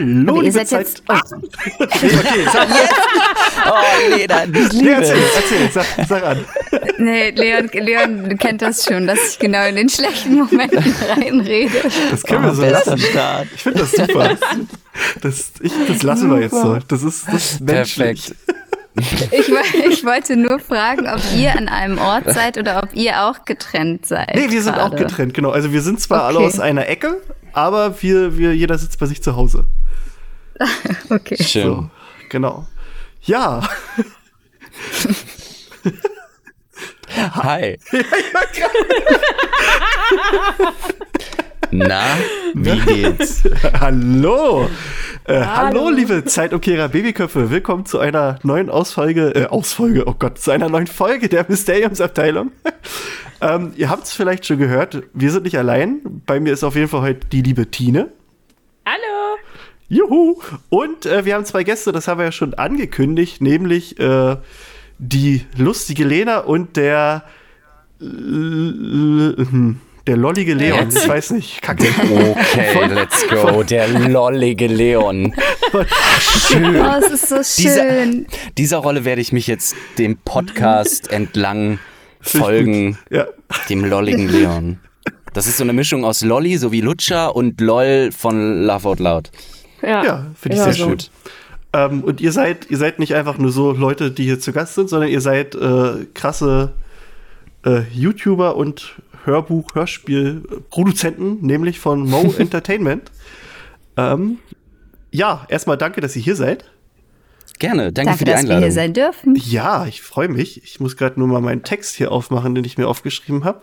Hallo, Aber ihr liebe seid Zeit. jetzt- Ah. okay, okay, sag, Oh, Lena, ich nee, liebe erzähl, es. erzähl, sag, sag an. Nee, Leon, Leon kennt das schon, dass ich genau in den schlechten Momenten reinrede. Das können wir Oh, so bester lassen. Start. Ich finde das super. Das, ich, das lassen wir jetzt so. Das ist, das ist menschlich. Perfekt. Ich, ich wollte nur fragen, ob ihr an einem Ort seid oder ob ihr auch getrennt seid. Nee, wir sind auch gerade. getrennt, genau. Also wir sind zwar alle Okay. aus einer Ecke, aber wir, wir, jeder sitzt bei sich zu Hause. Okay. Schön. So, genau. Ja, Hi. Na, wie geht's? hallo. Äh, hallo. liebe Zeitumkehrer Babyköpfe. Willkommen zu einer neuen Ausfolge, äh, Ausfolge, oh Gott, zu einer neuen Folge der Mysteriumsabteilung. Ähm, ihr habt es vielleicht schon gehört, wir sind nicht allein. Bei mir ist auf jeden Fall heute die liebe Tine. Hallo. Juhu! Und äh, wir haben zwei Gäste, das haben wir ja schon angekündigt, nämlich äh, die lustige Lena und der hm, der lollige Leon. Ich weiß nicht, kacke. Okay, let's go. Der lollige Leon. Schön. Oh, es ist so Dieser, schön. dieser Rolle werde ich mich jetzt dem Podcast entlang folgen. gut. Ja. Dem lolligen Leon. Das ist so eine Mischung aus Lolli sowie Lutscher und LOL von Laugh Out Loud. Ja, Ja, finde ich Ja, sehr so. schön. Ähm, und ihr seid, ihr seid nicht einfach nur so Leute, die hier zu Gast sind, sondern ihr seid äh, krasse äh, YouTuber und Hörbuch, Hörspielproduzenten, nämlich von Mo Entertainment. Ähm, ja, erstmal danke, dass ihr hier seid. Gerne, danke, Danke, für die dass wir Einladung. hier sein dürfen. Ja, ich freue mich. Ich muss gerade nur mal meinen Text hier aufmachen, den ich mir aufgeschrieben habe.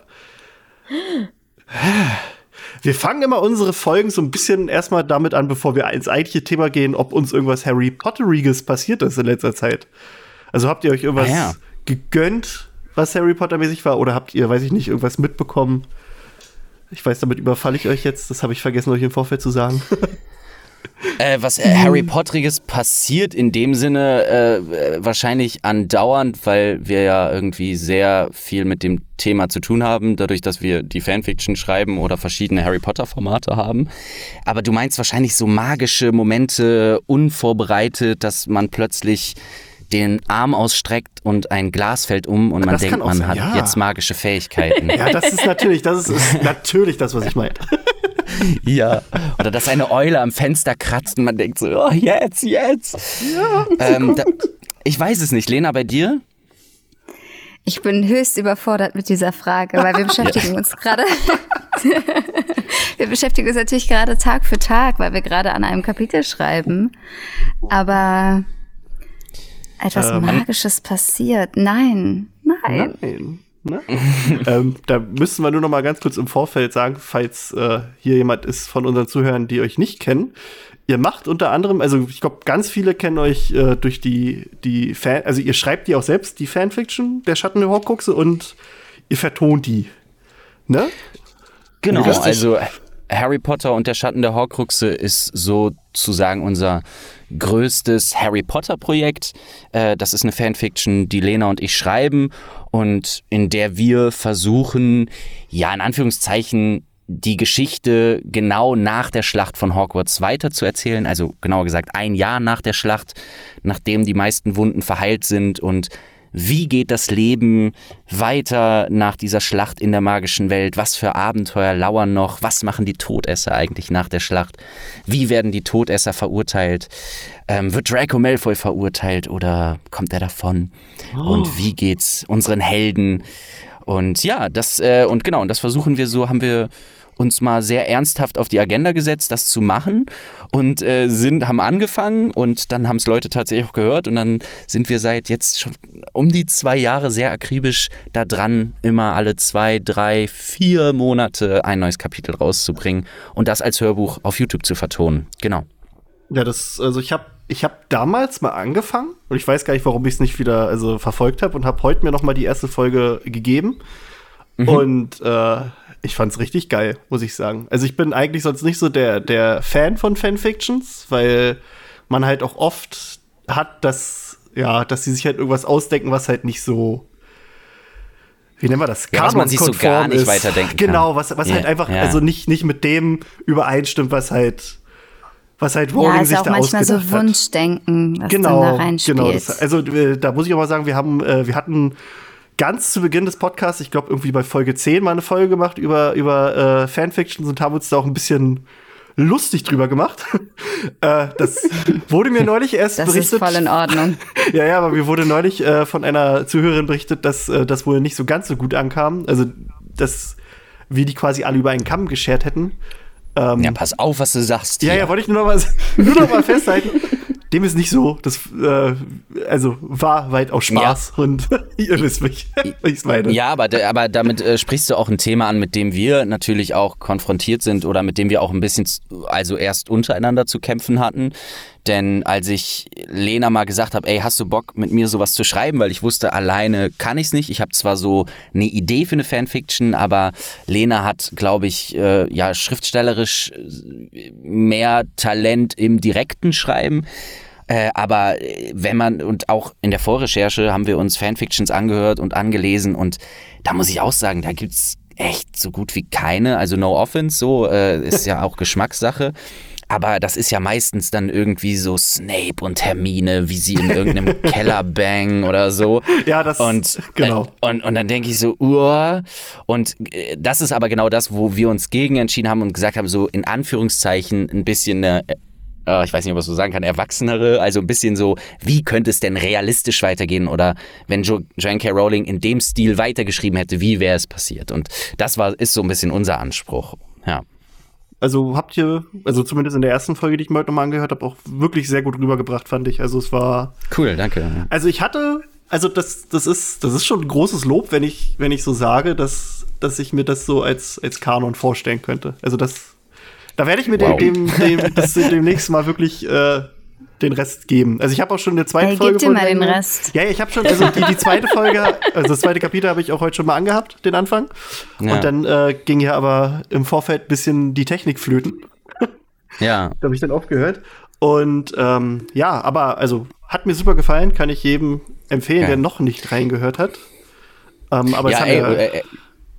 Wir fangen immer unsere Folgen so ein bisschen erstmal damit an, bevor wir ins eigentliche Thema gehen, ob uns irgendwas Harry Potteriges passiert ist in letzter Zeit. Also habt ihr euch irgendwas Ah, ja. gegönnt, was Harry Potter-mäßig war, oder habt ihr, weiß ich nicht, irgendwas mitbekommen? Ich weiß, damit überfalle ich euch jetzt. Das habe ich vergessen, euch im Vorfeld zu sagen. Äh, was äh, Harry Potteriges passiert in dem Sinne äh, wahrscheinlich andauernd, weil wir ja irgendwie sehr viel mit dem Thema zu tun haben, dadurch, dass wir die Fanfiction schreiben oder verschiedene Harry Potter Formate haben. Aber du meinst wahrscheinlich so magische Momente, unvorbereitet, dass man plötzlich den Arm ausstreckt und ein Glas fällt um und man Das denkt, man sein, hat ja. jetzt magische Fähigkeiten. ja, das ist natürlich, das ist, ist natürlich das, was ich meine. Ja. Oder dass eine Eule am Fenster kratzt und man denkt so, oh, jetzt, jetzt. Ja, ähm, da, ich weiß es nicht. Lena, bei dir? Ich bin höchst überfordert mit dieser Frage, weil wir beschäftigen uns gerade. wir beschäftigen uns natürlich gerade Tag für Tag, weil wir gerade an einem Kapitel schreiben. Aber etwas Ähm. Magisches passiert. Nein, nein. Nein. Ne? ähm, da müssen wir nur noch mal ganz kurz im Vorfeld sagen, falls äh, hier jemand ist von unseren Zuhörern, die euch nicht kennen. Ihr macht unter anderem, also ich glaube, ganz viele kennen euch äh, durch die, die Fan, also ihr schreibt die auch selbst, die Fanfiction der Schatten der Horcruxe und ihr vertont die. Ne? Genau, also Harry Potter und der Schatten der Horcruxe ist sozusagen unser größtes Harry Potter Projekt. Äh, das ist eine Fanfiction, die Lena und ich schreiben und in der wir versuchen, ja, in Anführungszeichen, die Geschichte genau nach der Schlacht von Hogwarts weiterzuerzählen. Also genauer gesagt ein Jahr nach der Schlacht, nachdem die meisten Wunden verheilt sind und wie geht das Leben weiter nach dieser Schlacht in der magischen Welt? Was für Abenteuer lauern noch? Was machen die Todesser eigentlich nach der Schlacht? Wie werden die Todesser verurteilt? Ähm, wird Draco Malfoy verurteilt oder kommt er davon? Und wie geht's unseren Helden? Und ja, das äh, und genau, und das versuchen wir so, haben wir uns mal sehr ernsthaft auf die Agenda gesetzt, das zu machen und äh, sind, haben angefangen und dann haben es Leute tatsächlich auch gehört und dann sind wir seit jetzt schon um die zwei Jahre sehr akribisch da dran, immer alle zwei, drei, vier Monate ein neues Kapitel rauszubringen und das als Hörbuch auf YouTube zu vertonen. Genau. Ja, das, also ich habe ich hab damals mal angefangen und ich weiß gar nicht, warum ich es nicht wieder also, verfolgt habe und habe heute mir noch mal die erste Folge gegeben. Und äh, ich fand's richtig geil, muss ich sagen. Also ich bin eigentlich sonst nicht so der, der Fan von Fanfictions, weil man halt auch oft hat, dass, ja, dass sie sich halt irgendwas ausdenken, was halt nicht so wie nennen wir das? Ja, was man sich so gar nicht ist. weiterdenken kann. Genau, was, was Ja, halt einfach ja. also nicht, nicht mit dem übereinstimmt, was halt was halt Rowling ja, ist sich auch da manchmal ausgedacht so hat. Wunschdenken, was genau, dann da reinspielt. genau. Das, also äh, da muss ich aber sagen, wir haben, äh, wir hatten ganz zu Beginn des Podcasts, ich glaube irgendwie bei Folge 10 mal eine Folge gemacht über, über äh, Fanfictions und haben uns da auch ein bisschen lustig drüber gemacht. äh, das wurde mir neulich erst das berichtet. ist voll in Ordnung. ja, ja, aber mir wurde neulich äh, von einer Zuhörerin berichtet, dass äh, das wohl nicht so ganz so gut ankam. Also, dass wir die quasi alle über einen Kamm geschert hätten. Ähm, Ja, pass auf, was du sagst. ja, hier. ja, wollte ich nur noch mal, nur noch mal festhalten. Dem ist nicht so. Das äh, also war weitaus Spaß und ihr wisst mich, ich meine. Ja, aber, aber damit äh, sprichst du auch ein Thema an, mit dem wir natürlich auch konfrontiert sind oder mit dem wir auch ein bisschen, also erst untereinander zu kämpfen hatten. Denn als ich Lena mal gesagt habe, ey, hast du Bock mit mir sowas zu schreiben, weil ich wusste, alleine kann ich es nicht. Ich habe zwar so eine Idee für eine Fanfiction, aber Lena hat, glaube ich, äh, ja schriftstellerisch äh, mehr Talent im direkten Schreiben. Äh, aber äh, wenn man, und auch in der Vorrecherche haben wir uns Fanfictions angehört und angelesen und da muss ich auch sagen, da gibt's echt so gut wie keine. Also no offense, so äh, ist ja auch Geschmackssache. Aber das ist ja meistens dann irgendwie so Snape und Hermine, wie sie in irgendeinem Keller bangen oder so. Ja, das Und, genau. äh, und, und dann denke ich so, uah. Und äh, das ist aber genau das, wo wir uns gegen entschieden haben und gesagt haben, so in Anführungszeichen ein bisschen eine, äh, ich weiß nicht, ob ich so sagen kann, erwachsenere, also ein bisschen so, wie könnte es denn realistisch weitergehen oder wenn jo Joanne K. Rowling in dem Stil weitergeschrieben hätte, wie wäre es passiert? Und das war, ist so ein bisschen unser Anspruch. Ja. Also habt ihr, also zumindest in der ersten Folge, die ich mir heute nochmal angehört habe, auch wirklich sehr gut rübergebracht, fand ich. Also es war. Cool, danke. Also ich hatte, also das, das ist, das ist schon ein großes Lob, wenn ich, wenn ich so sage, dass, dass ich mir das so als, als Kanon vorstellen könnte. Also das, da werde ich mir Wow. dem, dem, dem, das demnächst mal wirklich äh, den Rest geben. Also ich habe auch schon eine zweite Folge. gib dir mal den Rest. Ja, ja, ich habe schon, also die, die zweite Folge, also das zweite Kapitel habe ich auch heute schon mal angehabt, den Anfang. Ja. Und dann äh, ging ja aber im Vorfeld ein bisschen die Technik flöten. Ja. Da habe ich dann aufgehört. Und ähm, ja, aber also hat mir super gefallen, kann ich jedem empfehlen, Ja. der noch nicht reingehört hat. Ähm, aber es Ja, hat ey, mir, äh, äh,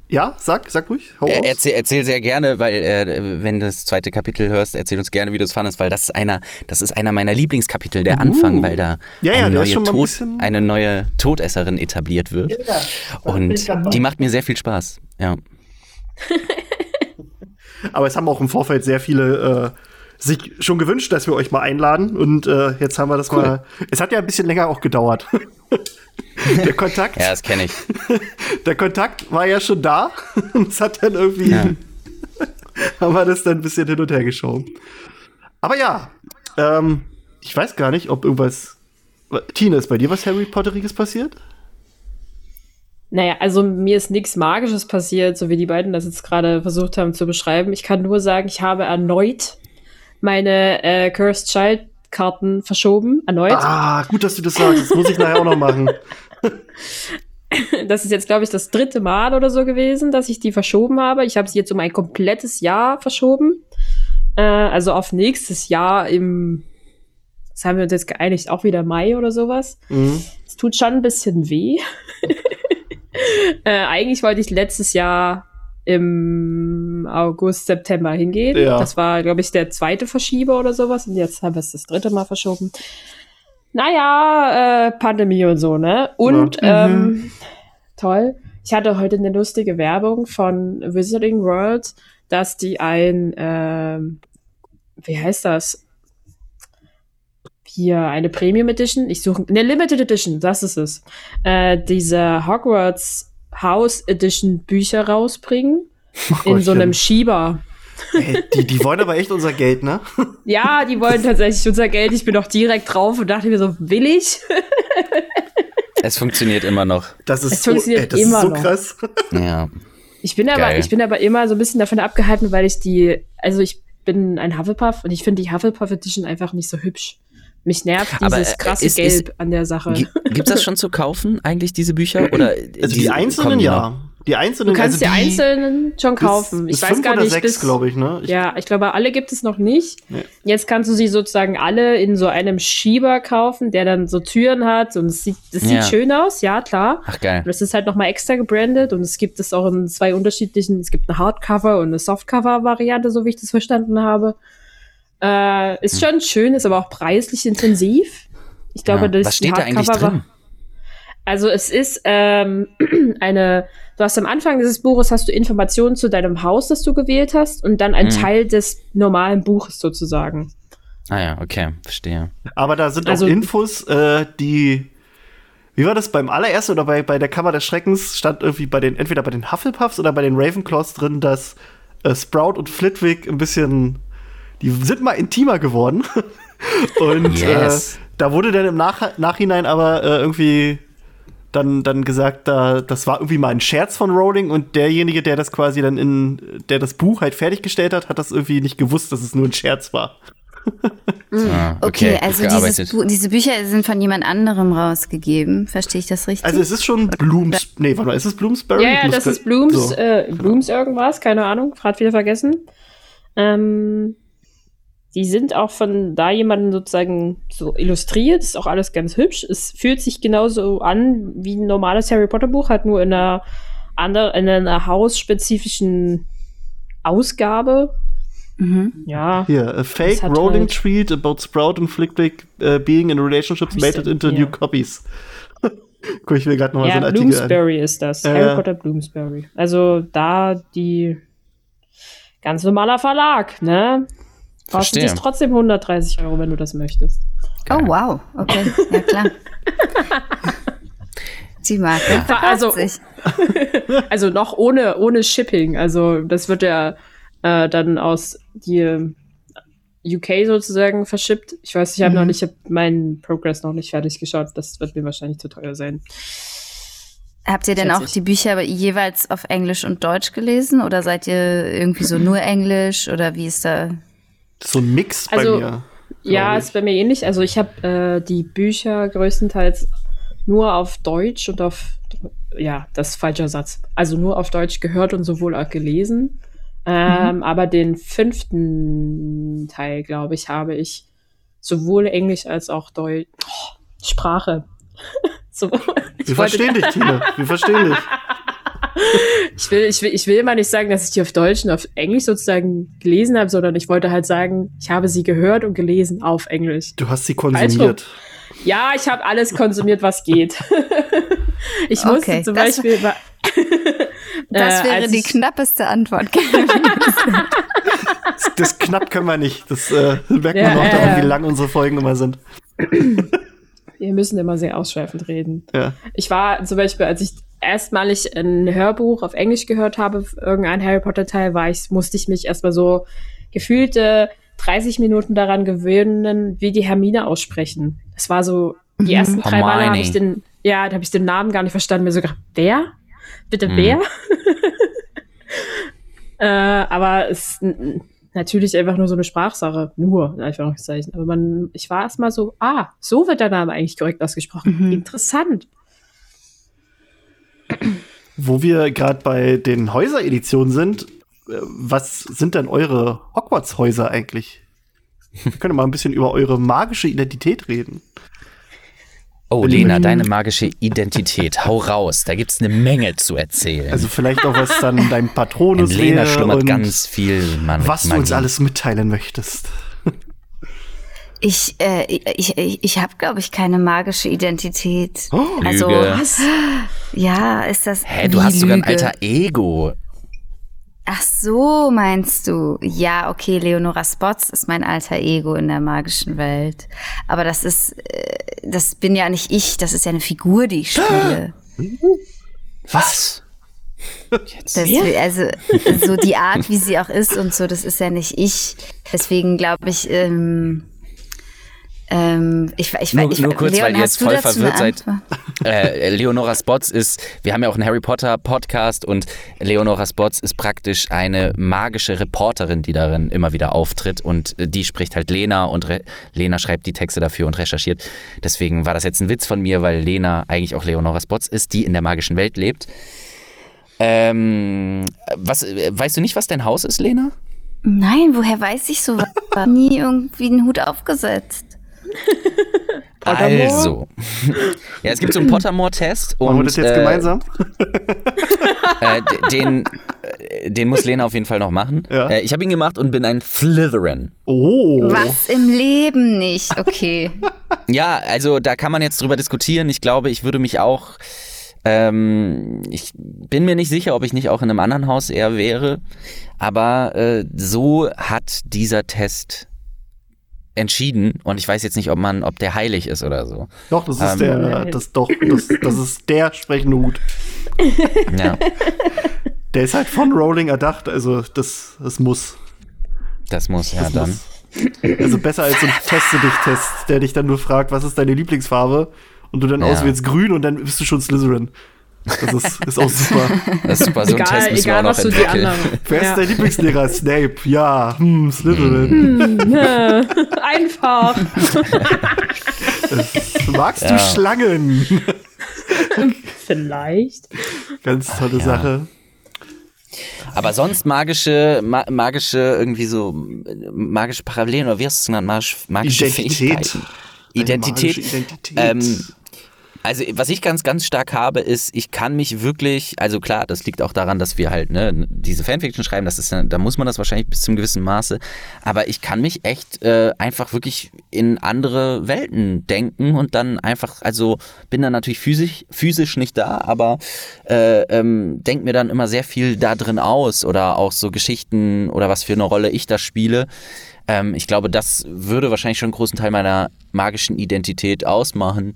ja, sag, sag ruhig. Hau Äh. Erzähl, erzähl sehr gerne, weil äh, wenn du das zweite Kapitel hörst, erzähl uns gerne, wie du es fandest, weil das ist einer, das ist einer meiner Lieblingskapitel, der Anfang, weil da Uh. Ja, ja, eine, neue ein Tod, eine neue Todesserin etabliert wird. Und die macht mir sehr viel Spaß. Ja. Aber es haben auch im Vorfeld sehr viele äh, sich schon gewünscht, dass wir euch mal einladen. Und äh, jetzt haben wir das mal. Es hat ja ein bisschen länger auch gedauert. der Kontakt, Ja, das kenne ich. der Kontakt war ja schon da. Und es hat dann irgendwie. Ja. haben wir das dann ein bisschen hin und her geschoben. Aber ja, ähm, ich weiß gar nicht, ob irgendwas. Tina, ist bei dir was Harry Potteriges passiert? Naja, also mir ist nichts Magisches passiert, so wie die beiden das jetzt gerade versucht haben zu beschreiben. Ich kann nur sagen, ich habe erneut meine äh, Cursed Child Karten verschoben. Erneut. Ah, gut, dass du das sagst. Das muss ich nachher auch noch machen. Das ist jetzt, glaube ich, das dritte Mal oder so gewesen, dass ich die verschoben habe. Ich habe sie jetzt um ein komplettes Jahr verschoben. Äh, also auf nächstes Jahr im, das haben wir uns jetzt geeinigt, auch wieder Mai oder sowas. Mhm. Es tut schon ein bisschen weh. äh, eigentlich wollte ich letztes Jahr im August, September hingehen. Ja. Das war, glaube ich, der zweite Verschieber oder sowas. Und jetzt haben wir es das dritte Mal verschoben. Naja, äh, Pandemie und so, ne? Und Ja. ähm, toll. Ich hatte heute eine lustige Werbung von Wizarding World, dass die ein, ähm, wie heißt das? Hier eine Premium Edition. Ich suche eine Limited Edition, das ist es. Äh, diese Hogwarts House Edition Bücher rausbringen in so einem Schieber. Ey, die, die wollen aber echt unser Geld, ne? Ja, die wollen tatsächlich unser Geld. Ich bin doch direkt drauf und dachte mir so, will ich? Es funktioniert immer noch. Das ist Es funktioniert so, ey, das immer ist so noch. krass. Ja. Ich bin aber, Geil. ich bin aber immer so ein bisschen davon abgehalten, weil ich die, also ich bin ein Hufflepuff und ich finde die Hufflepuff Edition einfach nicht so hübsch. Mich nervt Aber, dieses äh, krasse ist- Gelb ist- an der Sache. Gi- Gibt's das schon zu kaufen, eigentlich, diese Bücher? Oder Also die, kommen einzelnen die ja. Die einzelnen, Du kannst also die einzelnen schon bis- kaufen. Bis ich weiß fünf gar oder nicht, sechs, bis, glaube ich, ne? Ich, Ja, ich glaube, alle gibt es noch nicht. Nee. Jetzt kannst du sie sozusagen alle in so einem Schieber kaufen, der dann so Türen hat und es sieht, es sieht Ja. schön aus, ja, klar. Ach, geil. Das ist halt nochmal extra gebrandet und es gibt es auch in zwei unterschiedlichen, es gibt eine Hardcover und eine Softcover-Variante, so wie ich das verstanden habe. Äh, ist schon schön, ist aber auch preislich intensiv. Ich glaube, Ja. das Was steht da eigentlich Hardcover war- drin? Also es ist ähm, eine, du hast am Anfang dieses Buches hast du Informationen zu deinem Haus, das du gewählt hast, und dann ein Mhm. Teil des normalen Buches sozusagen. Ah ja, okay, verstehe. Aber da sind Also- auch Infos, äh, die. Wie war das beim allerersten oder bei, bei der Kammer des Schreckens? Stand irgendwie bei den, entweder bei den Hufflepuffs oder bei den Ravenclaws drin, dass äh, Sprout und Flitwick ein bisschen. Die sind mal intimer geworden. und Yes. äh, da wurde dann im Nach Nachhinein aber äh, irgendwie dann, dann gesagt, da, das war irgendwie mal ein Scherz von Rowling und derjenige, der das quasi dann in, der das Buch halt fertiggestellt hat, hat das irgendwie nicht gewusst, dass es nur ein Scherz war. Ah, Okay, gut also dieses diese Bücher sind von jemand anderem rausgegeben. Verstehe ich das richtig? Also es ist schon Blooms. Nee, warte mal, ist es Bloomsbury? Ja, ja, das ist Blooms, So. äh, Blooms irgendwas, keine Ahnung, gerade wieder vergessen. Ähm, die sind auch von da jemanden sozusagen so illustriert, ist auch alles ganz hübsch. Es fühlt sich genauso an wie ein normales Harry Potter Buch, halt nur in einer anderen, in einer hausspezifischen Ausgabe. mhm. Ja. Hier, a fake Rowling halt- tweet about Sprout and Flitwick uh, being in relationships denn into hier? new copies. Guck ich mir gerade nochmal so Ja, einen Artikel an. Bloomsbury ist das. Ja, Harry. Potter Bloomsbury. Also da die ganz normaler Verlag, ne? Kostet Verstehe. dich trotzdem 130 Euro, wenn du das möchtest. Oh, wow. Okay, ja klar. Die Marke Also- sich. Also noch ohne, ohne Shipping. Also das wird ja äh, dann aus die äh, UK sozusagen verschippt. Ich weiß, ich habe Mhm. noch nicht, ich habe meinen Progress noch nicht fertig geschaut. Das wird mir wahrscheinlich zu teuer sein. Habt ihr denn auch ich. die Bücher jeweils auf Englisch und Deutsch gelesen? Oder seid ihr irgendwie so nur Englisch? Oder wie ist da? So ein Mix Also, bei mir. Ja, ich. ist bei mir ähnlich. Also ich habe äh, die Bücher größtenteils nur auf Deutsch und auf, ja, das ist falscher Satz. Also nur auf Deutsch gehört und sowohl auch gelesen. Ähm, Aber den fünften Teil, glaube ich, habe ich sowohl Englisch als auch Deutsch. Oh, Sprache. so, Wir verstehen dich, Tine. Wir verstehen dich. Ich, will, ich, will, ich will immer nicht sagen, dass ich die auf Deutsch und auf Englisch sozusagen gelesen habe, sondern ich wollte halt sagen, ich habe sie gehört und gelesen auf Englisch. Du hast sie konsumiert. Ja, ich habe alles konsumiert, was geht. ich musste Okay, zum das- Beispiel. über- Das Äh, wäre als die ich- knappeste Antwort. Das, das knapp können wir nicht. Das äh, merkt Ja, man auch ja, daran, wie lang unsere Folgen immer sind. Wir müssen immer sehr ausschweifend reden. Ja. Ich war zum Beispiel, als ich erstmalig ein Hörbuch auf Englisch gehört habe, irgendein Harry Potter Teil, war ich, musste ich mich erstmal so gefühlte 30 Minuten daran gewöhnen, wie die Hermine aussprechen. Das war so, die ersten drei Male habe ich den, ja, da habe ich den Namen gar nicht verstanden. Mir so gedacht, wer? Bitte Mhm. wer? äh, aber es ist natürlich einfach nur so eine Sprachsache. Nur, in Anführungszeichen. Aber man, ich war erstmal so, ah, so wird der Name eigentlich korrekt ausgesprochen. Mhm. Interessant. Wo wir gerade bei den Häusereditionen sind, äh, was sind denn eure Hogwarts-Häuser eigentlich? Wir können mal ein bisschen über eure magische Identität reden. Oh, Lena, deine magische Identität. Hau raus. Da gibt's eine Menge zu erzählen. Also vielleicht auch, was dann dein In Patronus Lena wäre schlummert ganz viel Mann. was du Magie. uns alles mitteilen möchtest. Ich, äh, ich, ich, ich habe, glaube ich, keine magische Identität. also, Lüge. Was? ja, ist das. Hä, du hast sogar ein Lüge? alter Ego. Ach so, meinst du? Ja, okay, Leonora Spots ist mein alter Ego in der magischen Welt. Aber das ist, äh, das bin ja nicht ich, das ist ja eine Figur, die ich spiele. Was? Das, also so die Art, wie sie auch ist und so, das ist ja nicht ich. Deswegen glaube ich, ähm, ähm, ich, ich, Nur- ich, nur kurz, Leon, weil ihr jetzt voll verwirrt seid. Antwort? Äh, Leonora Spots ist, wir haben ja auch einen Harry Potter Podcast und Leonora Spots ist praktisch eine magische Reporterin, die darin immer wieder auftritt und äh, die spricht halt Lena und Re Lena schreibt die Texte dafür und recherchiert. Deswegen war das jetzt ein Witz von mir, weil Lena eigentlich auch Leonora Spots ist, die in der magischen Welt lebt. Ähm, was, äh, weißt du nicht, was dein Haus ist, Lena? Nein, woher weiß ich sowas? Nie irgendwie einen Hut aufgesetzt. Also, ja, es gibt so einen Pottermore-Test und Machen wir das jetzt äh, gemeinsam? äh, den, den muss Lena auf jeden Fall noch machen. Ja. Äh, ich habe ihn gemacht und bin ein Slytherin. Oh. Was im Leben nicht. Okay. Ja, also da kann man jetzt drüber diskutieren. Ich glaube, ich würde mich auch. Ähm, ich bin mir nicht sicher, ob ich nicht auch in einem anderen Haus eher wäre. Aber äh, so hat dieser Test entschieden und ich weiß jetzt nicht, ob man, ob der heilig ist oder so. Doch, das ist Ähm, der, das doch, das, das ist der sprechende Hut. Ja, Der ist halt von Rowling erdacht, also das, das muss. das muss ja Das dann. muss. Also besser als so ein Teste dich Test, der dich dann nur fragt, was ist deine Lieblingsfarbe? Und du dann Ja. auswählst grün und dann bist du schon Slytherin. Das ist, ist auch super. Das ist super, so ein egal, Test müssen wir egal auch noch was du die entwickeln. anderen. Wer Ja. ist dein Lieblingslehrer? Snape. Ja, hm, Slytherin. Einfach. Magst Ja. du Schlangen? Vielleicht. Ganz tolle Sache. Aber sonst magische, ma magische, irgendwie so magische Parallelen oder wie hast du es genannt? Magisch, magische Identität. Fähigkeiten. Identität. magische Identität. Ähm, also was ich ganz, ganz stark habe, ist, ich kann mich wirklich, also klar, das liegt auch daran, dass wir halt ne, diese Fanfiction schreiben, das ist, da muss man das wahrscheinlich bis zum gewissen Maße, aber ich kann mich echt äh, einfach wirklich in andere Welten denken und dann einfach, also bin dann natürlich physisch, physisch nicht da, aber äh, ähm, denke mir dann immer sehr viel da drin aus oder auch so Geschichten oder was für eine Rolle ich da spiele. Ähm, ich glaube, das würde wahrscheinlich schon einen großen Teil meiner magischen Identität ausmachen,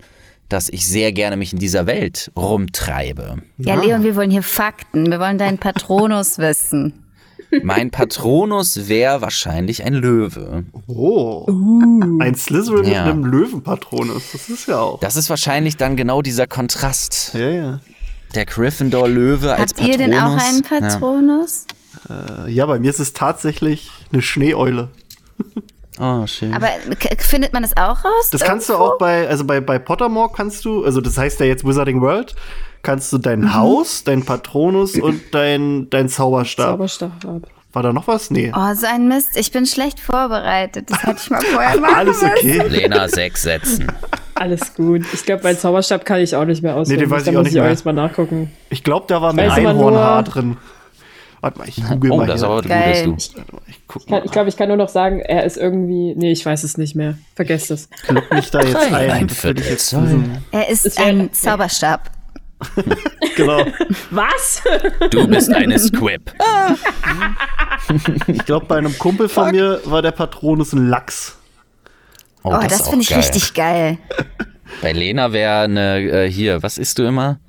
dass ich sehr gerne mich in dieser Welt rumtreibe. Ja, Leon, wir wollen hier Fakten. Wir wollen deinen Patronus wissen. Mein Patronus wäre wahrscheinlich ein Löwe. Oh. Ein Slytherin Ja. mit einem Löwenpatronus. Das ist ja auch. Das ist wahrscheinlich dann genau dieser Kontrast. Ja, ja. Der Gryffindor-Löwe als Habt ihr denn auch Patronus. einen Patronus? Äh, Ja, bei mir ist es tatsächlich eine Schneeeule. Ja. Oh, schön. Aber findet man das auch raus? Das kannst du Irgendwo? auch bei, also bei, bei Pottermore kannst du, also das heißt ja jetzt Wizarding World, kannst du dein Mhm. Haus, dein Patronus und dein, dein Zauberstab. Zauberstab ab. War da noch was? Nee. Oh, so ein Mist. Ich bin schlecht vorbereitet. Das hätte ich mal vorher machen Alles okay. Lena, sechs Sätzen. Alles gut. Ich glaube, mein Zauberstab kann ich auch nicht mehr auswendig. den weiß ich auch muss nicht ich auch mehr. jetzt mal nachgucken. Ich glaube, da war ein Einhornhaar drin. Warte mal, ich google Oh, mal das hier. aber Geil. bist du. Ich Ich glaube, ich kann nur noch sagen, er ist irgendwie. Nee, ich weiß es nicht mehr. Vergesst es. Klick mich da jetzt Ein ein. Das jetzt. Er ist Es wäre- ein Zauberstab. Genau. Was? Du bist eine Squib. Ich glaube, bei einem Kumpel von mir war der Patronus ein Lachs. Oh, ist das auch finde ich geil. richtig geil. Bei Lena wäre eine, äh, hier, was isst du immer?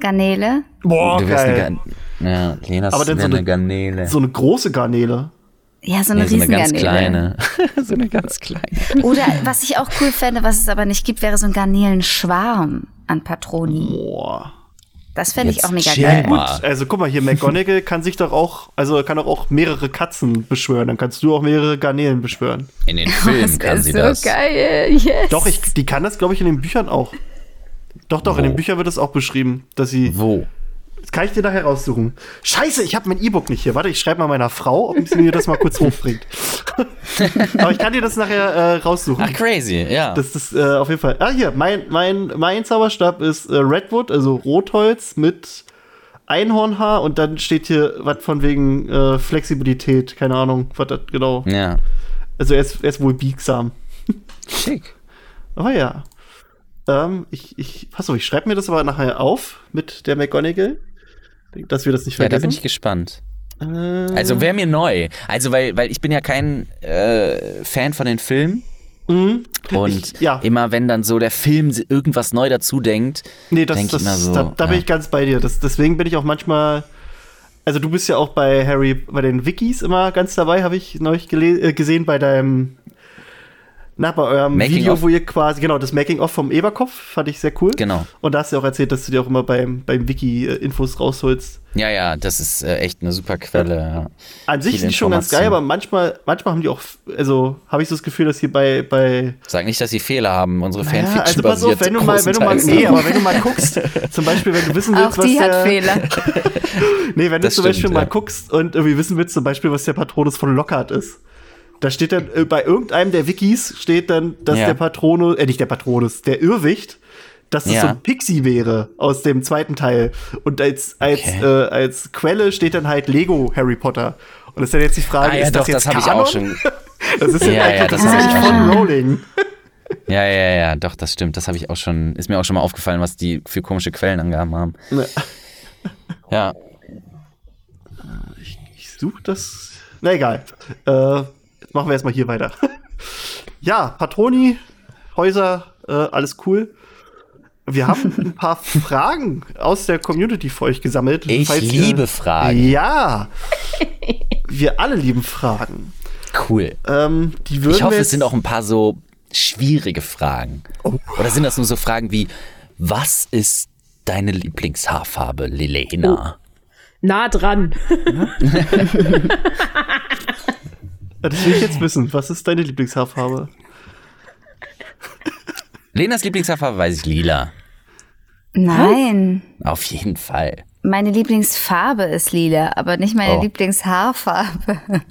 Garnele? Boah, du wärst geil. eine Ja, Lena Aber ist dann so eine eine- Garnele. So eine große Garnele. Ja, so eine nee, so eine ganz Riesengarnele. kleine. so eine ganz kleine. Oder was ich auch cool fände, was es aber nicht gibt, wäre so ein Garnelenschwarm an Patroni. Boah. Das fände ich auch mega geil. mal. Also guck mal hier, McGonagall kann sich doch auch, also kann doch auch mehrere Katzen beschwören. Dann kannst du auch mehrere Garnelen beschwören. In den Filmen Das kann sie so das. geil. Yes. Doch, ich, die kann das, glaube ich, in den Büchern auch. Doch, doch, in Wo? den Büchern wird es auch beschrieben, dass sie. Wo? Das kann ich dir nachher raussuchen. Scheiße, ich habe mein E-Book nicht hier. Warte, ich schreibe mal meiner Frau, ob sie mir das mal kurz hochbringt. Aber ich kann dir das nachher äh, raussuchen. Ach, crazy, ja. Das ist äh, auf jeden Fall. Ah, hier, mein, mein, mein Zauberstab ist äh, Redwood, also Rotholz mit Einhornhaar und dann steht hier was von wegen äh, Flexibilität. Keine Ahnung, was das genau. ja. Also er ist, er ist wohl biegsam. Schick. Aber ja. Ähm, ich, ich, pass auf, ich schreibe mir das aber nachher auf mit der McGonagall, dass wir das nicht Ja, da bin vergessen. ich gespannt. äh, Also wäre mir neu. Also weil, weil ich bin ja kein äh, Fan von den Filmen. mhm. Und Ich- ja. immer wenn dann so der Film irgendwas neu dazu denkt, Nee, das, denk das, ich immer so. da, da bin ja. ich ganz bei dir. Das, deswegen bin ich auch manchmal. Also du bist ja auch bei Harry, bei den Wikis immer ganz dabei, habe ich neulich äh, gesehen bei deinem, na, bei eurem Making Video, of. wo ihr quasi, genau, das Making-of vom Eberkopf, fand ich sehr cool. Genau. Und da hast du ja auch erzählt, dass du dir auch immer beim, beim Wiki äh, Infos rausholst. Ja, ja, das ist äh, echt eine super Quelle. Ja. An sich sind die schon ganz geil, aber manchmal, manchmal haben die auch, also habe ich so das Gefühl, dass hier bei, bei Sag nicht, dass sie Fehler haben. Unsere ja, Fanfiction also pass auf, basiert wenn du mal, wenn du mal, nee, aber wenn du mal guckst, zum Beispiel, wenn du wissen willst, Auch was die der, hat Fehler. Nee, wenn du Das zum Beispiel stimmt, mal ja. guckst und irgendwie wissen willst, zum Beispiel, was der Patronus von Lockhart ist. Da steht dann, äh, bei irgendeinem der Wikis steht dann, dass Ja. der Patronus, äh, nicht der Patronus, der Irrwicht dass es Ja. so ein Pixie wäre aus dem zweiten Teil. Und als, als, Okay. äh, als Quelle steht dann halt Lego Harry Potter. Und das ist dann jetzt die Frage, Ah ja, ist doch, das jetzt das habe ich Kanon? auch schon. Das ist ja, Ja, das ist ich von. Rowling. Ja, ja, ja, doch, das stimmt. Das habe ich auch schon, ist mir auch schon mal aufgefallen, was die für komische Quellenangaben haben. Ja. Ich suche das. Na egal. Äh, machen wir erstmal hier weiter. ja, Patroni, Häuser, äh, alles cool. Wir haben ein paar Fragen aus der Community für euch gesammelt. Ich falls ihr- liebe Fragen. Ja. Wir alle lieben Fragen. Cool. Ähm, die würden Ich hoffe, es sind auch ein paar so schwierige Fragen. Oh. Oder sind das nur so Fragen wie, was ist deine Lieblingshaarfarbe, Lilena? Nah dran. Das will ich jetzt wissen. Was ist deine Lieblingshaarfarbe? Lenas Lieblingshaarfarbe weiß ich lila. Nein. Auf jeden Fall. Meine Lieblingsfarbe ist lila, aber nicht meine Oh. Lieblingshaarfarbe. Meine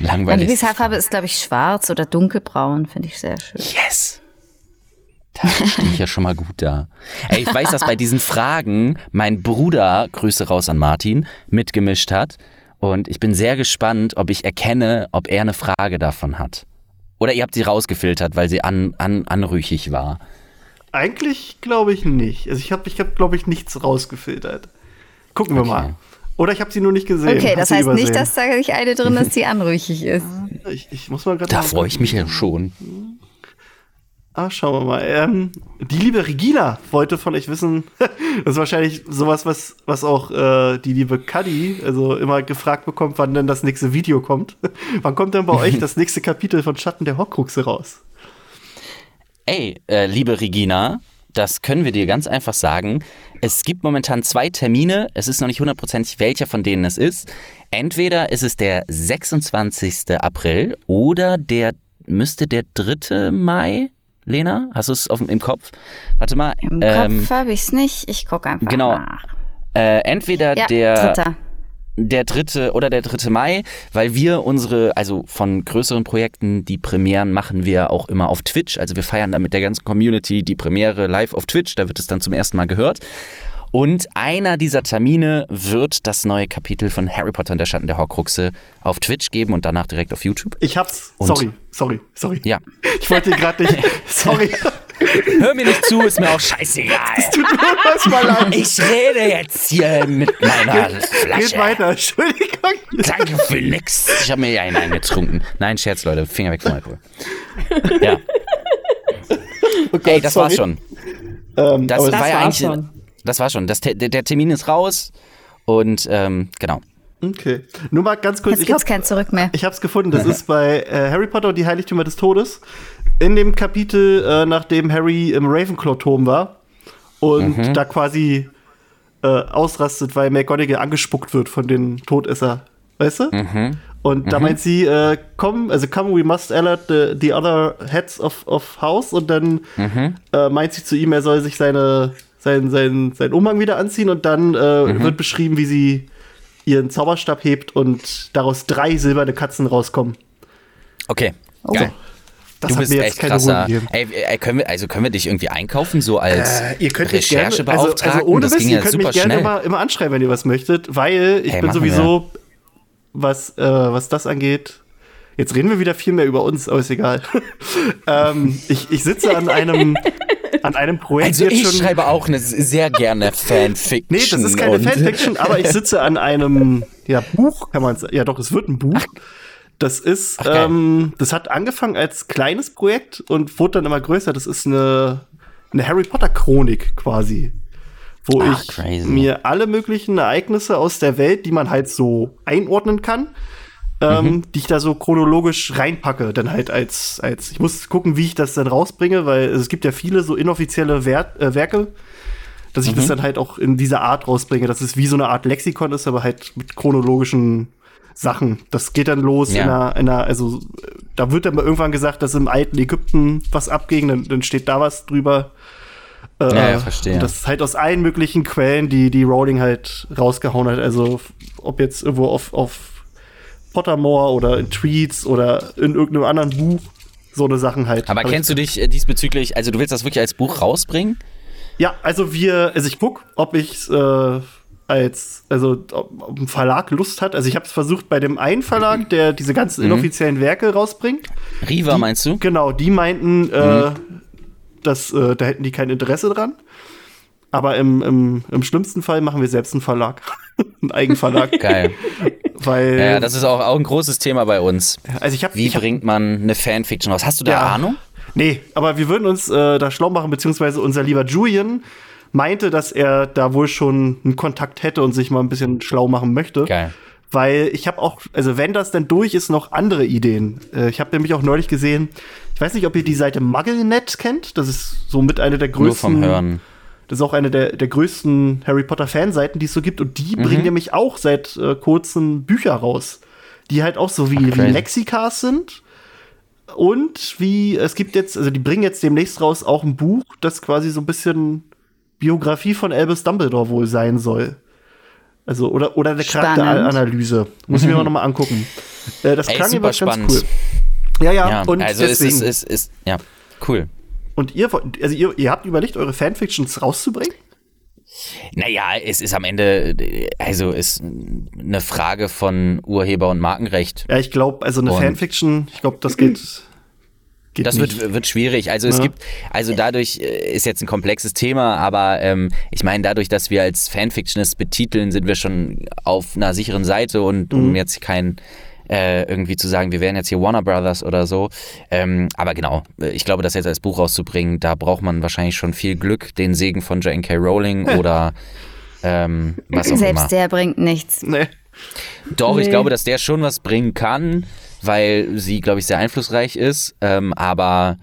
Langweilig. Lieblingshaarfarbe ist, glaube ich, schwarz oder dunkelbraun, finde ich sehr schön. Yes. Da stehe ich ja schon mal gut da. Ey, ich weiß, dass bei diesen Fragen mein Bruder, Grüße raus an Martin, mitgemischt hat. Und ich bin sehr gespannt, ob ich erkenne, ob er eine Frage davon hat. Oder ihr habt sie rausgefiltert, weil sie an, an, anrüchig war. Eigentlich glaube ich nicht. Also ich habe, ich hab, glaube ich, nichts rausgefiltert. Gucken wir Okay. mal. Oder ich habe sie nur nicht gesehen. Okay, hab das heißt nicht, übersehen. dass da nicht eine drin ist, die anrüchig ist. Ich, ich muss mal gerade. Da freue ich mich ja schon. Ah, schauen wir mal. Ähm, die liebe Regina wollte von euch wissen, das ist wahrscheinlich sowas, was, was auch äh, die liebe Cuddy also immer gefragt bekommt, wann denn das nächste Video kommt. wann kommt denn bei euch das nächste Kapitel von Schatten der Horcruxe raus? Ey, äh, liebe Regina, das können wir dir ganz einfach sagen. Es gibt momentan zwei Termine. Es ist noch nicht hundertprozentig, welcher von denen es ist. Entweder ist es der 26. April oder der müsste der 3. Mai. Lena, hast du es auf, im Kopf? Warte mal. Im ähm, Kopf habe ich es nicht. Ich gucke einfach genau. nach. äh, entweder Ja, der dritter. der dritte oder der dritte Mai, weil wir unsere, also von größeren Projekten, die Premieren machen wir auch immer auf Twitch. Also wir feiern da mit der ganzen Community die Premiere live auf Twitch. Da wird es dann zum ersten Mal gehört. Und einer dieser Termine wird das neue Kapitel von Harry Potter und der Schatten der Horcruxe auf Twitch geben und danach direkt auf YouTube. Ich hab's. Und? Sorry, sorry, sorry. Ja. Ich wollte gerade nicht. Sorry. Hör mir nicht zu, ist mir auch scheißegal. Tut mir mal leid. Ich rede jetzt hier mit meiner Geht Flasche. weiter. Entschuldigung. Danke für nix. Ich habe mir ja einen eingetrunken. Nein, Scherz, Leute. Finger weg vom Alkohol. Ja. Ey, das war's schon. Ähm, Das, aber war ja eigentlich. schon. Das war schon. Das, der, der Termin ist raus. Und ähm, genau. okay. Nur mal ganz kurz. Jetzt Ich gibt's hab, kein Zurück mehr. Ich habe es gefunden. Das ist bei äh, Harry Potter und die Heiligtümer des Todes. In dem Kapitel, äh, nachdem Harry im Ravenclaw-Turm war und Mhm. da quasi äh, ausrastet, weil McGonagall angespuckt wird von den Todesser. Weißt du? Mhm. Und da meint sie, äh, komm, also come, we must alert the, the other heads of, of house. Und dann Mhm. äh, meint sie zu ihm, er soll sich seine, sein, sein, sein Umhang wieder anziehen. Und dann äh, Mhm. wird beschrieben, wie sie ihren Zauberstab hebt und daraus drei silberne Katzen rauskommen. Okay. Geil. Das du hat bist mir jetzt echt keine krasser. Ey, ey, können wir, also können wir dich irgendwie einkaufen, so als Äh, ihr könnt mich gerne, also, also ohne das Mist, ging ihr ja könnt super mich gerne immer, immer anschreiben, wenn ihr was möchtet, weil ich Hey, bin sowieso, was, äh, was das angeht, jetzt reden wir wieder viel mehr über uns, aber ist egal. ähm, ich, ich sitze an einem, an einem Projekt Also jetzt ich schon. schreibe auch eine sehr gerne Fanfiction. Nee, das ist keine Fanfiction, aber ich sitze an einem ja, Buch, kann man sagen. Ja, doch, es wird ein Buch. Das ist, Ach, ähm, das hat angefangen als kleines Projekt und wurde dann immer größer. Das ist eine, eine Harry Potter Chronik quasi. Wo Ach, ich crazy. mir alle möglichen Ereignisse aus der Welt, die man halt so einordnen kann, ähm, Mhm. die ich da so chronologisch reinpacke, dann halt als, als, ich muss gucken, wie ich das dann rausbringe, weil es gibt ja viele so inoffizielle Wert, äh, Werke, dass ich Mhm. das dann halt auch in dieser Art rausbringe, dass es wie so eine Art Lexikon ist, aber halt mit chronologischen Sachen. Das geht dann los Ja. in, einer, in einer, also da wird dann mal irgendwann gesagt, dass im alten Ägypten was abging, dann, dann steht da was drüber. Äh, Ja, ja, verstehe. Und das ist halt aus allen möglichen Quellen, die die Rowling halt rausgehauen hat. Also ob jetzt irgendwo auf, auf Pottermore oder in Tweets oder in irgendeinem anderen Buch. so eine Sachen halt. Aber kennst du dich äh, diesbezüglich, also du willst das wirklich als Buch rausbringen? Ja, also wir, also ich guck, ob ich äh, als, also ob, ob ein Verlag Lust hat. Also ich habe es versucht bei dem einen Verlag, der diese ganzen Mhm. inoffiziellen Werke rausbringt. Riva Die- meinst du? Genau, die meinten, äh, Mhm. dass äh, da hätten die kein Interesse dran. Aber im, im, im schlimmsten Fall machen wir selbst einen Verlag. einen Eigenverlag. Geil. weil, Ja, das ist auch, auch ein großes Thema bei uns. also ich habe Wie bringt man eine Fanfiction raus? Hast du da Ja. Ahnung? Nee, aber wir würden uns äh, da schlau machen, beziehungsweise unser lieber Julian meinte, dass er da wohl schon einen Kontakt hätte und sich mal ein bisschen schlau machen möchte. Geil. Weil ich habe auch, also wenn das denn durch ist, noch andere Ideen. Äh, ich habe nämlich auch neulich gesehen, ich weiß nicht, ob ihr die Seite MuggleNet kennt. Das ist so mit einer der größten. Nur vom Hören. Das ist auch eine der, der größten Harry Potter Fanseiten, die es so gibt. Und die Mhm. bringen nämlich auch seit äh, kurzem Bücher raus, die halt auch so wie, wie crazy. Lexikas sind. Und wie, es gibt jetzt, also die bringen jetzt demnächst raus auch ein Buch, das quasi so ein bisschen Biografie von Albus Dumbledore wohl sein soll. Also, oder, oder eine Spannend. Charakteranalyse. Muss ich mir mal nochmal angucken. Äh, das. Ey, klang super jeweils ganz spannend. cool. Ja, ja, Ja, und also es deswegen. ist, es ist, ja, cool. Und ihr, also ihr, ihr habt überlegt, eure Fanfictions rauszubringen? Naja, es ist am Ende, also ist eine Frage von Urheber- und Markenrecht. Ja, ich glaube, also eine Und- Fanfiction, ich glaube, das geht. geht Das nicht. wird, wird schwierig. Also es Ja. gibt, also dadurch äh, ist jetzt ein komplexes Thema, aber ähm, ich meine, dadurch, dass wir als Fanfictionist betiteln, sind wir schon auf einer sicheren Seite und Mhm. um jetzt kein äh, irgendwie zu sagen, wir wären jetzt hier Warner Brothers oder so. Ähm, aber genau, äh, ich glaube, das jetzt als Buch rauszubringen, da braucht man wahrscheinlich schon viel Glück, den Segen von J.K. Rowling oder ähm, was auch Selbst immer. der bringt nichts. Nee. Doch, ich Nee. glaube, dass der schon was bringen kann, weil sie, glaube ich, sehr einflussreich ist. Ähm, aber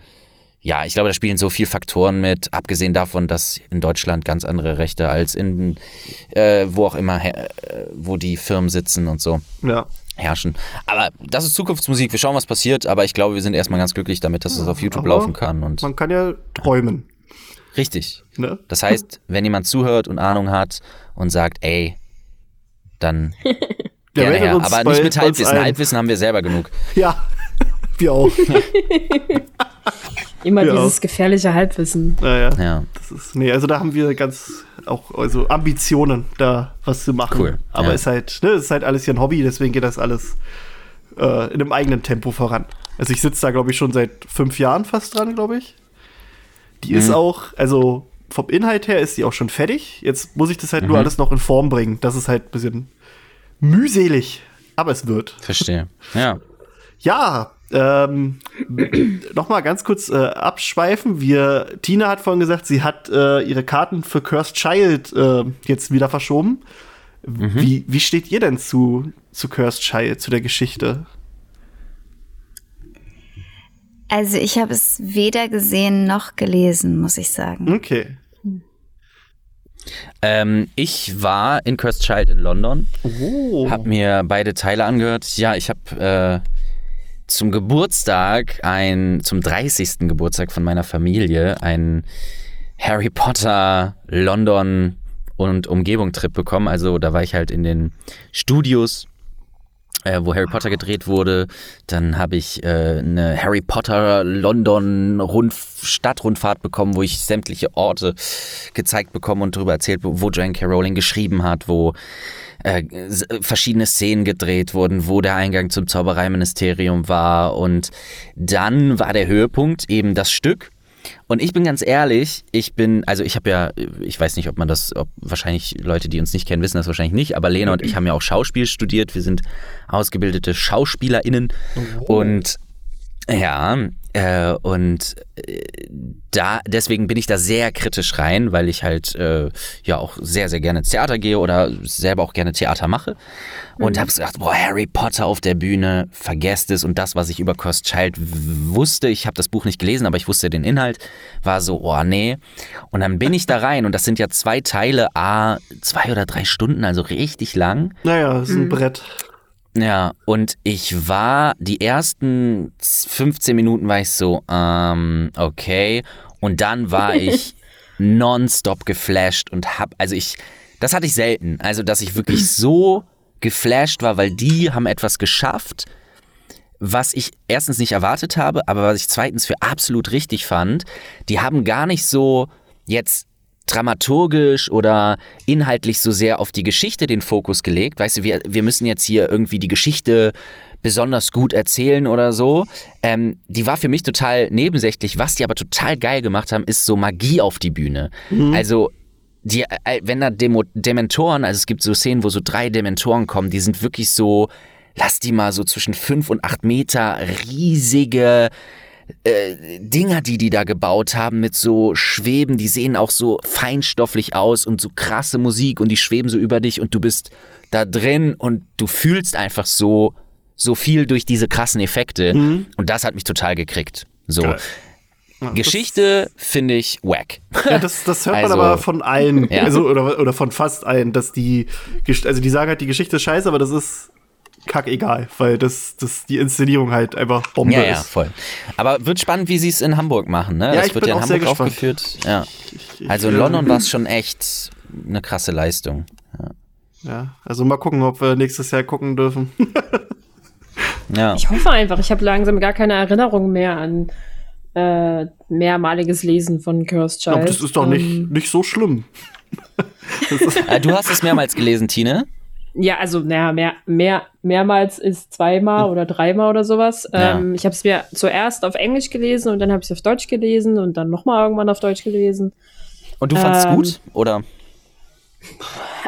ja, ich glaube, da spielen so viele Faktoren mit, abgesehen davon, dass in Deutschland ganz andere Rechte als in äh, wo auch immer, äh, wo die Firmen sitzen und so Ja. Herrschen. Aber das ist Zukunftsmusik. Wir schauen, was passiert. Aber ich glaube, wir sind erstmal ganz glücklich damit, dass es auf YouTube aber laufen kann. Und Man kann ja träumen. richtig. Ne? Das heißt, wenn jemand zuhört und Ahnung hat und sagt, ey, dann Ja, gerne meldet her. Aber nicht mit Halbwissen. Halbwissen haben wir selber genug. Ja, wir auch. Immer Ja. dieses gefährliche Halbwissen. naja, Ja. das ist, nee, also da haben wir ganz auch also Ambitionen, da was zu machen. Cool, Aber ja. ist halt, ne, ist halt alles hier ein Hobby, deswegen geht das alles äh, in einem eigenen Tempo voran. Also ich sitze da, glaube ich, schon seit fünf Jahren fast dran, glaube ich. Die ist Mhm. auch, also vom Inhalt her ist die auch schon fertig. Jetzt muss ich das halt nur Mhm. alles noch in Form bringen. Das ist halt ein bisschen mühselig, aber es wird. Verstehe. Ja. Ja, ähm, noch mal ganz kurz äh, abschweifen. Wir, Tina hat vorhin gesagt, sie hat äh, ihre Karten für Cursed Child äh, jetzt wieder verschoben. Wie, wie steht ihr denn zu, zu Cursed Child, zu der Geschichte? Also ich habe es weder gesehen noch gelesen, muss ich sagen. Okay. Ähm, ich war in Cursed Child in London, Oh. hab mir beide Teile angehört. Ja, ich habe äh, zum Geburtstag, ein, zum 30. Geburtstag von meiner Familie, einen Harry Potter London und Umgebung Trip bekommen. Also da war ich halt in den Studios äh, wo Harry Potter gedreht wurde. Dann habe ich äh, eine Harry Potter London Rund Stadtrundfahrt bekommen, wo ich sämtliche Orte gezeigt bekommen und darüber erzählt, wo wo J.K. Rowling geschrieben hat, wo äh, s- verschiedene Szenen gedreht wurden, wo der Eingang zum Zaubereiministerium war. Und dann war der Höhepunkt eben das Stück. Und ich bin ganz ehrlich, ich bin, also ich habe ja, ich weiß nicht, ob man das, ob wahrscheinlich Leute, die uns nicht kennen, wissen das wahrscheinlich nicht, aber Lena und ich haben ja auch Schauspiel studiert. Wir sind ausgebildete SchauspielerInnen. Und ja, äh, und äh, da, deswegen bin ich da sehr kritisch rein, weil ich halt äh, ja auch sehr, sehr gerne ins Theater gehe oder selber auch gerne Theater mache. Und habe gesagt, boah, Harry Potter auf der Bühne, vergesst es. Und das, was ich über Cursed Child wusste, ich habe das Buch nicht gelesen, aber ich wusste den Inhalt, war so, oh nee. Und dann bin ich da rein und das sind ja zwei Teile, a zwei oder drei Stunden, also richtig lang. Naja, ist ein Brett. Ja, und ich war, die ersten 15 Minuten war ich so, ähm, okay. Und dann war ich nonstop geflasht und hab, also ich, das hatte ich selten. Also, dass ich wirklich so geflasht war, weil die haben etwas geschafft, was ich erstens nicht erwartet habe, aber was ich zweitens für absolut richtig fand, die haben gar nicht so jetzt dramaturgisch oder inhaltlich so sehr auf die Geschichte den Fokus gelegt. Weißt du, wir, wir müssen jetzt hier irgendwie die Geschichte besonders gut erzählen oder so. Ähm, die war für mich total nebensächlich. Was die aber total geil gemacht haben, ist so Magie auf die Bühne. Mhm. Also die, äh, wenn da Demo Dementoren, also es gibt so Szenen, wo so drei Dementoren kommen, die sind wirklich so, lass die mal so zwischen fünf und acht Meter riesige äh, Dinger, die die da gebaut haben mit so Schweben, die sehen auch so feinstofflich aus und so krasse Musik und die schweben so über dich und du bist da drin und du fühlst einfach so so viel durch diese krassen Effekte mhm. und das hat mich total gekriegt. So. Geil. Geschichte finde ich wack. Ja, das, das hört also, man aber von allen, ja. also, oder, oder von fast allen, dass die, also die sagen halt, die Geschichte ist scheiße, aber das ist kackegal, weil das, das die Inszenierung halt einfach Bombe ja, ja, ist. voll. Aber wird spannend, wie sie es in Hamburg machen, ne? Ja, das wird ja in Hamburg aufgeführt. Ja. Also in London war es schon echt eine krasse Leistung. Ja. ja, also mal gucken, ob wir nächstes Jahr gucken dürfen. ja. Ich hoffe einfach, ich habe langsam gar keine Erinnerung mehr an äh, mehrmaliges Lesen von Cursed Child. Aber das ist doch nicht, ähm, nicht so schlimm. Äh, du hast es mehrmals gelesen, Tine? Ja, also naja, mehr, mehr, mehrmals ist zweimal oder dreimal oder sowas. Ja. Ähm, ich habe es mir zuerst auf Englisch gelesen und dann habe ich es auf Deutsch gelesen und dann nochmal irgendwann auf Deutsch gelesen. Und du fandest es ähm, gut, oder?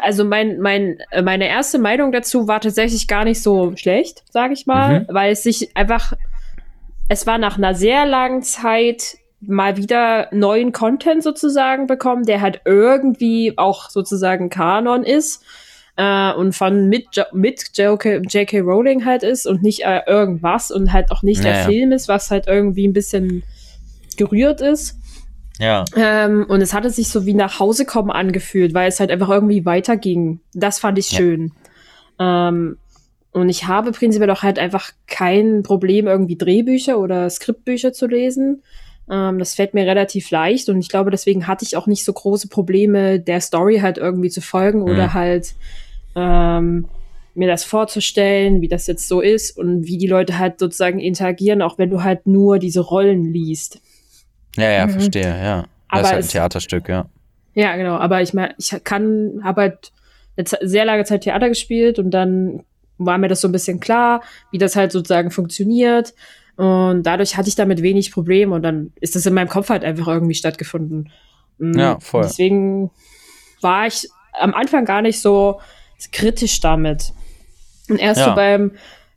Also mein, mein, äh, meine erste Meinung dazu war tatsächlich gar nicht so schlecht, sage ich mal, mhm. weil es sich einfach, es war nach einer sehr langen Zeit mal wieder neuen Content sozusagen bekommen, der halt irgendwie auch sozusagen Kanon ist äh, und von mit, mit J.K. Rowling halt ist und nicht äh, irgendwas und halt auch nicht naja. der Film ist, was halt irgendwie ein bisschen gerührt ist. Ja. Ähm, und es hatte sich so wie nach Hause kommen angefühlt, weil es halt einfach irgendwie weiterging. Das fand ich schön. Ja. Ähm, und ich habe prinzipiell auch halt einfach kein Problem, irgendwie Drehbücher oder Skriptbücher zu lesen. Ähm, das fällt mir relativ leicht und ich glaube, deswegen hatte ich auch nicht so große Probleme, der Story halt irgendwie zu folgen mhm. oder halt ähm, mir das vorzustellen, wie das jetzt so ist und wie die Leute halt sozusagen interagieren, auch wenn du halt nur diese Rollen liest. Ja, ja, mhm. verstehe, ja. Das aber ist halt ein Theaterstück, ja. Ja, genau, aber ich meine, ich kann, habe halt eine sehr lange Zeit Theater gespielt und dann war mir das so ein bisschen klar, wie das halt sozusagen funktioniert. Und dadurch hatte ich damit wenig Probleme und dann ist das in meinem Kopf halt einfach irgendwie stattgefunden. Mhm. Ja, voll. Deswegen war ich am Anfang gar nicht so kritisch damit. Und erst ja. so beim,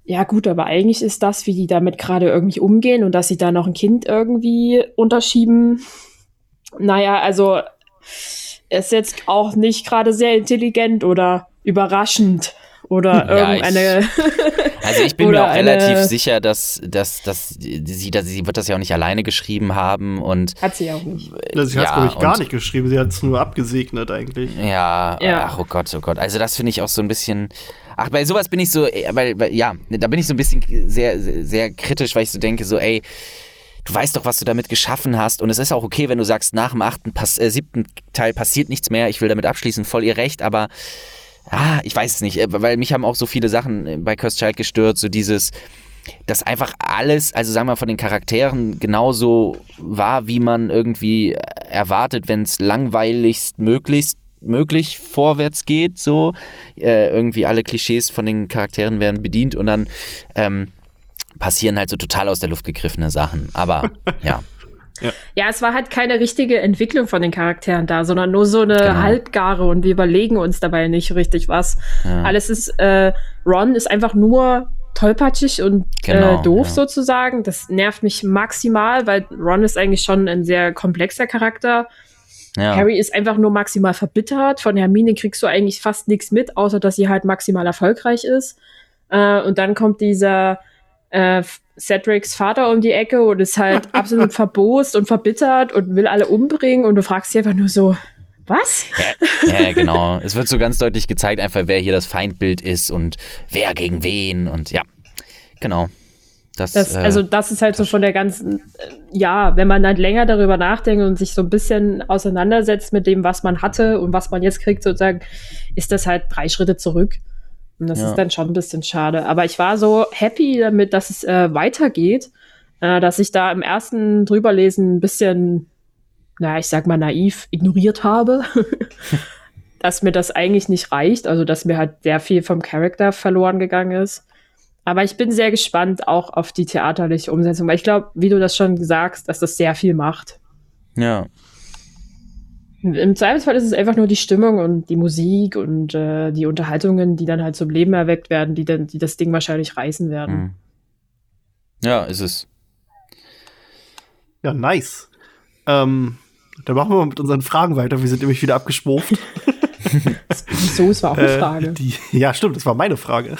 ja gut, aber eigentlich ist das, wie die damit gerade irgendwie umgehen und dass sie da noch ein Kind irgendwie unterschieben. Naja, also ist jetzt auch nicht gerade sehr intelligent oder überraschend oder ja, irgendeine. Ich, also ich bin mir auch relativ sicher, dass, dass, dass sie, dass sie wird das ja auch nicht alleine geschrieben haben und. Hat sie auch nicht. Ja, sie hat es, glaube ich, gar nicht geschrieben. Sie hat es nur abgesegnet eigentlich. Ja, ja, ach oh Gott, oh Gott. Also das finde ich auch so ein bisschen. Ach, bei sowas bin ich so, äh, weil, weil, ja, da bin ich so ein bisschen sehr, sehr kritisch, weil ich so denke, so, ey, du weißt doch, was du damit geschaffen hast. Und es ist auch okay, wenn du sagst, nach dem achten, Pass äh, siebten Teil passiert nichts mehr, ich will damit abschließen, voll ihr Recht, aber ah, ich weiß es nicht, äh, weil mich haben auch so viele Sachen äh, bei Cursed Child gestört, so dieses, dass einfach alles, also sagen wir von den Charakteren genauso war, wie man irgendwie erwartet, wenn es langweiligst möglichst möglich vorwärts geht, so äh, irgendwie alle Klischees von den Charakteren werden bedient und dann ähm, passieren halt so total aus der Luft gegriffene Sachen. Aber ja. Ja. ja. es war halt keine richtige Entwicklung von den Charakteren da, sondern nur so eine genau. halbgare und wir überlegen uns dabei nicht richtig was. Ja. Alles ist, äh, Ron ist einfach nur tollpatschig und genau, äh, doof ja. sozusagen. Das nervt mich maximal, weil Ron ist eigentlich schon ein sehr komplexer Charakter. Ja. Harry ist einfach nur maximal verbittert. Von Hermine kriegst du eigentlich fast nichts mit, außer dass sie halt maximal erfolgreich ist. Äh, und dann kommt dieser äh, Cedrics Vater um die Ecke und ist halt absolut verbost und verbittert und will alle umbringen und du fragst dich einfach nur so, was? Ja, ja, genau. es wird so ganz deutlich gezeigt, einfach wer hier das Feindbild ist und wer gegen wen und ja, genau. Das, das, äh, also das ist halt so von der ganzen, äh, ja, wenn man dann länger darüber nachdenkt und sich so ein bisschen auseinandersetzt mit dem, was man hatte und was man jetzt kriegt, sozusagen, ist das halt drei Schritte zurück. Und das ja. ist dann schon ein bisschen schade. Aber ich war so happy damit, dass es äh, weitergeht, äh, dass ich da im ersten drüberlesen ein bisschen, naja, ich sag mal naiv ignoriert habe. dass mir das eigentlich nicht reicht, also dass mir halt sehr viel vom Charakter verloren gegangen ist. Aber ich bin sehr gespannt auch auf die theaterliche Umsetzung, weil ich glaube, wie du das schon sagst, dass das sehr viel macht. Ja. Im Zweifelsfall ist es einfach nur die Stimmung und die Musik und äh, die Unterhaltungen, die dann halt zum Leben erweckt werden, die, dann, die das Ding wahrscheinlich reißen werden. Mhm. Ja, ist es. Ja, nice. Ähm, dann machen wir mal mit unseren Fragen weiter. Wir sind nämlich wieder abgeschwuft. so, es war auch eine äh, Frage. die, ja, stimmt, das war meine Frage.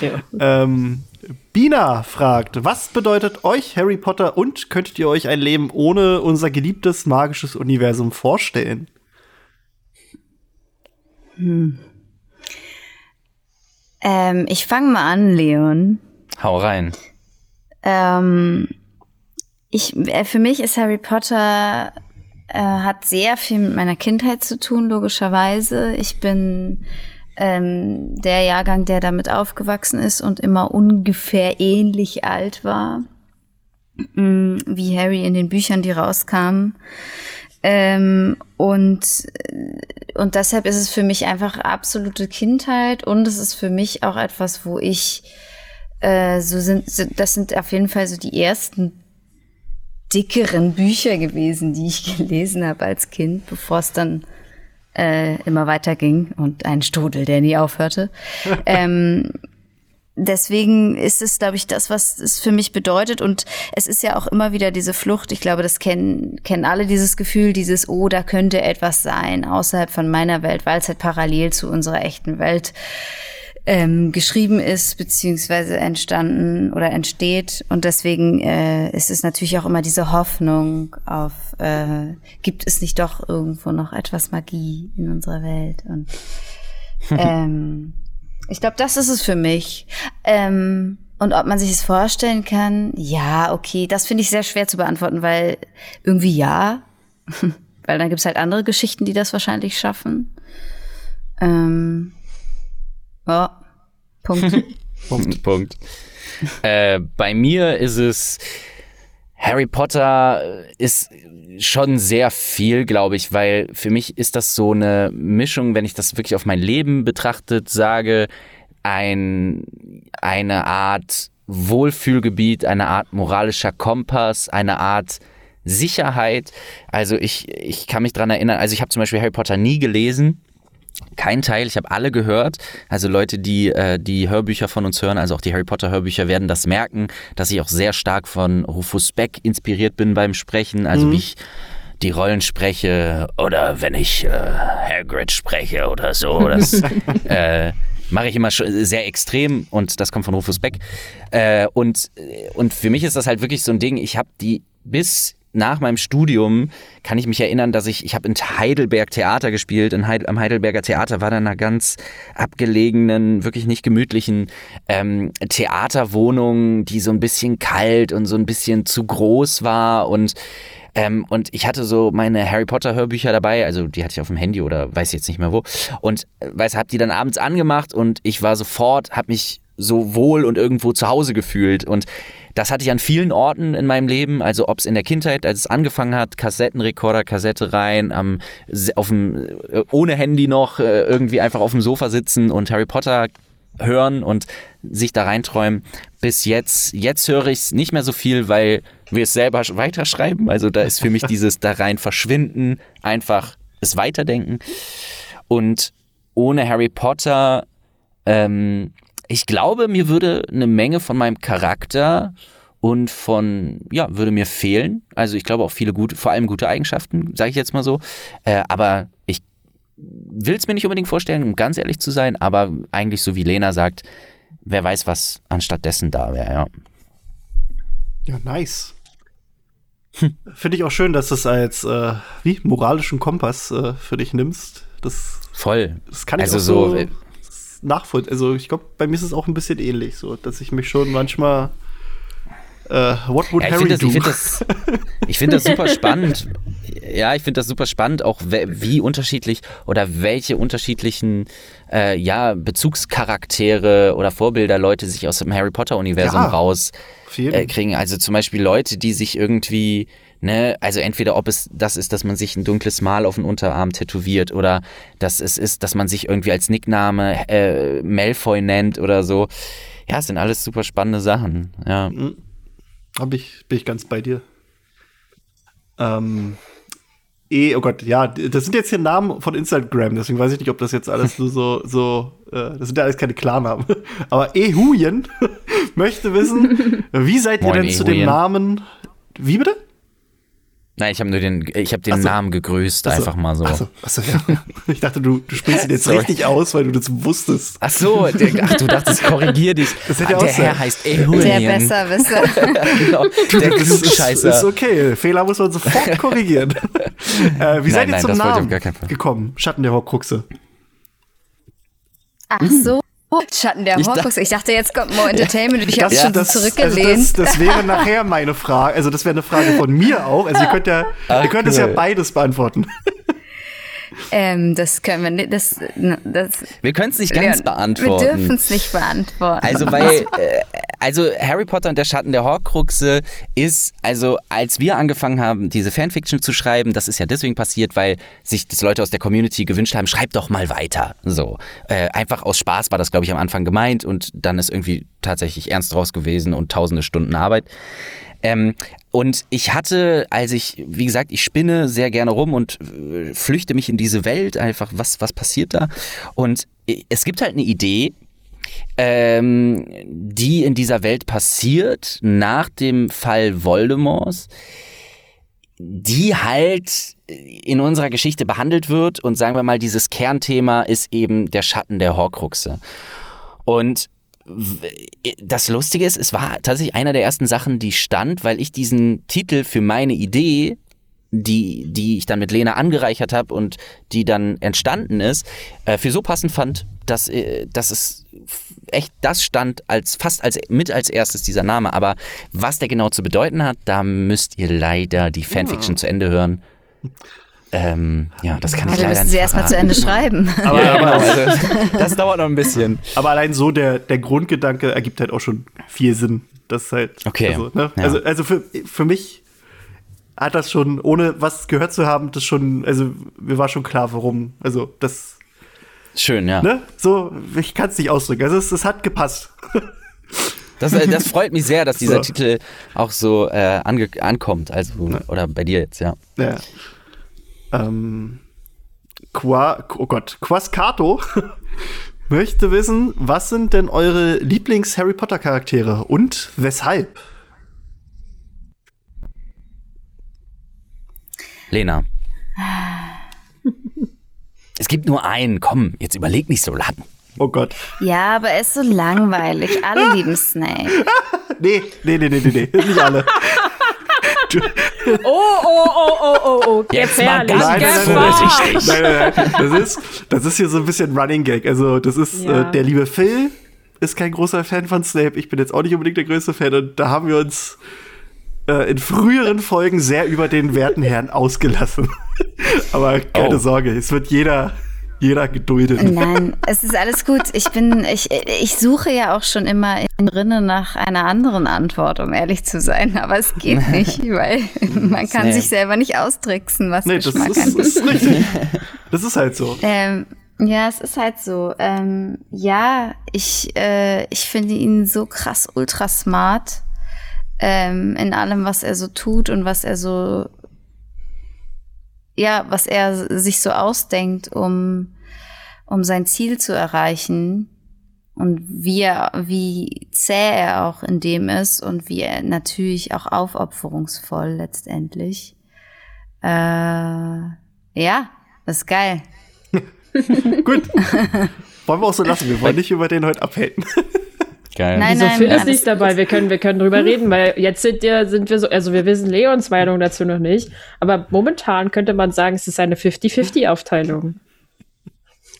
Ja. ähm, Bina fragt, was bedeutet euch Harry Potter und könntet ihr euch ein Leben ohne unser geliebtes magisches Universum vorstellen? Hm. Ähm, ich fange mal an, Leon. Hau rein. Ähm, ich, äh, für mich ist Harry Potter äh, hat sehr viel mit meiner Kindheit zu tun, logischerweise. Ich bin ähm, der Jahrgang, der damit aufgewachsen ist und immer ungefähr ähnlich alt war, mm, wie Harry in den Büchern, die rauskamen. Ähm, und, äh, und deshalb ist es für mich einfach absolute Kindheit und es ist für mich auch etwas, wo ich äh, so sind, das sind auf jeden Fall so die ersten dickeren Bücher gewesen, die ich gelesen habe als Kind, bevor es dann äh, immer weiterging und ein Strudel, der nie aufhörte. ähm, deswegen ist es, glaube ich, das, was es für mich bedeutet. Und es ist ja auch immer wieder diese Flucht. Ich glaube, das kennen, kennen alle dieses Gefühl, dieses, oh, da könnte etwas sein außerhalb von meiner Welt, weil es halt parallel zu unserer echten Welt ähm, geschrieben ist, beziehungsweise entstanden oder entsteht. Und deswegen äh, ist es natürlich auch immer diese Hoffnung auf, äh, gibt es nicht doch irgendwo noch etwas Magie in unserer Welt? Und ähm, ich glaube, das ist es für mich. Ähm, und ob man sich es vorstellen kann, ja, okay, das finde ich sehr schwer zu beantworten, weil irgendwie ja, weil dann gibt es halt andere Geschichten, die das wahrscheinlich schaffen. Ähm, ja. Punkt. Punkt. Punkt. Äh, bei mir ist es, Harry Potter ist schon sehr viel, glaube ich, weil für mich ist das so eine Mischung, wenn ich das wirklich auf mein Leben betrachtet sage, ein, eine Art Wohlfühlgebiet, eine Art moralischer Kompass, eine Art Sicherheit. Also ich, ich kann mich dran erinnern, also ich habe zum Beispiel Harry Potter nie gelesen, kein Teil, ich habe alle gehört. Also Leute, die äh, die Hörbücher von uns hören, also auch die Harry Potter Hörbücher, werden das merken, dass ich auch sehr stark von Rufus Beck inspiriert bin beim Sprechen. Also mhm. wie ich die Rollen spreche oder wenn ich äh, Hagrid spreche oder so. Das äh, mache ich immer sehr extrem und das kommt von Rufus Beck. Äh, und, und für mich ist das halt wirklich so ein Ding, ich habe die bis nach meinem Studium kann ich mich erinnern, dass ich, ich habe in Heidelberg Theater gespielt. In Heidel, am Heidelberger Theater war dann einer ganz abgelegenen, wirklich nicht gemütlichen ähm, Theaterwohnung, die so ein bisschen kalt und so ein bisschen zu groß war und ähm, und ich hatte so meine Harry Potter Hörbücher dabei, also die hatte ich auf dem Handy oder weiß jetzt nicht mehr wo. Und äh, weiß, hab die dann abends angemacht und ich war sofort, hab mich so wohl und irgendwo zu Hause gefühlt. Und das hatte ich an vielen Orten in meinem Leben, also ob es in der Kindheit, als es angefangen hat, Kassettenrekorder, Kassette rein, am, auf dem, äh, ohne Handy noch, äh, irgendwie einfach auf dem Sofa sitzen und Harry Potter hören und sich da reinträumen. Bis jetzt, jetzt höre ich es nicht mehr so viel, weil wir es selber weiterschreiben. Also da ist für mich dieses da rein verschwinden, einfach es weiterdenken. Und ohne Harry Potter ähm, ich glaube, mir würde eine Menge von meinem Charakter und von, ja, würde mir fehlen. Also ich glaube auch viele gute, vor allem gute Eigenschaften, sage ich jetzt mal so. Äh, aber ich will es mir nicht unbedingt vorstellen, um ganz ehrlich zu sein, aber eigentlich so wie Lena sagt, wer weiß, was anstatt dessen da wäre, ja. Ja, nice. Hm. Finde ich auch schön, dass du es als äh, wie moralischen Kompass äh, für dich nimmst. Das voll. Das kann ich also auch so, so nachvollziehen. Also ich glaube, bei mir ist es auch ein bisschen ähnlich, so, dass ich mich schon manchmal Äh, what would Ja, ich Harry finde das, do? ich find das, ich find das super spannend. Ja, ich finde das super spannend, auch wie unterschiedlich oder welche unterschiedlichen äh, ja, Bezugscharaktere oder Vorbilder Leute sich aus dem Harry Potter-Universum Ja, raus Auf jeden. äh, kriegen. Also zum Beispiel Leute, die sich irgendwie, ne, also entweder ob es das ist, dass man sich ein dunkles Mal auf den Unterarm tätowiert oder dass es ist, dass man sich irgendwie als Nickname äh, Malfoy nennt oder so. Ja, es sind alles super spannende Sachen. Ja. Hab ich, bin ich ganz bei dir. Ähm, eh, oh Gott, ja, das sind jetzt hier Namen von Instagram, deswegen weiß ich nicht, ob das jetzt alles nur so, so, äh, das sind ja alles keine Klarnamen. Aber Ehuyen möchte wissen, wie seid ihr Moin, denn zu dem Ehuyen. Namen, wie bitte? Nein, ich habe nur den, ich habe den so. Namen gegrüßt, Ach so. einfach mal so. Achso, achso, ja. Ich dachte, du, du sprichst ihn jetzt Sorry. richtig aus, weil du das wusstest. Ach so, der, ach, du dachtest, korrigier dich. Das hätte Ah, auch der sein. Herr heißt Ehulien. Der Besserwisser. genau, der Das ist, Klugscheißer. ist okay. Fehler muss man sofort korrigieren. äh, wie seid ihr nein, zum Namen gar keinen Fall. gekommen? Schatten der Horcruxe. Ach so. Schatten der Ich Horcrux. Ich dachte, jetzt kommt More Entertainment und ich habe Das, schon das, zurückgelehnt. Also das, das wäre nachher meine Frage. Also, das wäre eine Frage von mir auch. Also, ihr könnt ja, ihr könnt es ja beides beantworten. Ähm, das können wir nicht. Das, das, Wir können es nicht ganz wir beantworten. dürfen es nicht beantworten. Also weil, äh, also Harry Potter und der Schatten der Horcruxe ist, also als wir angefangen haben, diese Fanfiction zu schreiben, das ist ja deswegen passiert, weil sich das Leute aus der Community gewünscht haben, schreibt doch mal weiter. So, äh, einfach aus Spaß war das, glaube ich, am Anfang gemeint und dann ist irgendwie tatsächlich ernst draus gewesen und tausende Stunden Arbeit. Ähm, und ich hatte, als ich, wie gesagt, ich spinne sehr gerne rum und äh, flüchte mich in diese Welt, einfach, was, was passiert da? Und äh, es gibt halt eine Idee, ähm, die in dieser Welt passiert nach dem Fall Voldemorts, die halt in unserer Geschichte behandelt wird und sagen wir mal, dieses Kernthema ist eben der Schatten der Horcruxe. Und das Lustige ist, es war tatsächlich einer der ersten Sachen, die stand, weil ich diesen Titel für meine Idee, die, die ich dann mit Lena angereichert habe und die dann entstanden ist, äh, für so passend fand, dass, äh, dass es echt das stand als fast als mit als erstes dieser Name. Aber was der genau zu bedeuten hat, da müsst ihr leider die Fanfiction zu Ende hören. Ähm, ja, das kann ich also leider müssen Sie erstmal zu. Ende schreiben. Aber, Ja, genau, aber, also, das dauert noch ein bisschen. aber allein so der, der Grundgedanke ergibt halt auch schon viel Sinn. Das ist halt. Okay, Also, ne? ja. also, also für, für mich hat das schon, ohne was gehört zu haben, das schon, also mir war schon klar, warum. Also, das, Schön, ja. ne? So, ich kann es nicht ausdrücken. Also, es, es hat gepasst. Das, äh, das freut mich sehr, dass dieser So. Titel auch so äh, ange ankommt. Also, oder bei dir jetzt, ja. Ja. Ähm, Qua, oh Gott, Quascato möchte wissen, was sind denn eure Lieblings-Harry Potter-Charaktere und weshalb? Lena. es gibt nur einen. Komm, jetzt überleg nicht so lang. Oh Gott. Ja, aber er ist so langweilig. Alle lieben Snape. Nee, nee, nee, nee, nee, nee. nicht alle. Oh, oh, oh, oh, oh, oh. Gefährlich. ganz nein, nein, nein, Ganz nein. Das ist, das ist hier so ein bisschen Running Gag. Also, das ist Ja. äh, der liebe Phil ist kein großer Fan von Snape. Ich bin jetzt auch nicht unbedingt der größte Fan. Und da haben wir uns äh, in früheren Folgen sehr über den werten Herrn ausgelassen. Aber keine Oh. Sorge, es wird jeder, jeder geduldet. Nein, es ist alles gut. Ich bin, ich, ich suche ja auch schon immer in drinnen nach einer anderen Antwort, um ehrlich zu sein. Aber es geht nicht, weil man kann Nee. sich selber nicht austricksen, was Nee, das Geschmack ist, angeht. ist richtig. Das ist halt so. Ähm, ja, es ist halt so. Ähm, ja, ich, äh, ich finde ihn so krass ultra smart ähm, in allem, was er so tut und was er so, ja, was er sich so ausdenkt, um, um sein Ziel zu erreichen. Und wie er, wie zäh er auch in dem ist und wie er natürlich auch aufopferungsvoll letztendlich. Äh, ja, das ist geil. Gut. Wollen wir auch so lassen. Wir wollen nicht über den heute abhalten. Geil. Nein, Wieso nein, Phil ist nicht dabei? Wir können, wir können drüber reden, weil jetzt sind wir, sind wir so, also wir wissen Leons Meinung dazu noch nicht, aber momentan könnte man sagen, es ist eine 50-50-Aufteilung.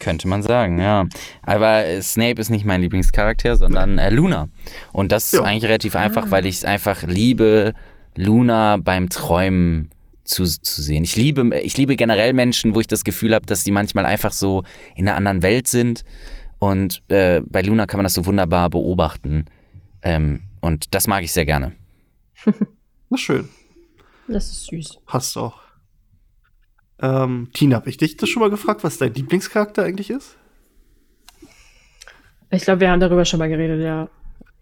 Könnte man sagen, ja. Aber Snape ist nicht mein Lieblingscharakter, sondern äh, Luna. Und das ist Ja. eigentlich relativ einfach, weil ich es einfach liebe, Luna beim Träumen zu, zu sehen. Ich liebe, ich liebe generell Menschen, wo ich das Gefühl habe, dass die manchmal einfach so in einer anderen Welt sind. Und äh, bei Luna kann man das so wunderbar beobachten. Ähm, und das mag ich sehr gerne. Na schön. Das ist süß. Hast du auch. Ähm, Tina, hab ich dich das schon mal gefragt, was dein Lieblingscharakter eigentlich ist? Ich glaube, wir haben darüber schon mal geredet, ja.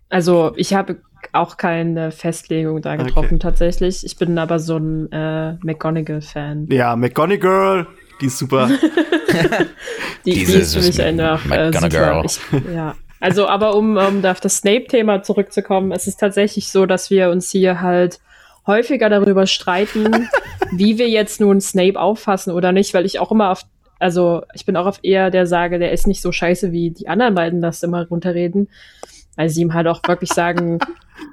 Also ich habe auch keine Festlegung da getroffen Okay. tatsächlich. Ich bin aber so ein äh, McGonagall-Fan. Ja, McGonagall, die ist super. Die, die Diese ist für mich einfach äh, McGonagall. super. Ich, ja. Also, aber um, um auf das Snape-Thema zurückzukommen, es ist tatsächlich so, dass wir uns hier halt häufiger darüber streiten, wie wir jetzt nun Snape auffassen oder nicht, weil ich auch immer auf, also ich bin auch auf eher der Sage, der ist nicht so scheiße, wie die anderen beiden das immer runterreden. Weil sie ihm halt auch wirklich sagen,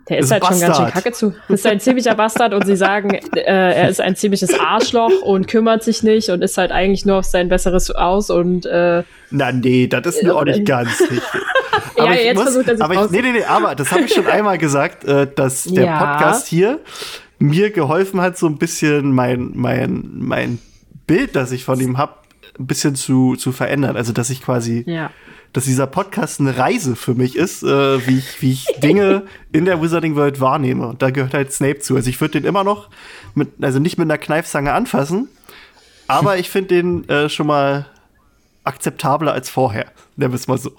der ist Ist halt schon ganz schön Bastard. kacke zu. Ist ein ziemlicher Bastard und sie sagen, äh, er ist ein ziemliches Arschloch und kümmert sich nicht und ist halt eigentlich nur auf sein Besseres aus und äh, Na nee, das ist mir auch nicht ganz richtig. Ja, ich jetzt versucht er sich aber ich, nee, nee, nee, aber das habe ich schon einmal gesagt, äh, dass der Ja. Podcast hier mir geholfen hat, so ein bisschen mein, mein, mein Bild, das ich von ihm habe, ein bisschen zu, zu verändern. Also, dass ich quasi, ja. dass dieser Podcast eine Reise für mich ist, äh, wie, ich, wie ich Dinge in der Wizarding World wahrnehme. Und da gehört halt Snape zu. Also, ich würde den immer noch mit, also nicht mit einer Kneifzange anfassen, aber ich finde den äh, schon mal akzeptabler als vorher. Nennen wir es mal so.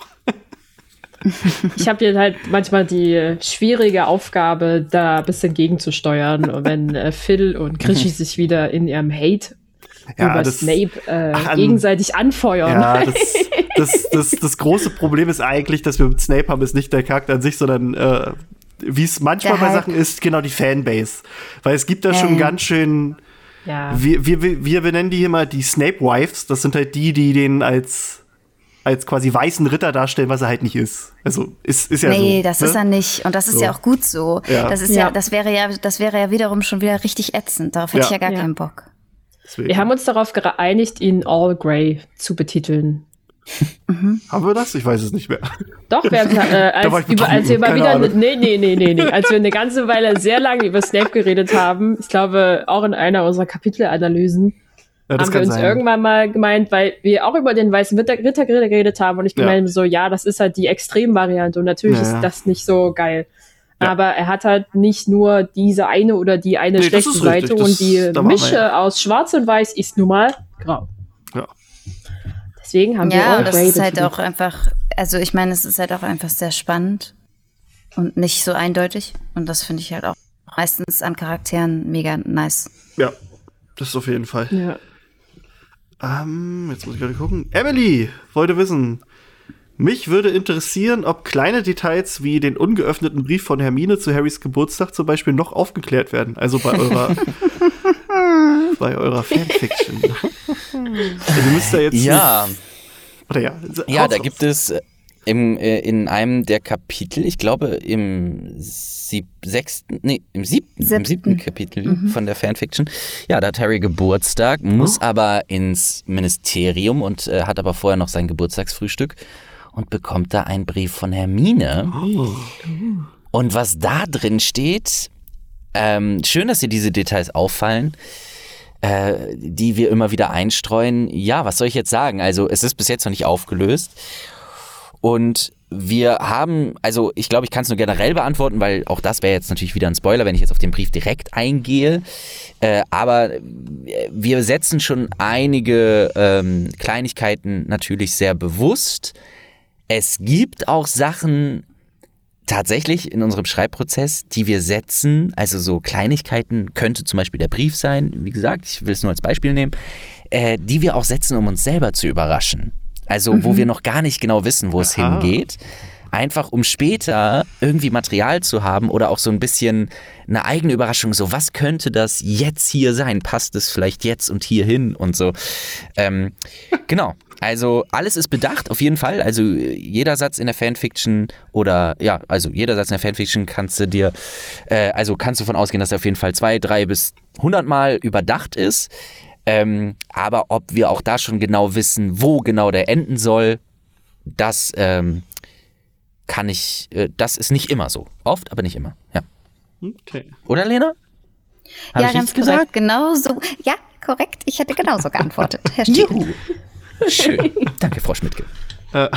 Ich habe hier halt manchmal die schwierige Aufgabe, da ein bisschen gegenzusteuern. Und wenn äh, Phil und Krischi sich wieder in ihrem Hate Ja, über das- Snape äh, Ach, an- gegenseitig anfeuern. Ja, das, das, das, das große Problem ist eigentlich, dass wir mit Snape haben, ist nicht der Charakter an sich, sondern äh, wie es manchmal Der bei Hype. Sachen ist, genau die Fanbase. Weil es gibt da schon Ähm. ganz schön. Ja. Wir, wir, wir, wir benennen die hier mal die Snape-Wives. Das sind halt die, die den als, als quasi weißen Ritter darstellen, was er halt nicht ist. Also ist, ist ja so. nee, das ne? ist er nicht. Und das ist So. ja auch gut so. Ja. Das ist ja. Ja. das wäre ja, das wäre ja wiederum schon wieder richtig ätzend. Darauf hätte Ja. ich ja gar Ja. keinen Bock. Deswegen. Wir haben uns darauf geeinigt, ihn All Grey zu betiteln. Haben wir das? Ich weiß es nicht mehr. Doch, wir haben, äh, als, über, als wir mal wieder, Ahnung. nee, nee, nee, nee, nee, als wir eine ganze Weile sehr lange über Snape geredet haben, ich glaube auch in einer unserer Kapitelanalysen, Ja, das haben wir kann uns sein. irgendwann mal gemeint, weil wir auch über den weißen Ritter, Ritter geredet haben und ich Ja. gemeint so, ja, das ist halt die Extremvariante und natürlich Ja, ist ja. das nicht so geil. Ja. Aber er hat halt nicht nur diese eine oder die eine Nee, schlechte. Seite Das- und die Mische ja. aus Schwarz und Weiß ist nun mal grau. Ja. Deswegen haben wir Ja, All und das ist halt auch einfach, also ich meine, es ist halt auch einfach sehr spannend und nicht so eindeutig. Und das finde ich halt auch meistens an Charakteren mega nice. Ja, das ist auf jeden Fall. Ja. Ähm, jetzt muss ich gerade gucken. Emily wollte wissen. Mich würde interessieren, ob kleine Details wie den ungeöffneten Brief von Hermine zu Harrys Geburtstag zum Beispiel noch aufgeklärt werden. Also bei eurer, bei eurer Fanfiction. Ihr müsst ja jetzt. Ja. Oder ja. Ja, da gibt es äh, im, äh, in einem der Kapitel, ich glaube im sieb, sechsten, nee, im siebten, im Siebten. siebten Kapitel von der Fanfiction. Ja, da hat Harry Geburtstag, muss aber ins Ministerium und äh, hat aber vorher noch sein Geburtstagsfrühstück und bekommt da einen Brief von Hermine. Und was da drin steht, ähm, schön, dass dir diese Details auffallen äh, die wir immer wieder einstreuen. Ja, was soll ich jetzt sagen? Also es ist bis jetzt noch nicht aufgelöst. Und wir haben, also ich glaube, ich kann es nur generell beantworten, weil auch das wäre jetzt natürlich wieder ein Spoiler, wenn ich jetzt auf den Brief direkt eingehe. Äh, aber äh, wir setzen schon einige ähm, Kleinigkeiten natürlich sehr bewusst. Es gibt auch Sachen, tatsächlich in unserem Schreibprozess, die wir setzen, also so Kleinigkeiten, könnte zum Beispiel der Brief sein, wie gesagt, ich will es nur als Beispiel nehmen, äh, die wir auch setzen, um uns selber zu überraschen. Also wo wir noch gar nicht genau wissen, wo es Aha. hingeht. Einfach um später irgendwie Material zu haben oder auch so ein bisschen eine eigene Überraschung, so was könnte das jetzt hier sein? Passt es vielleicht jetzt und hier hin und so. Ähm, genau. Also alles ist bedacht, auf jeden Fall. Also jeder Satz in der Fanfiction oder ja, also jeder Satz in der Fanfiction kannst du dir, äh, also kannst du davon ausgehen, dass er auf jeden Fall zwei, drei bis hundert Mal überdacht ist. Ähm, aber ob wir auch da schon genau wissen, wo genau der enden soll, das ähm, kann ich, äh, das ist nicht immer so. Oft, aber nicht immer. Ja. Okay. Oder Lena? Hab ja, ich ganz nichts korrekt. Genau so. Ja, korrekt. Ich hätte genauso geantwortet. Herr. Juhu. Schön. Danke, Frau Schmidtke. Äh,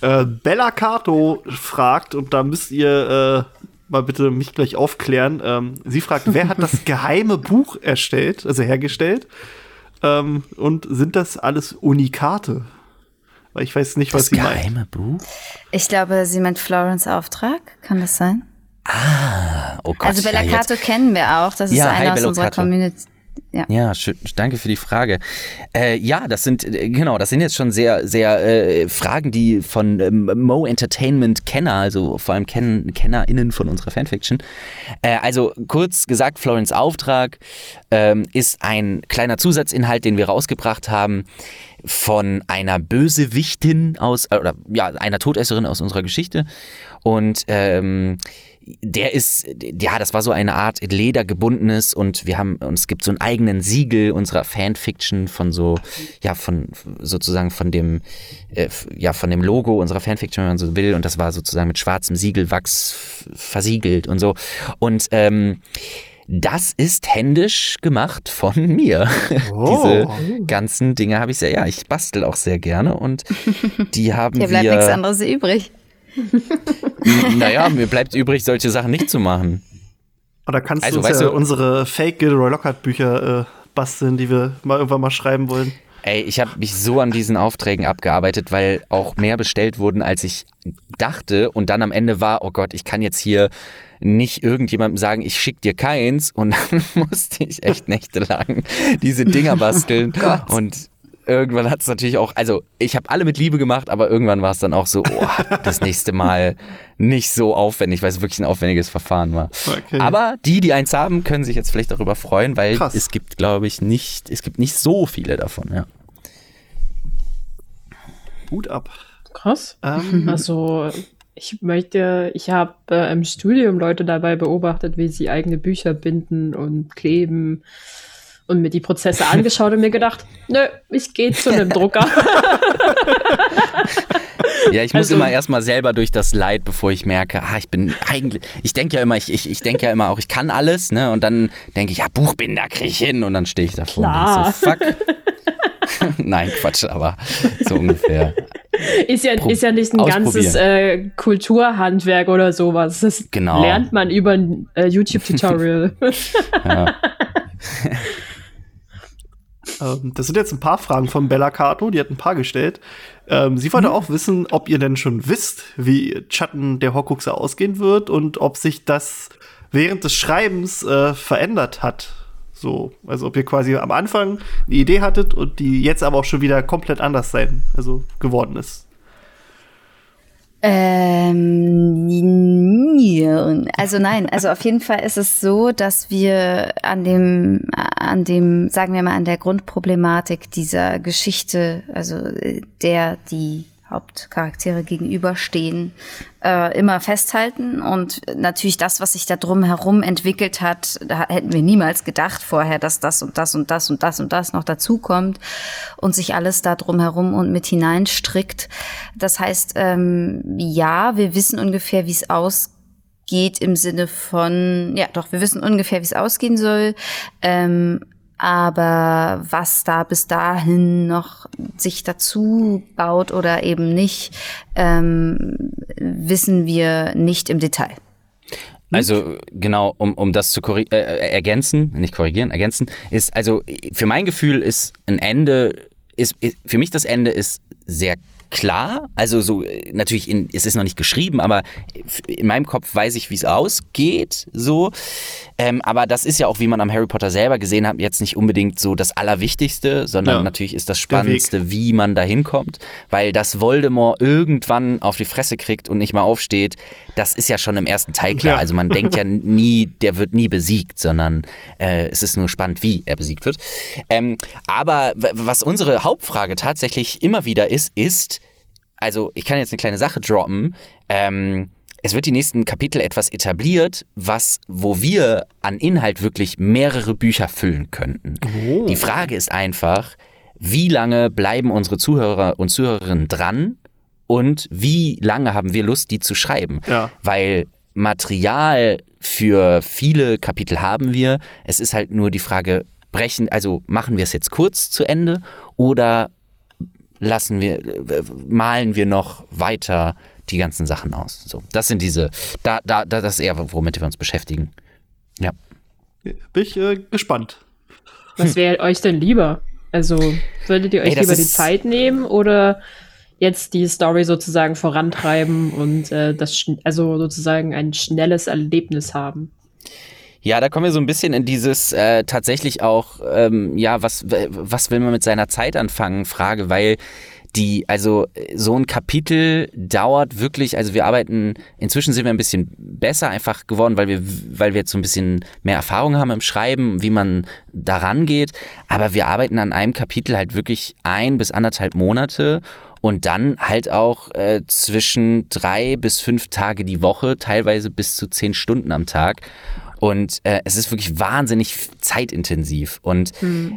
äh, Bella Cato fragt, und da müsst ihr äh, mal bitte mich gleich aufklären. Ähm, sie fragt, wer hat das geheime Buch erstellt, also hergestellt? Ähm, und sind das alles Unikate? Weil ich weiß nicht, was Das sie meint. geheime Buch? Ich glaube, sie meint Florence Auftrag. Kann das sein? Oh Gott, also Bella ja, Cato kennen wir auch. Das ist Ja, hi, einer aus Bello unserer. Community. Ja. Ja, schön, danke für die Frage. Äh, ja, das sind äh, genau, das sind jetzt schon sehr, sehr äh, Fragen, die von ähm, Mo Entertainment Kenner, also vor allem Ken KennerInnen von unserer Fanfiction. Äh, also kurz gesagt, Florence Auftrag ähm, ist ein kleiner Zusatzinhalt, den wir rausgebracht haben von einer Bösewichtin aus, äh, oder ja, einer Todesserin aus unserer Geschichte. Und ähm, der ist, ja, das war so eine Art ledergebundenes und wir haben, und es gibt so einen eigenen Siegel unserer Fanfiction von so, ja, von sozusagen von dem, äh, ja, von dem Logo unserer Fanfiction, wenn man so will, und das war sozusagen mit schwarzem Siegelwachs versiegelt und so. Und ähm, das ist händisch gemacht von mir. Oh. Diese ganzen Dinge habe ich sehr, ja, ich bastel auch sehr gerne und die haben Hier bleibt wir. nichts anderes übrig. Naja, mir bleibt übrig, solche Sachen nicht zu machen. Oder kannst Also, du ja du- unsere Fake Gilderoy Lockhart Bücher äh, basteln, die wir mal irgendwann mal schreiben wollen? Ey, ich habe mich so an diesen Aufträgen abgearbeitet, weil auch mehr bestellt wurden, als ich dachte. Und dann am Ende war, oh Gott, ich kann jetzt hier nicht irgendjemandem sagen, ich schick dir keins. Und dann musste ich echt nächtelang diese Dinger basteln. Gott. und irgendwann hat es natürlich auch, also ich habe alle mit Liebe gemacht, aber irgendwann war es dann auch so, oh, das nächste Mal nicht so aufwendig, weil es wirklich ein aufwendiges Verfahren war. Okay. Aber die, die eins haben, können sich jetzt vielleicht darüber freuen, weil Krass. es gibt, glaube ich, nicht, es gibt nicht so viele davon, ja. Hut ab. Krass. Ähm, Also, ich möchte, ich habe äh, im Studium Leute dabei beobachtet, wie sie eigene Bücher binden und kleben und mir die Prozesse angeschaut und mir gedacht, nö, ich gehe zu einem Drucker. Ja, ich muss Also- immer erstmal selber durch das Leid, bevor ich merke, ah, ich bin eigentlich, ich denke ja immer, ich, ich, ich denke ja immer auch, ich kann alles, ne? Und dann denke ich, ja, Buchbinder kriege ich hin und dann stehe ich davor Klar. und so, fuck. Nein, Quatsch, aber so ungefähr. ist, ja, ist ja nicht ein ganzes äh, Kulturhandwerk oder sowas. Das Genau. lernt man über ein äh, YouTube-Tutorial. Ja. Ähm, das sind jetzt ein paar Fragen von Bella Cato, die hat ein paar gestellt. Ähm, sie wollte auch wissen, ob ihr denn schon wisst, wie Schatten der Horcruxe ausgehen wird und ob sich das während des Schreibens äh, verändert hat. So, also ob ihr quasi am Anfang eine Idee hattet und die jetzt aber auch schon wieder komplett anders sein, also geworden ist. Ähm, also nein, also auf jeden Fall ist es so, dass wir an dem, an dem, sagen wir mal, an der Grundproblematik dieser Geschichte, also äh, der die Hauptcharaktere gegenüberstehen, äh, immer festhalten. Und natürlich das, was sich da drum herum entwickelt hat, da hätten wir niemals gedacht vorher, dass das und das und das und das und das noch dazukommt und sich alles da drum herum und mit hineinstrickt. Das heißt, ähm, ja, wir wissen ungefähr, wie es ausgeht im Sinne von, ja doch, wir wissen ungefähr, wie es ausgehen soll. Ähm, aber was da bis dahin noch sich dazu baut oder eben nicht, ähm, wissen wir nicht im Detail. Also genau, um, um das zu korri- äh, ergänzen, nicht korrigieren, ergänzen, ist, also für mein Gefühl ist ein Ende, ist, ist für mich das Ende ist sehr klar. Also so äh, natürlich, in, es ist noch nicht geschrieben, aber in meinem Kopf weiß ich, wie es ausgeht. So, ähm, aber das ist ja auch, wie man am Harry Potter selber gesehen hat, jetzt nicht unbedingt so das Allerwichtigste, sondern Ja. natürlich ist das. Spannendste, wie man da hinkommt, weil das Voldemort irgendwann auf die Fresse kriegt und nicht mal aufsteht, das ist ja schon im ersten Teil klar. Ja. Also man denkt ja nie, der wird nie besiegt, sondern äh, es ist nur spannend, wie er besiegt wird. Ähm, aber was unsere Hauptfrage tatsächlich immer wieder ist, ist, also ich kann jetzt eine kleine Sache droppen. Ähm, es wird die nächsten Kapitel etwas etabliert, was, wo wir an Inhalt wirklich mehrere Bücher füllen könnten. Oh. Die Frage ist einfach, wie lange bleiben unsere Zuhörer und Zuhörerinnen dran und wie lange haben wir Lust, die zu schreiben? Ja. Weil Material für viele Kapitel haben wir. Es ist halt nur die Frage, brechen, also machen wir es jetzt kurz zu Ende oder lassen wir, äh, malen wir noch weiter die ganzen Sachen aus. So, das sind diese, da, da, da das ist eher, womit wir uns beschäftigen. Ja. Bin ich äh, gespannt. Was wäre euch denn lieber? Also, würdet ihr euch Ey, lieber die Zeit nehmen oder jetzt die Story sozusagen vorantreiben und äh, das, also sozusagen ein schnelles Erlebnis haben? Ja, da kommen wir so ein bisschen in dieses äh, tatsächlich auch, ähm, ja, was, was will man mit seiner Zeit anfangen, Frage, weil die, also so ein Kapitel dauert wirklich, also wir arbeiten, inzwischen sind wir ein bisschen besser einfach geworden, weil wir, weil wir jetzt so ein bisschen mehr Erfahrung haben im Schreiben, wie man daran geht, aber wir arbeiten an einem Kapitel halt wirklich ein bis anderthalb Monate und dann halt auch äh, zwischen drei bis fünf Tage die Woche, teilweise bis zu zehn Stunden am Tag. Und äh, es ist wirklich wahnsinnig zeitintensiv. Und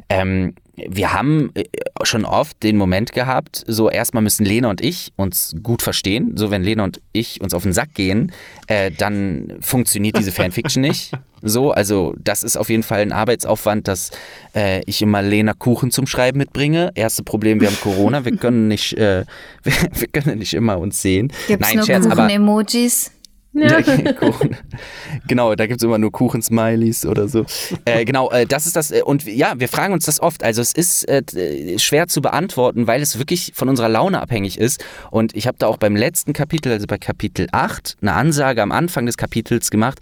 ähm, wir haben äh, schon oft den Moment gehabt, so erstmal müssen Lena und ich uns gut verstehen. So wenn Lena und ich uns auf den Sack gehen, äh, dann funktioniert diese Fanfiction nicht. So, also das ist auf jeden Fall ein Arbeitsaufwand, dass äh, ich immer Lena Kuchen zum Schreiben mitbringe. Erste Problem, wir haben Corona, wir können nicht, äh, wir, wir können nicht immer uns sehen. Gibt's Nein, nur Scherz, aber Kuchen-Emojis? Ja. Genau, da gibt's immer nur Kuchensmileys oder so. Äh, genau, äh, das ist das. Äh, und ja, wir fragen uns das oft. Also es ist äh, t- schwer zu beantworten, weil es wirklich von unserer Laune abhängig ist. Und ich habe da auch beim letzten Kapitel, also bei Kapitel 8, eine Ansage am Anfang des Kapitels gemacht,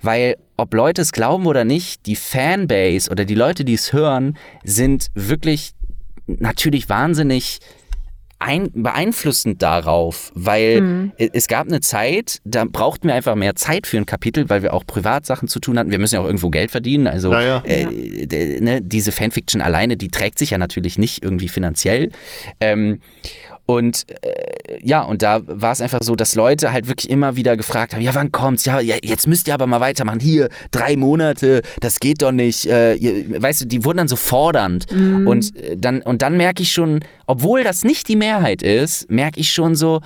weil ob Leute es glauben oder nicht, die Fanbase oder die Leute, die es hören, sind wirklich natürlich wahnsinnig ein, beeinflussend darauf, weil e- es gab eine Zeit, da brauchten wir einfach mehr Zeit für ein Kapitel, weil wir auch Privatsachen zu tun hatten. Wir müssen ja auch irgendwo Geld verdienen. Also Ja, äh, ne, diese Fanfiction alleine, die trägt sich ja natürlich nicht irgendwie finanziell. Ähm, und äh, ja, und da war es einfach so, dass Leute halt wirklich immer wieder gefragt haben, ja, wann kommt's? Ja, ja jetzt müsst ihr aber mal weitermachen. Hier, drei Monate, das geht doch nicht. Äh, ihr, weißt du, die wurden dann so fordernd. Und äh, dann, und dann merke ich schon, obwohl das nicht die Mehrheit ist, merke ich schon so,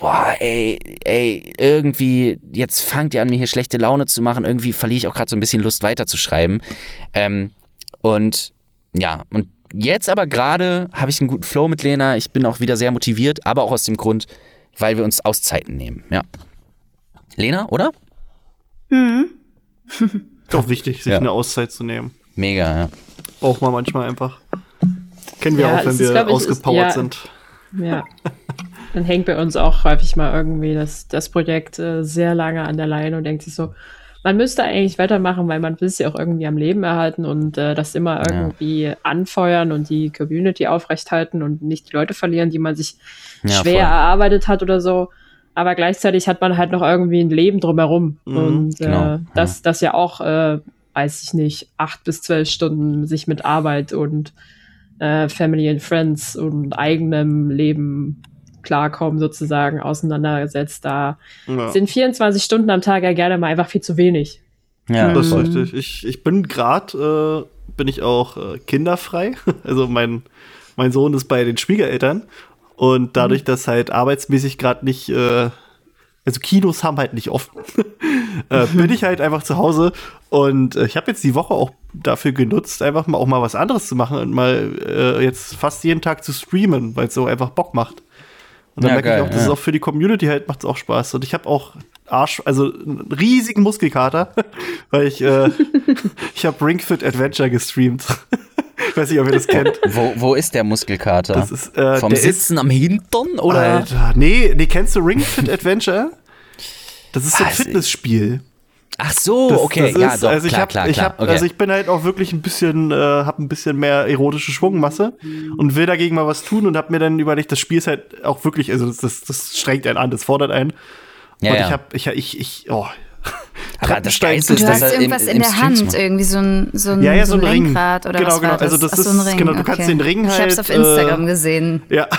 boah, ey, ey, irgendwie, jetzt fangt ihr an, mir hier schlechte Laune zu machen. Irgendwie verliere ich auch gerade so ein bisschen Lust weiterzuschreiben. Ähm, und ja, und jetzt aber gerade habe ich einen guten Flow mit Lena. Ich bin auch wieder sehr motiviert, aber auch aus dem Grund, weil wir uns Auszeiten nehmen. Ja. Lena, oder? Ist auch wichtig, sich Ja. eine Auszeit zu nehmen. Mega, ja. Braucht man manchmal einfach. Kennen wir Ja, auch, wenn ist, wir ich, ist- ausgepowert ja. sind. Ja. Dann hängt bei uns auch häufig mal irgendwie das, das Projekt äh, sehr lange an der Leine und denkt sich so, man müsste eigentlich weitermachen, weil man will es ja auch irgendwie am Leben erhalten und äh, das immer irgendwie anfeuern und die Community aufrechthalten und nicht die Leute verlieren, die man sich Ja, schwer voll. erarbeitet hat oder so. Aber gleichzeitig hat man halt noch irgendwie ein Leben drumherum. Mhm, und genau, äh, das, das ja auch, äh, weiß ich nicht, acht bis zwölf Stunden sich mit Arbeit und äh, Family and Friends und eigenem Leben klarkommen sozusagen auseinandergesetzt. Da Ja. sind 24 Stunden am Tag ja gerne mal einfach viel zu wenig. Ja, Das ist voll. richtig. Ich, ich bin gerade, äh, bin ich auch äh, kinderfrei. Also mein, mein Sohn ist bei den Schwiegereltern. Und dadurch, dass halt arbeitsmäßig gerade nicht, äh, also Kinos haben halt nicht offen, äh, bin ich halt einfach zu Hause. Und äh, ich habe jetzt die Woche auch dafür genutzt, einfach mal auch mal was anderes zu machen und mal äh, jetzt fast jeden Tag zu streamen, weil es so einfach Bock macht. Und dann Ja, merke geil, ich auch, dass ja. es auch für die Community halt macht es auch Spaß. Und ich habe auch Arsch, also einen riesigen Muskelkater, weil ich, äh, ich habe Ring Fit Adventure gestreamt. ich weiß nicht, ob ihr das kennt. Wo, wo ist der Muskelkater? Das ist, äh, Vom der Sitzen am Hintern oder? Alter, nee, nee, kennst du Ring Fit Adventure? Das ist so ein? Fitnessspiel. Ach so, Das, okay, das ja, ist, doch, also ich klar, hab, klar, ich klar. hab, okay. Also ich bin halt auch wirklich ein bisschen, äh, hab ein bisschen mehr erotische Schwungmasse und will dagegen mal was tun und hab mir dann überlegt, das Spiel ist halt auch wirklich, also das, das, das strengt einen an, das fordert einen. ja, und ja. ich hab, ich, ich, ich, oh. Aber das Geilste ist, Du dass hast er im, irgendwas in im der Streams Hand, macht. irgendwie so ein, so ein, Ja, ja, so ein Ring. Lenkrad oder Genau, was genau. Also das Ach, so ein ist- Ring. genau, du kannst den Ring Ich hab's halt, auf Instagram äh, gesehen. Ja.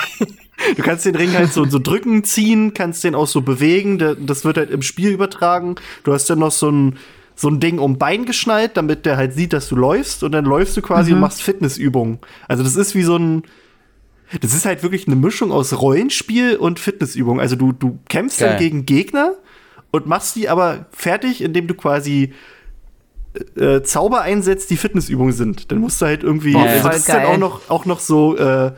Du kannst den Ring halt so, so drücken, ziehen, kannst den auch so bewegen. Das wird halt im Spiel übertragen. Du hast dann noch so ein, so ein Ding um Bein geschnallt, damit der halt sieht, dass du läufst. Und dann läufst du quasi mhm. und machst Fitnessübungen. Also das ist wie so ein, das ist halt wirklich eine Mischung aus Rollenspiel und Fitnessübung. Also du, du kämpfst Geil. dann gegen Gegner und machst die aber fertig, indem du quasi äh, Zauber einsetzt, die Fitnessübungen sind. Dann musst du halt irgendwie, oh, also das ist dann auch noch, auch noch so äh,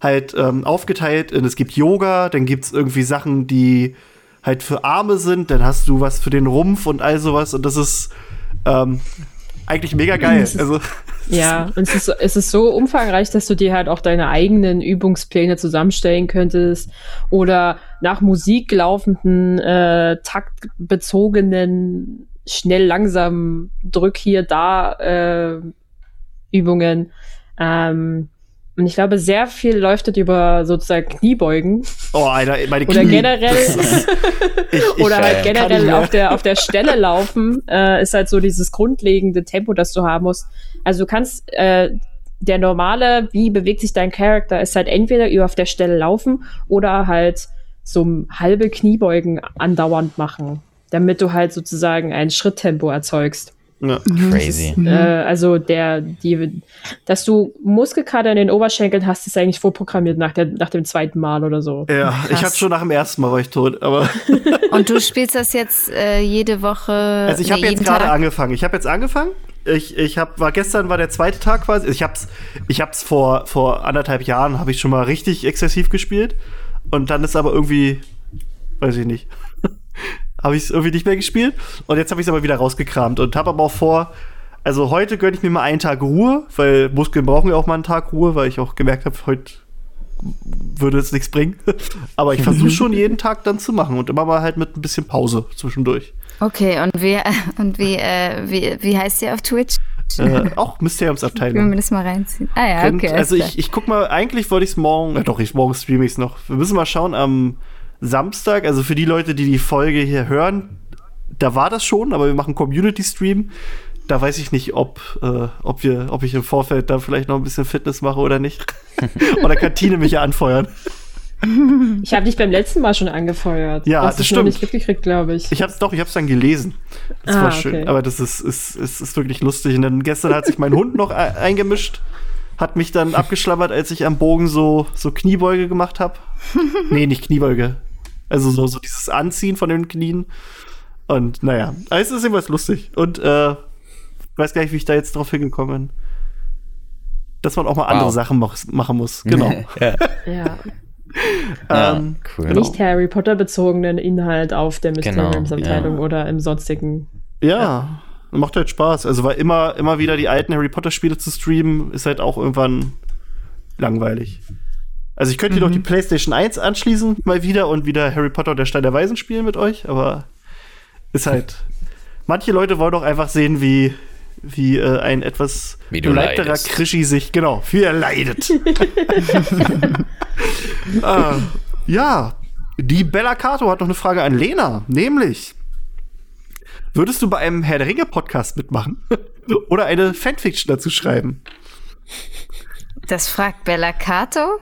halt ähm, aufgeteilt in, es gibt Yoga, dann gibt's irgendwie Sachen, die halt für Arme sind, dann hast du was für den Rumpf und all sowas und das ist ähm, eigentlich mega geil. Also ja, und es ist, es ist so umfangreich, dass du dir halt auch deine eigenen Übungspläne zusammenstellen könntest oder nach Musik laufenden, äh, taktbezogenen, schnell langsam Drück hier da äh, Übungen. Ähm, und ich glaube, sehr viel leuchtet über sozusagen Kniebeugen. Oh, Alter, meine Knie. Oder generell, ich, ich, oder halt äh, generell auf der, auf der Stelle laufen, äh, ist halt so dieses grundlegende Tempo, das du haben musst. Also du kannst, äh, der normale, wie bewegt sich dein Charakter, ist halt entweder über auf der Stelle laufen oder halt so halbe Kniebeugen andauernd machen, damit du halt sozusagen ein Schritttempo erzeugst. Ja. Mhm. Crazy. Äh, also der, die, dass du Muskelkater in den Oberschenkeln hast, ist eigentlich vorprogrammiert nach, der, nach dem zweiten Mal oder so. Ja, Krass. ich hatte schon nach dem ersten Mal war ich tot, aber. Und du spielst das jetzt äh, jede Woche? Also ich habe jetzt gerade angefangen. Ich habe jetzt angefangen. Ich, ich hab, war gestern war der zweite Tag quasi. Ich hab's, ich hab's vor, vor anderthalb Jahren habe ich schon mal richtig exzessiv gespielt. Und dann ist aber irgendwie, weiß ich nicht habe ich es irgendwie nicht mehr gespielt. Und jetzt habe ich es aber wieder rausgekramt und habe aber auch vor, also heute gönne ich mir mal einen Tag Ruhe, weil Muskeln brauchen ja auch mal einen Tag Ruhe, weil ich auch gemerkt habe, heute würde es nichts bringen. aber ich versuche schon jeden Tag dann zu machen und immer mal halt mit ein bisschen Pause zwischendurch. Okay, und wie, und wie, äh, wie, wie heißt ihr auf Twitch? Äh, auch Mysteriumsabteilung. Wenn wir das mal reinziehen. Ah ja, okay. also ich, ich guck mal, eigentlich wollte ich es morgen, äh, doch, ich, morgen streame ich es noch. Wir müssen mal schauen, am Samstag, also für die Leute, die die Folge hier hören, da war das schon, aber wir machen Community Stream. Da weiß ich nicht, ob, äh, ob, wir, ob ich im Vorfeld da vielleicht noch ein bisschen Fitness mache oder nicht. oder kann Tine mich ja anfeuern. Ich habe dich beim letzten Mal schon angefeuert. Ja, das stimmt. nicht mitgekriegt, glaube ich. Ich habe es doch, ich habe es dann gelesen. Das ah, war schön. Okay. Aber das ist, ist, ist, ist wirklich lustig. Und dann gestern hat sich mein Hund noch eingemischt hat mich dann abgeschlammert, als ich am Bogen so, so Kniebeuge gemacht habe. nee, nicht Kniebeuge. Also so, so dieses Anziehen von den Knien. Und naja, es ist immer lustig. Und äh, weiß gar nicht, wie ich da jetzt drauf hingekommen bin. Dass man auch mal wow. andere Sachen mach, machen muss. Genau. ja. ja. ähm, cool. Genau. Nicht Harry Potter bezogenen Inhalt auf der Mysteriumsabteilung genau, ja. oder im sonstigen. Ja, ja, macht halt Spaß. Also, weil immer, immer wieder die alten Harry Potter Spiele zu streamen, ist halt auch irgendwann langweilig. Also ich könnte mhm. hier noch die PlayStation 1 anschließen, mal wieder und wieder Harry Potter und der Stein der Weisen spielen mit euch, aber ist halt. Manche Leute wollen doch einfach sehen, wie, wie äh, ein etwas beleibterer Krischi sich, genau, wie er leidet. äh, ja, die Bella Cato hat noch eine Frage an Lena, nämlich. Würdest du bei einem Herr der Ringe Podcast mitmachen? Oder eine Fanfiction dazu schreiben? Das fragt Bella Cato?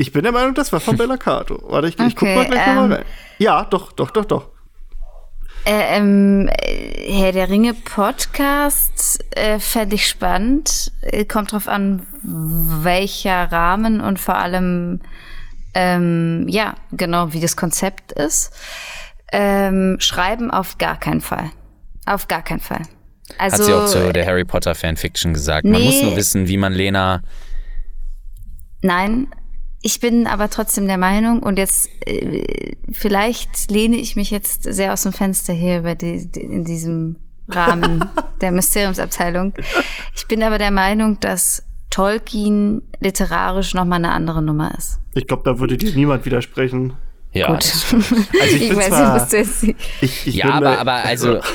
Ich bin der Meinung, das war von Bella Cato. Warte, ich, okay, ich guck mal gleich ähm, mal rein. Ja, doch, doch, doch, doch. Äh, ähm, Herr der Ringe Podcast äh, fände ich spannend. Äh, kommt drauf an, welcher Rahmen und vor allem, ähm, ja, genau, wie das Konzept ist. Ähm, schreiben auf gar keinen Fall. Auf gar keinen Fall. Also, Hat sie auch zu der Harry Potter Fanfiction gesagt. Nee, man muss nur wissen, wie man Lena. Nein, ich bin aber trotzdem der Meinung, und jetzt äh, vielleicht lehne ich mich jetzt sehr aus dem Fenster hier bei die, in diesem Rahmen der Mysteriumsabteilung. Ich bin aber der Meinung, dass Tolkien literarisch nochmal eine andere Nummer ist. Ich glaube, da würde dir niemand widersprechen. Ja, Gut. Also ich, ich weiß zwar, du jetzt ich, ich Ja, aber, aber also.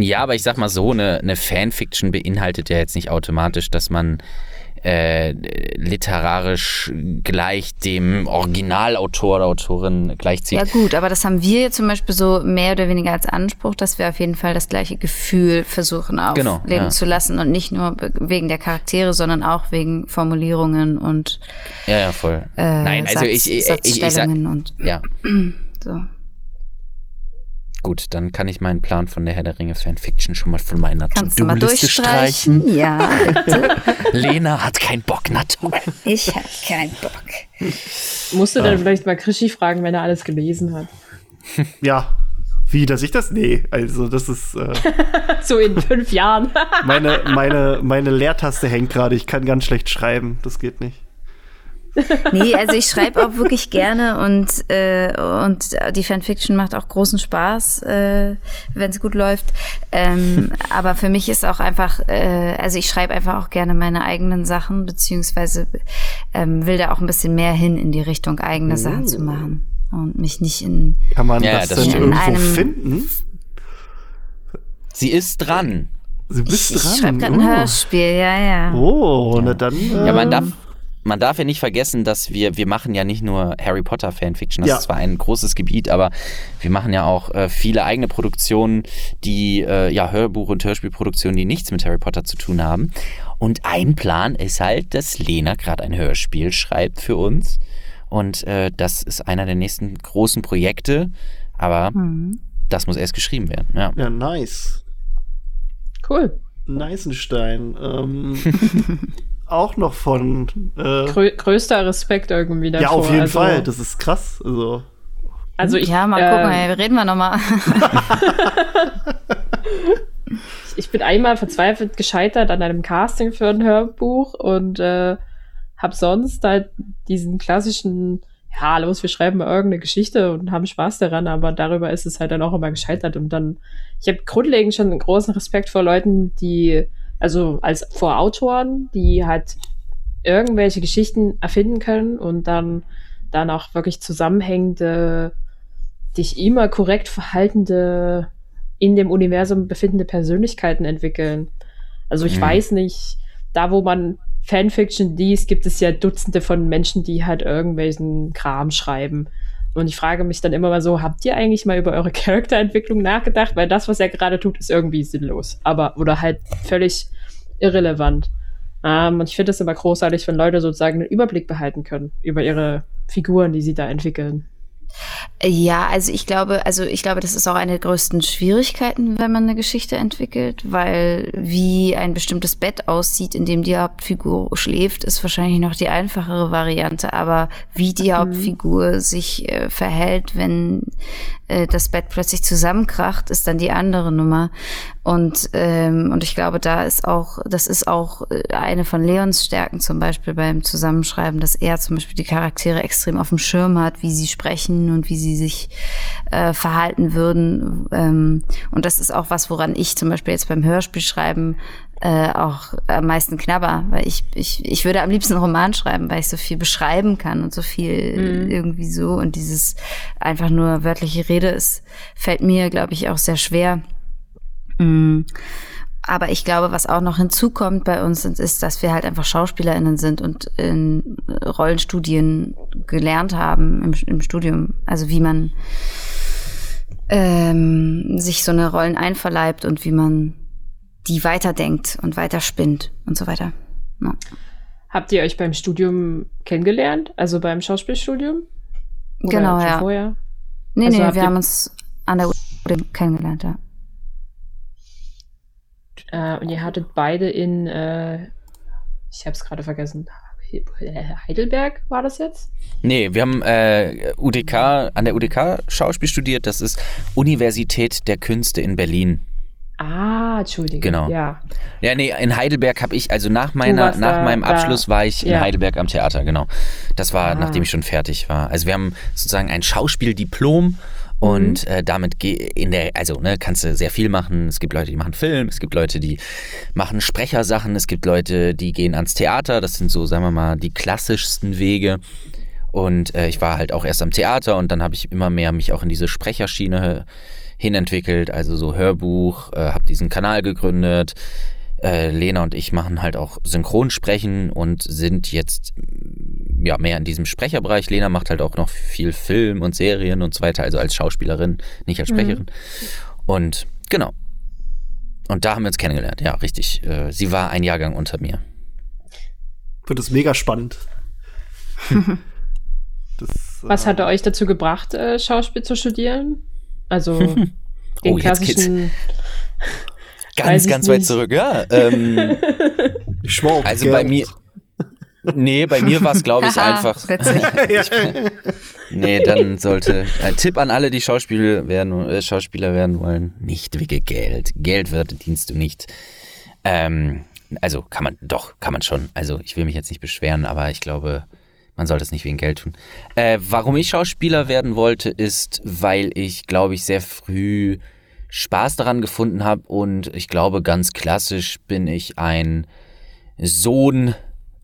Ja, aber ich sag mal so, eine, eine Fanfiction beinhaltet ja jetzt nicht automatisch, dass man äh, literarisch gleich dem Originalautor oder Autorin gleichzieht. Ja gut, aber das haben wir zum Beispiel so mehr oder weniger als Anspruch, dass wir auf jeden Fall das gleiche Gefühl versuchen aufleben Genau, ja. zu lassen und nicht nur wegen der Charaktere, sondern auch wegen Formulierungen und Ja, ja, voll. äh, Nein, also Satz, ich, ich, ich, ich sag, und ja, so. Gut, dann kann ich meinen Plan von der Herr der Ringe Fanfiction schon mal von meiner Kannst du mal To-Do-Liste streichen. durchstreichen? Ja, bitte. Lena hat keinen Bock, na toll. Ich hab keinen Bock. Musst du dann vielleicht mal Krischi fragen, wenn er alles gelesen hat. Ja. Wie, dass ich das? Nee, also das ist äh, So in fünf Jahren. meine, meine, meine Leertaste hängt gerade. Ich kann ganz schlecht schreiben. Das geht nicht. Nee, also ich schreibe auch wirklich gerne und, äh, und die Fanfiction macht auch großen Spaß, äh, wenn es gut läuft. Ähm, aber für mich ist auch einfach, äh, also ich schreibe einfach auch gerne meine eigenen Sachen, beziehungsweise ähm, will da auch ein bisschen mehr hin in die Richtung, eigene Sachen zu machen. Und mich nicht in. Kann man Ja, das, das denn irgendwo finden? Sie ist dran. Du bist ich ich dran. schreibe gerade ein oh. Hörspiel, ja, ja. oh, na dann. Äh, Ja, man darf, man darf ja nicht vergessen, dass wir, wir machen ja nicht nur Harry Potter Fanfiction, das Ja. ist zwar ein großes Gebiet, aber wir machen ja auch äh, viele eigene Produktionen, die, äh, ja, Hörbuch- und Hörspielproduktionen, die nichts mit Harry Potter zu tun haben. Und ein Plan ist halt, dass Lena gerade ein Hörspiel schreibt für uns. Und äh, das ist einer der nächsten großen Projekte, aber Hm. das muss erst geschrieben werden. Ja. Ja, nice. Cool. Neisenstein. Ähm, auch noch von. Äh, Grö größter Respekt irgendwie davor. ja, auf jeden also, Fall. Das ist krass. Also, Also ich, ja, mal äh, gucken, ey, reden wir nochmal. ich bin einmal verzweifelt gescheitert an einem Casting für ein Hörbuch und äh, habe sonst halt diesen klassischen, ja, los, wir schreiben mal irgendeine Geschichte und haben Spaß daran, aber darüber ist es halt dann auch immer gescheitert und dann, ich habe grundlegend schon einen großen Respekt vor Leuten, die, also als vor Autoren, die halt irgendwelche Geschichten erfinden können und dann dann auch wirklich zusammenhängende, dich immer korrekt verhaltende in dem Universum befindende Persönlichkeiten entwickeln. Also ich Mhm. weiß nicht, da wo man Fanfiction liest, gibt es ja Dutzende von Menschen, die halt irgendwelchen Kram schreiben. Und ich frage mich dann immer mal so, habt ihr eigentlich mal über eure Charakterentwicklung nachgedacht? Weil das, was er gerade tut, ist irgendwie sinnlos. Aber, oder halt völlig irrelevant. Ähm, und ich finde es immer großartig, wenn Leute sozusagen einen Überblick behalten können über ihre Figuren, die sie da entwickeln. Ja, also ich glaube, also ich glaube, das ist auch eine der größten Schwierigkeiten, wenn man eine Geschichte entwickelt, weil wie ein bestimmtes Bett aussieht, in dem die Hauptfigur schläft, ist wahrscheinlich noch die einfachere Variante. Aber wie die Hauptfigur sich äh, verhält, wenn äh, das Bett plötzlich zusammenkracht, ist dann die andere Nummer. Und ähm, und ich glaube, da ist auch, das ist auch äh, eine von Leons Stärken zum Beispiel beim Zusammenschreiben, dass er zum Beispiel die Charaktere extrem auf dem Schirm hat, wie sie sprechen und wie sie sich äh, verhalten würden. Ähm, und das ist auch was, woran ich zum Beispiel jetzt beim Hörspielschreiben äh, auch am meisten knabber, weil ich, ich, ich würde am liebsten einen Roman schreiben, weil ich so viel beschreiben kann und so viel Mhm. irgendwie so und dieses einfach nur wörtliche Rede ist, fällt mir, glaube ich, auch sehr schwer. Mm. Aber ich glaube, was auch noch hinzukommt bei uns, ist, dass wir halt einfach SchauspielerInnen sind und in Rollenstudien gelernt haben im, im Studium. Also wie man ähm, sich so eine Rollen einverleibt und wie man die weiterdenkt und weiterspinnt und so weiter. Ja. Habt ihr euch beim Studium kennengelernt? Also beim Schauspielstudium? Oder Genau, schon ja. Vorher? Nee, Also nee, wir haben uns an der Uni kennengelernt, ja. Äh, und ihr hattet beide in, äh, ich habe es gerade vergessen, Heidelberg war das jetzt? Nee, wir haben äh, UDK, an der UDK Schauspiel studiert. Das ist Universität der Künste in Berlin. Ah, Entschuldigung. Genau. Ja. Ja, nee, in Heidelberg habe ich, also nach meiner, nach da- meinem da. Abschluss war ich in Ja. Heidelberg am Theater, genau. Das war, Ah. nachdem ich schon fertig war. Also wir haben sozusagen ein Schauspieldiplom und Mhm. äh, damit in der, also ne, kannst du sehr viel machen. Es gibt Leute, die machen Film, es gibt Leute, die machen Sprechersachen, es gibt Leute, die gehen ans Theater. Das sind so, sagen wir mal, die klassischsten Wege. Und äh, ich war halt auch erst am Theater und dann habe ich immer mehr mich auch in diese Sprecherschiene hinentwickelt, also so Hörbuch, äh, habe diesen Kanal gegründet, äh, Lena und ich machen halt auch Synchronsprechen und sind jetzt ja mehr in diesem Sprecherbereich. Lena macht halt auch noch viel Film und Serien und so weiter, also als Schauspielerin, nicht als Sprecherin. Mhm. Und genau. Und da haben wir uns kennengelernt, ja, richtig. Äh, sie war ein Jahrgang unter mir. Wird es mega spannend. das, Was hat euch dazu gebracht, äh, Schauspiel zu studieren? Also den oh, klassischen. Ganz, ganz nicht. weit zurück, ja. Ähm, also Geld. bei mir. Nee, bei mir war es, glaube ich, einfach. nee, dann sollte. Ein Tipp an alle, die Schauspiel werden, äh, Schauspieler werden wollen: nicht wegen Geld. Geld wird dienst du nicht. Ähm, also kann man, doch, kann man schon. Also ich will mich jetzt nicht beschweren, aber ich glaube, man sollte es nicht wegen Geld tun. Äh, warum ich Schauspieler werden wollte, ist, weil ich, glaube ich, sehr früh Spaß daran gefunden habe und ich glaube, ganz klassisch bin ich ein Sohn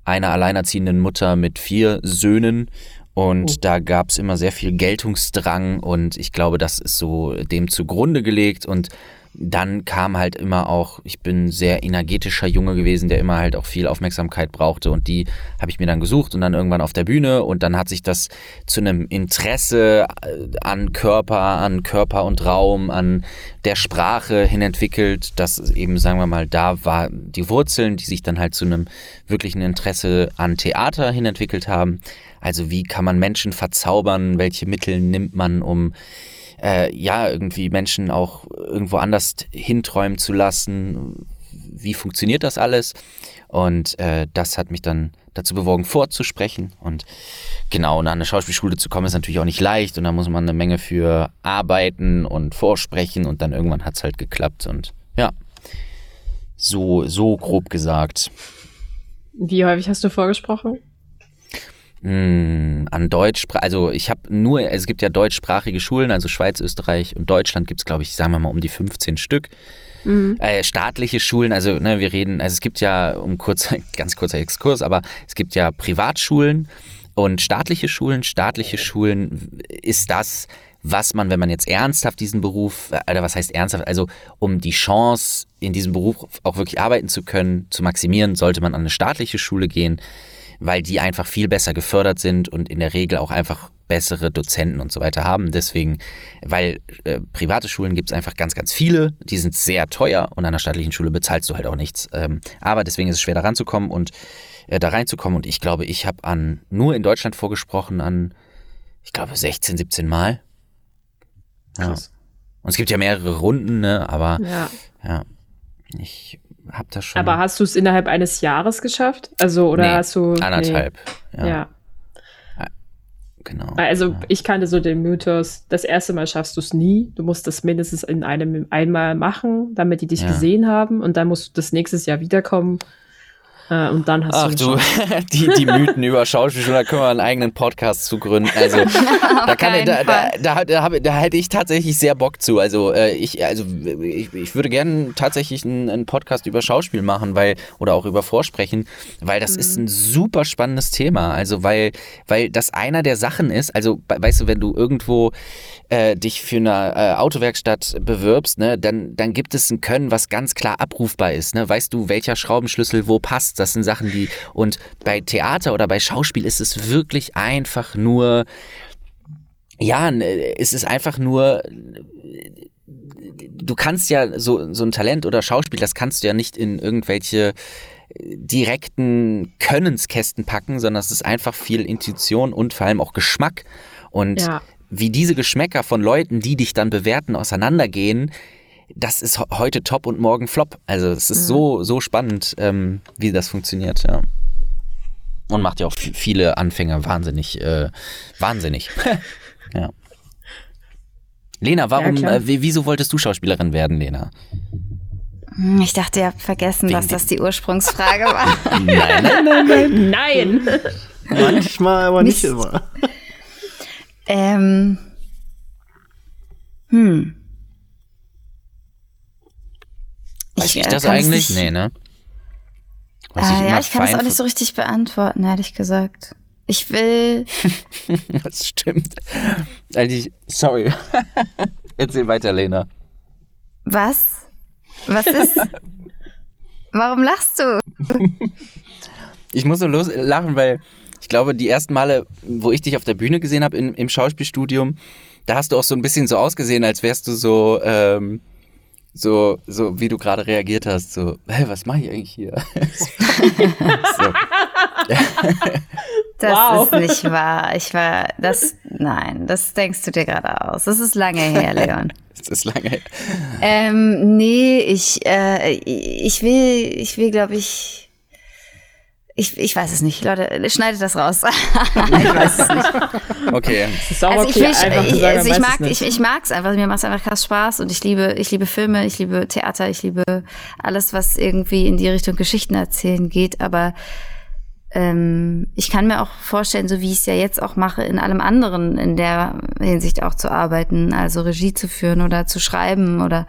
einer alleinerziehenden Mutter mit vier Söhnen und oh. da gab es immer sehr viel Geltungsdrang und ich glaube, das ist so dem zugrunde gelegt und dann kam halt immer auch, ich bin sehr energetischer Junge gewesen, der immer halt auch viel Aufmerksamkeit brauchte und die habe ich mir dann gesucht und dann irgendwann auf der Bühne und dann hat sich das zu einem Interesse äh, an Körper, an Körper und Raum, an der Sprache hin entwickelt, das eben, sagen wir mal, da war die Wurzeln, die sich dann halt zu einem wirklichen Interesse an Theater hin entwickelt haben. Also wie kann man Menschen verzaubern, welche Mittel nimmt man, um äh, ja, irgendwie Menschen auch irgendwo anders hinträumen zu lassen. Wie funktioniert das alles? Und äh, das hat mich dann dazu bewogen, vorzusprechen. Und genau, nach einer Schauspielschule zu kommen, ist natürlich auch nicht leicht. Und da muss man eine Menge für arbeiten und vorsprechen. Und dann irgendwann hat es halt geklappt. Und ja, so, so grob gesagt. Wie häufig hast du vorgesprochen? Hm, an Deutsch, also ich habe nur, es gibt ja deutschsprachige Schulen, also Schweiz, Österreich und Deutschland gibt es, glaube ich, sagen wir mal um die 15 Stück. Mhm. Äh, staatliche Schulen, also ne, wir reden, also es gibt ja, um kurz, ganz kurzer Exkurs, aber es gibt ja Privatschulen und staatliche Schulen. Staatliche Schulen ist das, was man, wenn man jetzt ernsthaft diesen Beruf, äh, oder was heißt ernsthaft, also um die Chance, in diesem Beruf auch wirklich arbeiten zu können, zu maximieren, sollte man an eine staatliche Schule gehen weil die einfach viel besser gefördert sind und in der Regel auch einfach bessere Dozenten und so weiter haben. Deswegen, weil äh, private Schulen gibt es einfach ganz, ganz viele, die sind sehr teuer und an einer staatlichen Schule bezahlst du halt auch nichts. Ähm, aber deswegen ist es schwer da ranzukommen und äh, da reinzukommen. Und ich glaube, ich habe an nur in Deutschland vorgesprochen an, ich glaube, 16, 17 Mal. Ja. Krass. Und es gibt ja mehrere Runden, ne? Aber ja. ja. Ich habe das schon. Aber hast du es innerhalb eines Jahres geschafft? Also, oder nee, hast du. Anderthalb. Nee. Ja. ja. Genau. Also ja. ich kannte so den Mythos, das erste Mal schaffst du es nie. Du musst das mindestens in einem einmal machen, damit die dich ja. gesehen haben und dann musst du das nächstes Jahr wiederkommen äh, und dann hast Ach du, du die, die Mythen über Schauspiel, da können wir einen eigenen Podcast zu gründen. Also da, kann, da, da, da, da, da, hätte ich tatsächlich sehr Bock zu. Also äh, ich, also ich, ich würde gerne tatsächlich einen, einen, Podcast über Schauspiel machen, weil oder auch über Vorsprechen, weil das mhm. ist ein super spannendes Thema. Also weil, weil das einer der Sachen ist. Also weißt du, wenn du irgendwo äh, dich für eine äh, Autowerkstatt bewirbst, ne, dann, dann gibt es ein Können, was ganz klar abrufbar ist. Ne? Weißt du, welcher Schraubenschlüssel wo passt? Das sind Sachen, die. Und bei Theater oder bei Schauspiel ist es wirklich einfach nur. Ja, es ist einfach nur du kannst ja so, so ein Talent oder Schauspiel, das kannst du ja nicht in irgendwelche direkten Könnenskästen packen, sondern es ist einfach viel Intuition und vor allem auch Geschmack. Und ja wie diese Geschmäcker von Leuten, die dich dann bewerten, auseinandergehen, das ist heute top und morgen flop. Also es ist mhm. so, so spannend, ähm, wie das funktioniert, ja. Und macht ja auch viele Anfänger wahnsinnig, äh, wahnsinnig. ja. Lena, warum, ja, äh, wieso wolltest du Schauspielerin werden, Lena? Ich dachte, ihr habt vergessen, Wegen dass das die Ursprungsfrage war. nein, nein, nein, nein. Nein. Manchmal, aber nicht, nicht immer. Ähm. Hm. Weiß ich, ich das eigentlich? Nicht, nee, ne? Was äh, ja, ich kann das auch nicht so richtig beantworten, ehrlich gesagt. Ich will. das stimmt. Eigentlich, sorry. Erzähl weiter, Lena. Was? Was ist? Warum lachst du? Ich muss so los lachen, weil ich glaube, die ersten Male, wo ich dich auf der Bühne gesehen habe im Schauspielstudium, da hast du auch so ein bisschen so ausgesehen, als wärst du so, ähm, so, so wie du gerade reagiert hast, so, hey, was mache ich eigentlich hier? so. Das wow. ist nicht wahr. Ich war, das, nein, das denkst du dir gerade aus. Das ist lange her, Leon. das ist lange her. Ähm, nee, ich, äh, ich will, ich will, glaube ich, ich, ich weiß es nicht. Leute, schneidet das raus. ich weiß es nicht. Okay. also ich, will, ich, sagen, also ich mag ich, ich mag es einfach. Mir macht es einfach krass Spaß und ich liebe ich liebe Filme, ich liebe Theater, ich liebe alles, was irgendwie in die Richtung Geschichten erzählen geht. Aber ähm, ich kann mir auch vorstellen, so wie ich es ja jetzt auch mache, in allem anderen in der Hinsicht auch zu arbeiten, also Regie zu führen oder zu schreiben oder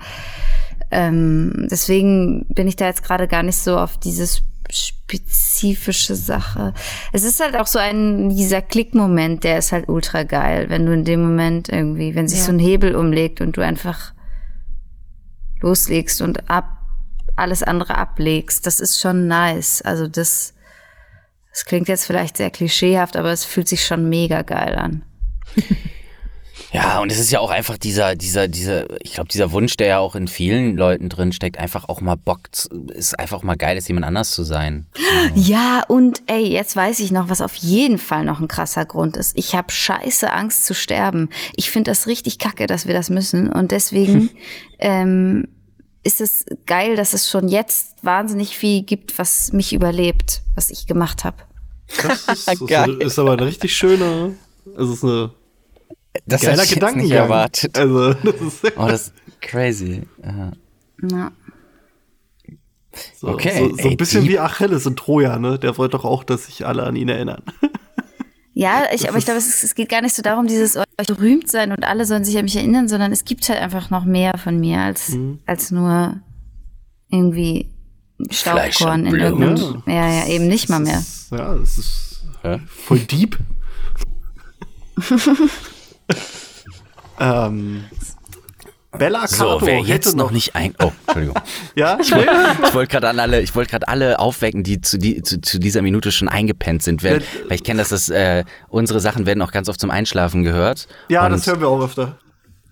ähm, deswegen bin ich da jetzt gerade gar nicht so auf dieses spezifische Sache. Es ist halt auch so ein, dieser Klickmoment, der ist halt ultra geil, wenn du in dem Moment irgendwie, wenn sich ja. so ein Hebel umlegt und du einfach loslegst und ab, alles andere ablegst, das ist schon nice. Also das, das klingt jetzt vielleicht sehr klischeehaft, aber es fühlt sich schon mega geil an. Ja, und es ist ja auch einfach dieser, dieser, dieser, ich glaube, dieser Wunsch, der ja auch in vielen Leuten drin steckt, einfach auch mal Bock, ist einfach mal geil, ist jemand anders zu sein. Ja, und ey, jetzt weiß ich noch, was auf jeden Fall noch ein krasser Grund ist. Ich habe scheiße Angst zu sterben. Ich finde das richtig kacke, dass wir das müssen. Und deswegen ähm, ist es geil, dass es schon jetzt wahnsinnig viel gibt, was mich überlebt, was ich gemacht habe. Das ist, ist, ist aber eine richtig schöne, es ist eine das Geiler ich Gedanken nicht erwartet. Also, das ist oh, das ist crazy. Ja. So, okay. So, so ein bisschen wie Achilles in Troja, ne? Der wollte doch auch, dass sich alle an ihn erinnern. Ja, ich, aber ich glaube, es, es, geht gar nicht so darum, dieses euch berühmt sein und alle sollen sich an mich erinnern, sondern es gibt halt einfach noch mehr von mir als, mhm. als nur irgendwie Staubkorn in irgendeinem. Ja. ja, ja, eben nicht mal mehr. Ja, es ist Hä? voll deep. ähm, Bella Cato so, wer jetzt noch nicht ein. Oh, Entschuldigung. ja, ich wollte wollt gerade alle, ich wollte gerade alle aufwecken, die zu, die zu, zu, dieser Minute schon eingepennt sind, weil, weil ich kenne, dass das äh, unsere Sachen werden auch ganz oft zum Einschlafen gehört. Ja, das hören wir auch öfter.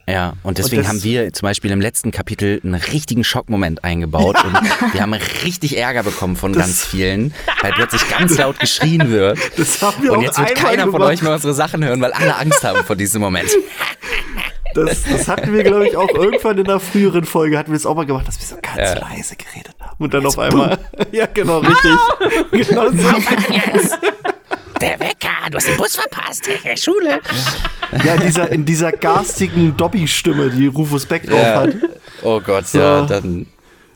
Ja, und deswegen und haben wir zum Beispiel im letzten Kapitel einen richtigen Schockmoment eingebaut und wir haben richtig Ärger bekommen von ganz vielen, weil plötzlich ganz laut geschrien wird. Das haben wir und jetzt wird keiner gemacht. von euch mehr unsere Sachen hören, weil alle Angst haben vor diesem Moment. Das, das hatten wir, glaube ich, auch irgendwann in einer früheren Folge, hatten wir es auch mal gemacht, dass wir so ganz ja. leise geredet haben. Und dann jetzt auf einmal, ja genau, richtig. genau so. Der Wecker, du hast den Bus verpasst, Schule. Ja, in dieser, in dieser garstigen Dobby-Stimme, die Rufus Beck drauf ja. hat. Oh Gott, so. ja, dann.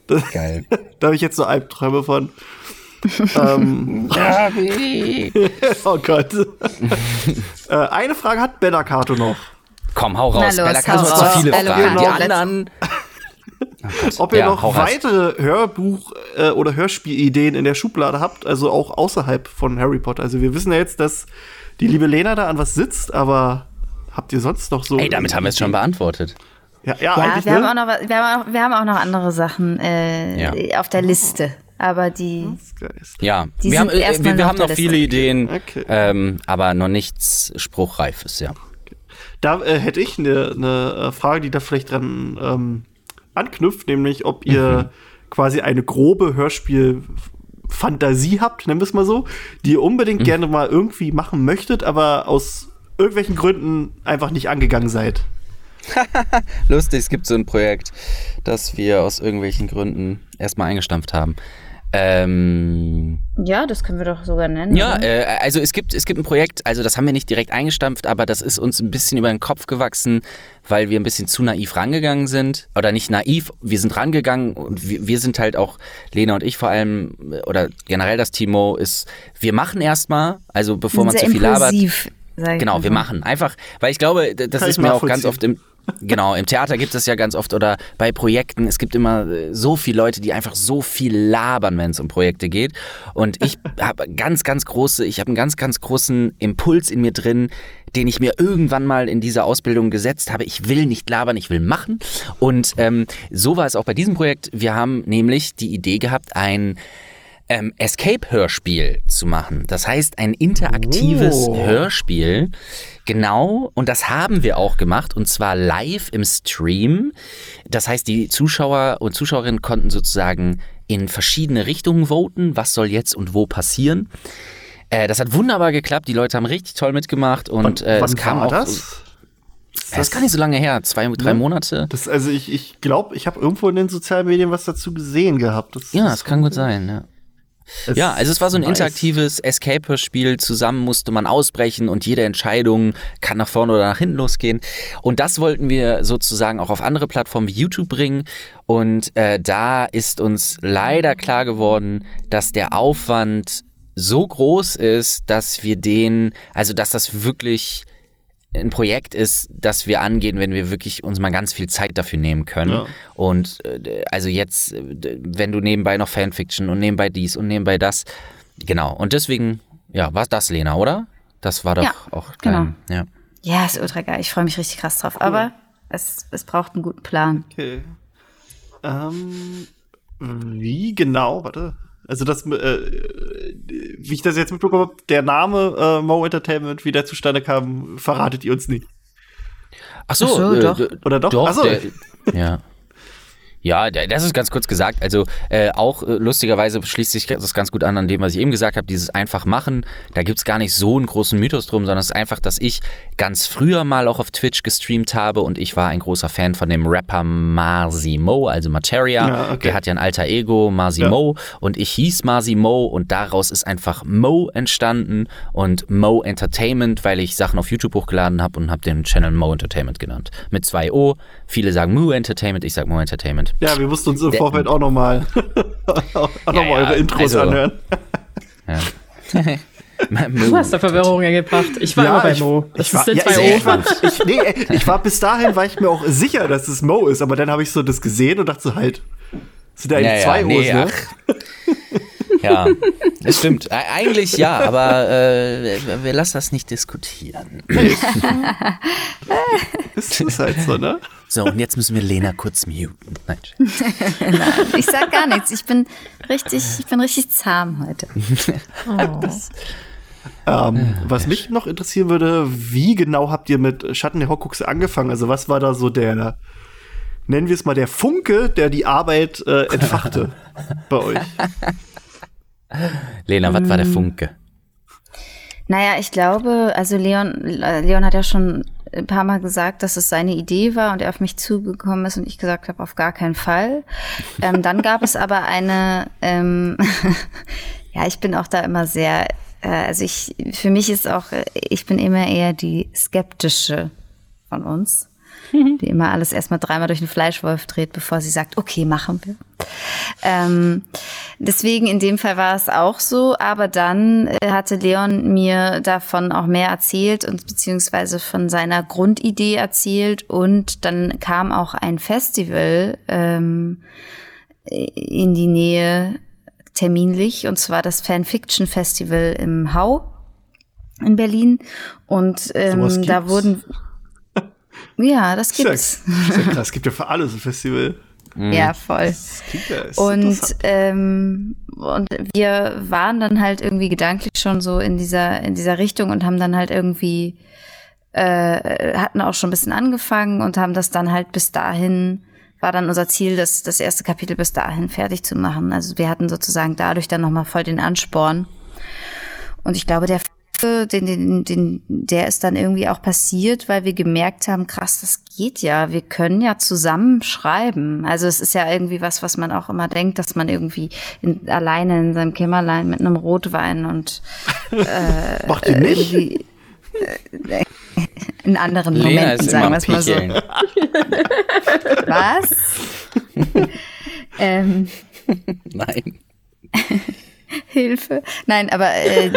Das, Geil. da habe ich jetzt so Albträume von. ähm, oh Gott. äh, eine Frage hat Bella Kato noch. Komm, hau raus. Bella Kato hat zu viele Fragen. Die anderen. Oh Ob ihr ja, noch weitere Hörbuch- äh, oder Hörspielideen in der Schublade habt, also auch außerhalb von Harry Potter. Also wir wissen ja jetzt, dass die liebe Lena da an was sitzt, aber habt ihr sonst noch so. Ey, damit haben wir es schon beantwortet. Ja, ja, ja wir, ne? haben auch noch, wir, haben auch, wir haben auch noch andere Sachen äh, ja. auf der Liste. Aber die. Ja, die wir haben, äh, wir, wir haben noch viele Ideen, okay. ähm, aber noch nichts Spruchreifes, ja. Da äh, hätte ich eine ne Frage, die da vielleicht dran ähm, anknüpft, nämlich ob ihr mhm. quasi eine grobe Hörspiel-Fantasie habt, nennen wir es mal so, die ihr unbedingt mhm. gerne mal irgendwie machen möchtet, aber aus irgendwelchen Gründen einfach nicht angegangen seid. Lustig, es gibt so ein Projekt, das wir aus irgendwelchen Gründen erstmal eingestampft haben. Ähm, ja, das können wir doch sogar nennen. Ja, äh, also es gibt, es gibt ein Projekt, also das haben wir nicht direkt eingestampft, aber das ist uns ein bisschen über den Kopf gewachsen, weil wir ein bisschen zu naiv rangegangen sind. Oder nicht naiv, wir sind rangegangen und wir, wir sind halt auch, Lena und ich vor allem, oder generell das Timo, ist, wir machen erstmal, also bevor man zu viel labert. Genau, wir machen. Einfach, weil ich glaube, das Kann ist mir auch ganz oft im Genau, im Theater gibt es ja ganz oft oder bei Projekten, es gibt immer äh, so viele Leute, die einfach so viel labern, wenn es um Projekte geht. Und ich habe ganz, ganz große, ich habe einen ganz, ganz großen Impuls in mir drin, den ich mir irgendwann mal in dieser Ausbildung gesetzt habe. Ich will nicht labern, ich will machen. Und ähm, so war es auch bei diesem Projekt. Wir haben nämlich die Idee gehabt, ein ähm, Escape-Hörspiel zu machen. Das heißt, ein interaktives Oh. Hörspiel. Genau, und das haben wir auch gemacht, und zwar live im Stream. Das heißt, die Zuschauer und Zuschauerinnen konnten sozusagen in verschiedene Richtungen voten, was soll jetzt und wo passieren. Äh, das hat wunderbar geklappt, die Leute haben richtig toll mitgemacht und äh, es kam war auch. das? Das ist gar nicht so lange her, zwei, drei Ne? Monate. Das, also ich ich, glaube, ich habe irgendwo in den sozialen Medien was dazu gesehen gehabt. Das, Ja, das kann gut sein, ja. Es Ja, also es war so ein nice. interaktives Escape-Spiel. Zusammen musste man ausbrechen und jede Entscheidung kann nach vorne oder nach hinten losgehen. Und das wollten wir sozusagen auch auf andere Plattformen wie YouTube bringen. Und äh, da ist uns leider klar geworden, dass der Aufwand so groß ist, dass wir den, also dass das wirklich ein Projekt ist, das wir angehen, wenn wir wirklich uns mal ganz viel Zeit dafür nehmen können. Ja. Und äh, also jetzt, äh, wenn du nebenbei noch Fanfiction und nebenbei dies und nebenbei das, genau. Und deswegen, ja, war das Lena, oder? Das war doch Ja, auch genau. dein, ja. Ja, ist ultra geil. Ich freue mich richtig krass drauf. Aber es, es braucht einen guten Plan. Okay. Ähm, wie genau? Warte. Also das, äh, wie ich das jetzt mitbekommen habe, der Name äh, Mo Entertainment, wie der zustande kam, verratet ihr uns nicht. Ach so, Ach so, äh, doch. Oder doch? Doch, Ach so. der, ja. Ja, das ist ganz kurz gesagt. Also äh, auch äh, lustigerweise schließt sich das ganz gut an an dem, was ich eben gesagt habe, dieses einfach machen. Da gibt's gar nicht so einen großen Mythos drum, sondern es ist einfach, dass ich ganz früher mal auch auf Twitch gestreamt habe und ich war ein großer Fan von dem Rapper Marsimo, also Materia. Ja, okay. Der hat ja ein alter Ego, Marsimo, und ich hieß Marsimo und daraus ist einfach Mo entstanden und Mo Entertainment, weil ich Sachen auf YouTube hochgeladen habe und habe den Channel Mo Entertainment genannt. Mit zwei O. Viele sagen Mo Entertainment, ich sag Mo Entertainment. Ja, wir mussten uns im Der- Vorfeld auch nochmal auch noch mal ja, eure Intros also- anhören. Du hast da Verwirrung gebracht. Ich war immer bei ich, Mo. Ich Das war, ist eine ja, 2 ich, O. ich, nee, ich war bis dahin, war ich mir auch sicher, dass es Mo ist, aber dann habe ich so das gesehen und dachte so, halt, sind ja eigentlich zwei O's, nee, ne? ach. Ja, das stimmt. Eigentlich ja, aber äh, wir- lassen das nicht diskutieren. Das ist halt so, ne? So, und jetzt müssen wir Lena kurz muten. Nein. Ich sag gar nichts. Ich bin richtig, ich bin richtig zahm heute. Ähm, was mich noch interessieren würde, wie genau habt ihr mit Schatten der Horcruxe angefangen? Also was war da so der, nennen wir es mal der Funke, der die Arbeit äh, entfachte bei euch? Lena, was war der Funke? Naja, ich glaube, also Leon, äh, Leon hat ja schon ein paar Mal gesagt, dass es seine Idee war und er auf mich zugekommen ist und ich gesagt habe, auf gar keinen Fall. Ähm, dann gab es aber eine, ähm, ja, ich bin auch da immer sehr, äh, also ich, für mich ist auch, ich bin immer eher die skeptische von uns, die immer alles erstmal dreimal durch den Fleischwolf dreht, bevor sie sagt, okay, machen wir. Ähm, deswegen in dem Fall war es auch so, aber dann äh, hatte Leon mir davon auch mehr erzählt und beziehungsweise von seiner Grundidee erzählt und dann kam auch ein Festival ähm, in die Nähe terminlich und zwar das Fanfiction Festival im Hau in Berlin und ähm, da wurden ja, das Ist ja, gibt's. ist ja krass, es gibt ja für alles ein Festival. Ja, voll. Ja ist Und, ähm, und wir waren dann halt irgendwie gedanklich schon so in dieser, in dieser Richtung und haben dann halt irgendwie, äh, hatten auch schon ein bisschen angefangen und haben das dann halt bis dahin, war dann unser Ziel, das, das erste Kapitel bis dahin fertig zu machen. Also wir hatten sozusagen dadurch dann nochmal voll den Ansporn. Und ich glaube, der den, den, den, der ist dann irgendwie auch passiert, weil wir gemerkt haben, krass, das geht ja. Wir können ja zusammen schreiben. Also es ist ja irgendwie was, was man auch immer denkt, dass man irgendwie in, alleine in seinem Kämmerlein mit einem Rotwein und äh, Macht ihr nicht? irgendwie äh, in anderen Lena Momenten, ist sagen wir es mal so. Was? ähm, Nein. Hilfe. Nein, aber äh,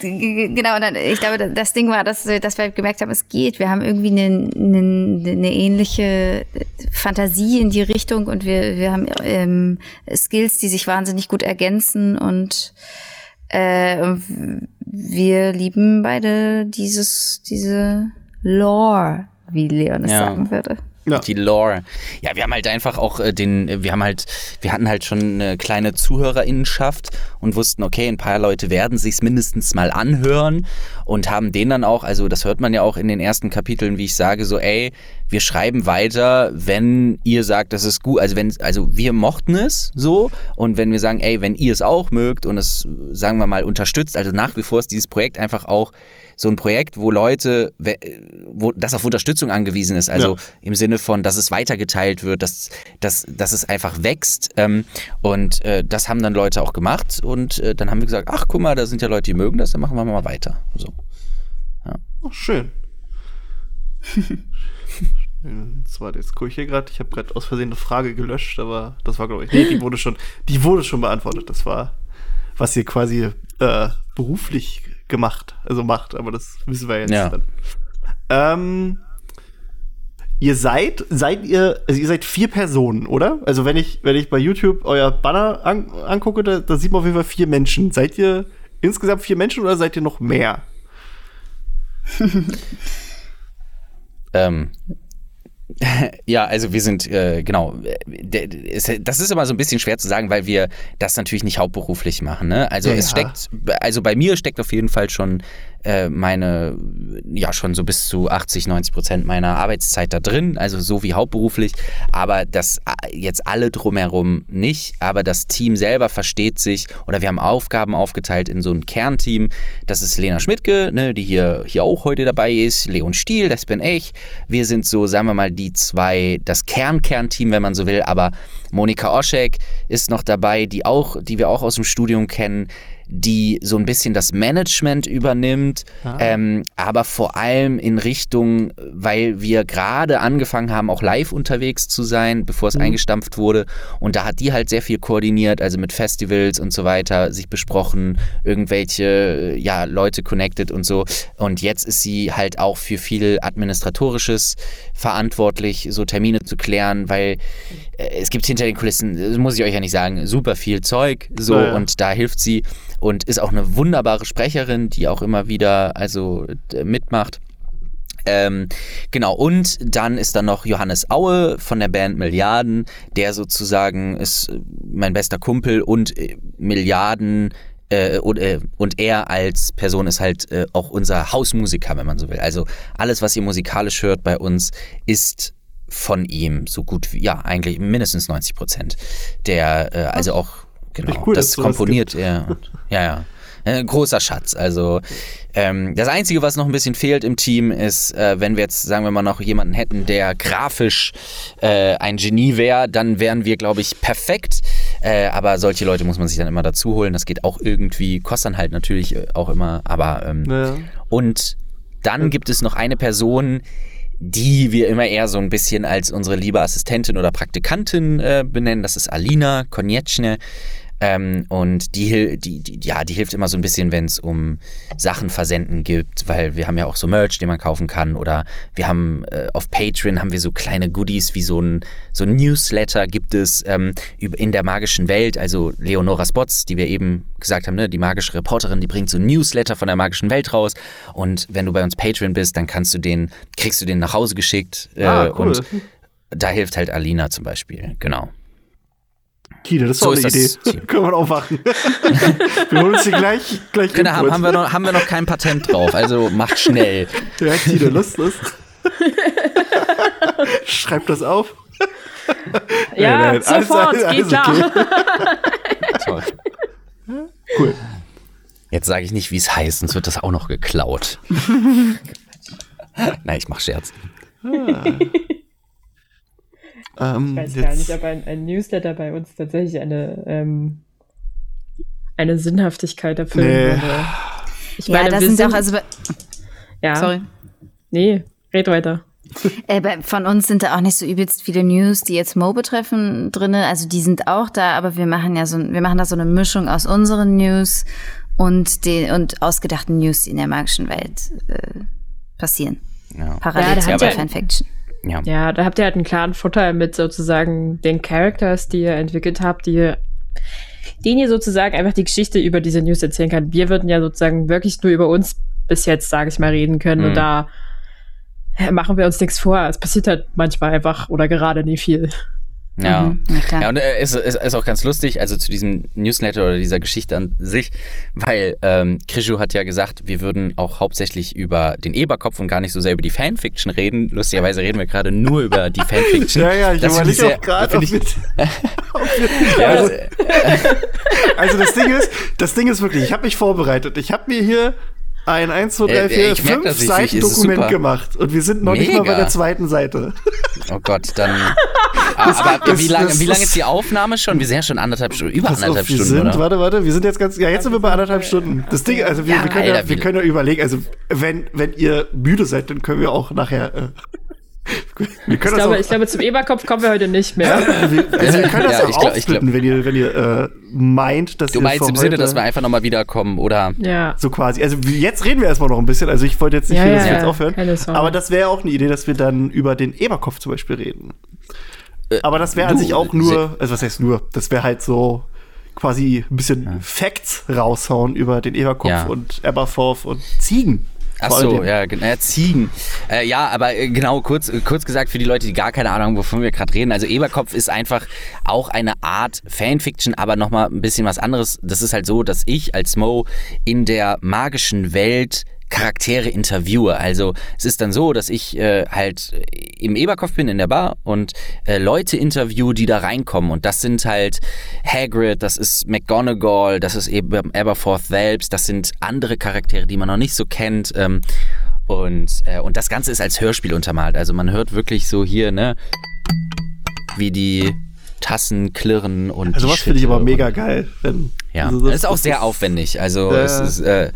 genau, und dann, ich glaube, das Ding war, dass, dass wir gemerkt haben, es geht. Wir haben irgendwie eine, eine, eine ähnliche Fantasie in die Richtung und wir, wir haben ähm, Skills, die sich wahnsinnig gut ergänzen und äh, wir lieben beide dieses, diese Lore, wie Leon es ja. sagen würde. Ja. Die Lore. Ja, wir haben halt einfach auch äh, den, wir haben halt, wir hatten halt schon eine kleine Zuhörerinnenschaft und wussten, okay, ein paar Leute werden sich's mindestens mal anhören und haben den dann auch, also das hört man ja auch in den ersten Kapiteln, wie ich sage, so, ey, wir schreiben weiter, wenn ihr sagt, das ist gut, also wenn, also wir mochten es so und wenn wir sagen, ey, wenn ihr es auch mögt und es, sagen wir mal, unterstützt, also nach wie vor ist dieses Projekt einfach auch so ein Projekt, wo Leute, wo das auf Unterstützung angewiesen ist, also ja. im Sinne von, dass es weitergeteilt wird, dass, dass, dass es einfach wächst. Ähm, und äh, das haben dann Leute auch gemacht und äh, dann haben wir gesagt, ach guck mal, da sind ja Leute, die mögen das, dann machen wir mal weiter. So. Ja. Oh, schön. Zwar, jetzt gucke ich hier gerade, ich habe gerade aus Versehen eine Frage gelöscht, aber das war, glaube ich, nee, die wurde schon, die wurde schon beantwortet. Das war, was ihr quasi äh, beruflich gemacht, also macht, aber das wissen wir jetzt ja. dann. Ähm, ihr seid, seid ihr, also ihr seid vier Personen, oder? Also wenn ich, wenn ich bei YouTube euer Banner an, angucke, da, da sieht man auf jeden Fall vier Menschen. Seid ihr insgesamt vier Menschen oder seid ihr noch mehr? ähm, Ja, also wir sind, äh, genau, das ist immer so ein bisschen schwer zu sagen, weil wir das natürlich nicht hauptberuflich machen. Ne? Also ja, es steckt, also bei mir steckt auf jeden Fall schon äh, meine, ja schon so bis zu 80, 90 Prozent meiner Arbeitszeit da drin, also so wie hauptberuflich, aber das äh, jetzt alle drumherum nicht, aber das Team selber versteht sich. Oder wir haben Aufgaben aufgeteilt in so ein Kernteam, das ist Lena Schmidtke, ne, die hier, hier auch heute dabei ist, Leon Stiel, das bin ich, wir sind so, sagen wir mal, die zwei, das Kern-Kernteam, wenn man so will, aber Monika Oschek ist noch dabei, die auch, die wir auch aus dem Studium kennen, die so ein bisschen das Management übernimmt, ah. ähm, aber vor allem in Richtung, weil wir gerade angefangen haben, auch live unterwegs zu sein, bevor es mhm. eingestampft wurde. Und da hat die halt sehr viel koordiniert, also mit Festivals und so weiter, sich besprochen, irgendwelche ja, Leute connected und so. Und jetzt ist sie halt auch für viel Administratorisches verantwortlich, so Termine zu klären, weil äh, es gibt hinter den Kulissen, muss ich euch ja nicht sagen, super viel Zeug so ja. und da hilft sie und ist auch eine wunderbare Sprecherin, die auch immer wieder also mitmacht. Ähm, genau, und dann ist da noch Johannes Aue von der Band Milliarden, der sozusagen ist mein bester Kumpel und äh, Milliarden äh, und, äh, und, er als Person ist halt äh, auch unser Hausmusiker, wenn man so will. Also alles, was ihr musikalisch hört bei uns, ist von ihm so gut wie, ja, eigentlich mindestens 90 Prozent. Der, äh, also auch Genau, cool, das komponiert er. Ja, ja. Ein großer Schatz. Also ähm, das Einzige, was noch ein bisschen fehlt im Team, ist, äh, wenn wir jetzt, sagen wir mal, noch jemanden hätten, der grafisch äh, ein Genie wäre, dann wären wir, glaube ich, perfekt. Äh, aber solche Leute muss man sich dann immer dazu holen. Das geht auch irgendwie, kostet dann halt natürlich äh, auch immer. Aber ähm, ja. und dann gibt es noch eine Person, die wir immer eher so ein bisschen als unsere liebe Assistentin oder Praktikantin äh, benennen. Das ist Alina Konieczne. Ähm, und die, die, die, ja, die hilft immer so ein bisschen, wenn es um Sachen versenden gibt, weil wir haben ja auch so Merch, den man kaufen kann. Oder wir haben äh, auf Patreon haben wir so kleine Goodies wie so ein, so ein Newsletter gibt es ähm, in der magischen Welt. Also Leonora Spots, die wir eben gesagt haben, ne, die magische Reporterin, die bringt so ein Newsletter von der magischen Welt raus. Und wenn du bei uns Patreon bist, dann kannst du den, kriegst du den nach Hause geschickt. Äh, ah, cool. Und da hilft halt Alina zum Beispiel, genau. Kine, das ist so eine Idee. Können wir auch machen. wir holen uns die gleich, gleich genau, haben, haben, wir noch, haben wir noch kein Patent drauf, also macht schnell. Ja, Kine, lust, lust. Schreib das auf. Ja, nein, nein, sofort, alles, alles, geht klar. Okay. Toll. Cool. Jetzt sage ich nicht, wie es heißt, sonst wird das auch noch geklaut. Nein, ich mach Scherz. Ah. Ähm, ich weiß gar nicht, ob ein, ein, Newsletter bei uns tatsächlich eine, ähm, eine Sinnhaftigkeit erfüllen nee. würde. Ich ja, meine, das sind, auch, also ja. Sorry. Nee, red weiter. Äh, bei, von uns sind da auch nicht so übelst viele News, die jetzt Mo betreffen, drinne. Also die sind auch da, aber wir machen ja so, wir machen da so eine Mischung aus unseren News und, den, und ausgedachten News, die in der magischen Welt äh, passieren. Ja. Parallel Ja, zu er- Fanfiction. Ja. Ja, da habt ihr halt einen klaren Vorteil mit sozusagen den Characters, die ihr entwickelt habt, die ihr, denen ihr sozusagen einfach die Geschichte über diese News erzählen kann. Wir würden ja sozusagen wirklich nur über uns bis jetzt, sage ich mal, reden können. Mhm. Und da machen wir uns nichts vor. Es passiert halt manchmal einfach oder gerade nie viel. Ja. Mhm. Ja, und äh, es ist, ist auch ganz lustig, also zu diesem Newsletter oder dieser Geschichte an sich, weil ähm, Krishu hat ja gesagt, wir würden auch hauptsächlich über den Eberkopf und gar nicht so sehr über die Fanfiction reden. Lustigerweise reden wir gerade nur über die Fanfiction. Ja, ja, ich überlege auch gerade, ich- Ja, also, äh, also das Ding ist, das Ding ist wirklich, ich habe mich vorbereitet. Ich habe mir hier ein 1, 2, 3, Äh, 4, ich merk 5 das, ich- Seiten Dokument gemacht. Und wir sind noch nicht mal bei Mega. der zweiten Seite. oh Gott, dann. aber aber das- wie lange das- wie lange das- ist die Aufnahme schon? Wir sind ja schon anderthalb Stunden, über Pass auf, anderthalb wir Stunden, sind, oder? warte, warte, wir sind jetzt ganz, ja, jetzt sind wir bei anderthalb Stunden. Das Ding, also wir, Ja, wir, können, Alter, ja, wir können ja überlegen, also wenn, wenn ihr müde seid, dann können wir auch nachher, äh, Ich glaube, auch, ich glaube, zum Eberkopf kommen wir heute nicht mehr. wir, also wir können das Ja, auch glaub- aufsplitten, wenn ihr, wenn ihr äh, meint, dass Du ihr meinst im Sinne, heute- dass wir einfach nochmal wiederkommen, oder? ja. So quasi. Also jetzt reden wir erstmal noch ein bisschen. Also ich wollte jetzt nicht Ja, hier, ja, dass wir jetzt ja. aufhören. Aber das wäre auch eine Idee, dass wir dann über den Eberkopf zum Beispiel reden. Aber das wäre an sich auch nur, also was heißt nur, das wäre halt so quasi ein bisschen Facts raushauen über den Eberkopf Ja. und Aberforth und Ziegen. Ach so, ja, gen- äh, Ziegen. Äh, ja, aber äh, genau, kurz, kurz gesagt für die Leute, die gar keine Ahnung haben, wovon wir gerade reden. Also Eberkopf ist einfach auch eine Art Fanfiction, aber nochmal ein bisschen was anderes. Das ist halt so, dass ich als Mo in der magischen Welt Charaktere interviewe. Also es ist dann so, dass ich äh, halt im Eberkopf bin in der Bar und äh, Leute interview, die da reinkommen. Und das sind halt Hagrid, das ist McGonagall, das ist eben Aberforth selbst, das sind andere Charaktere, die man noch nicht so kennt. Ähm, und, äh, und das Ganze ist als Hörspiel untermalt. Also man hört wirklich so hier, ne, wie die Tassen klirren und. Also was finde ich aber mega geil. Wenn, Ja, also das ist auch sehr aufwendig. Also es ist äh,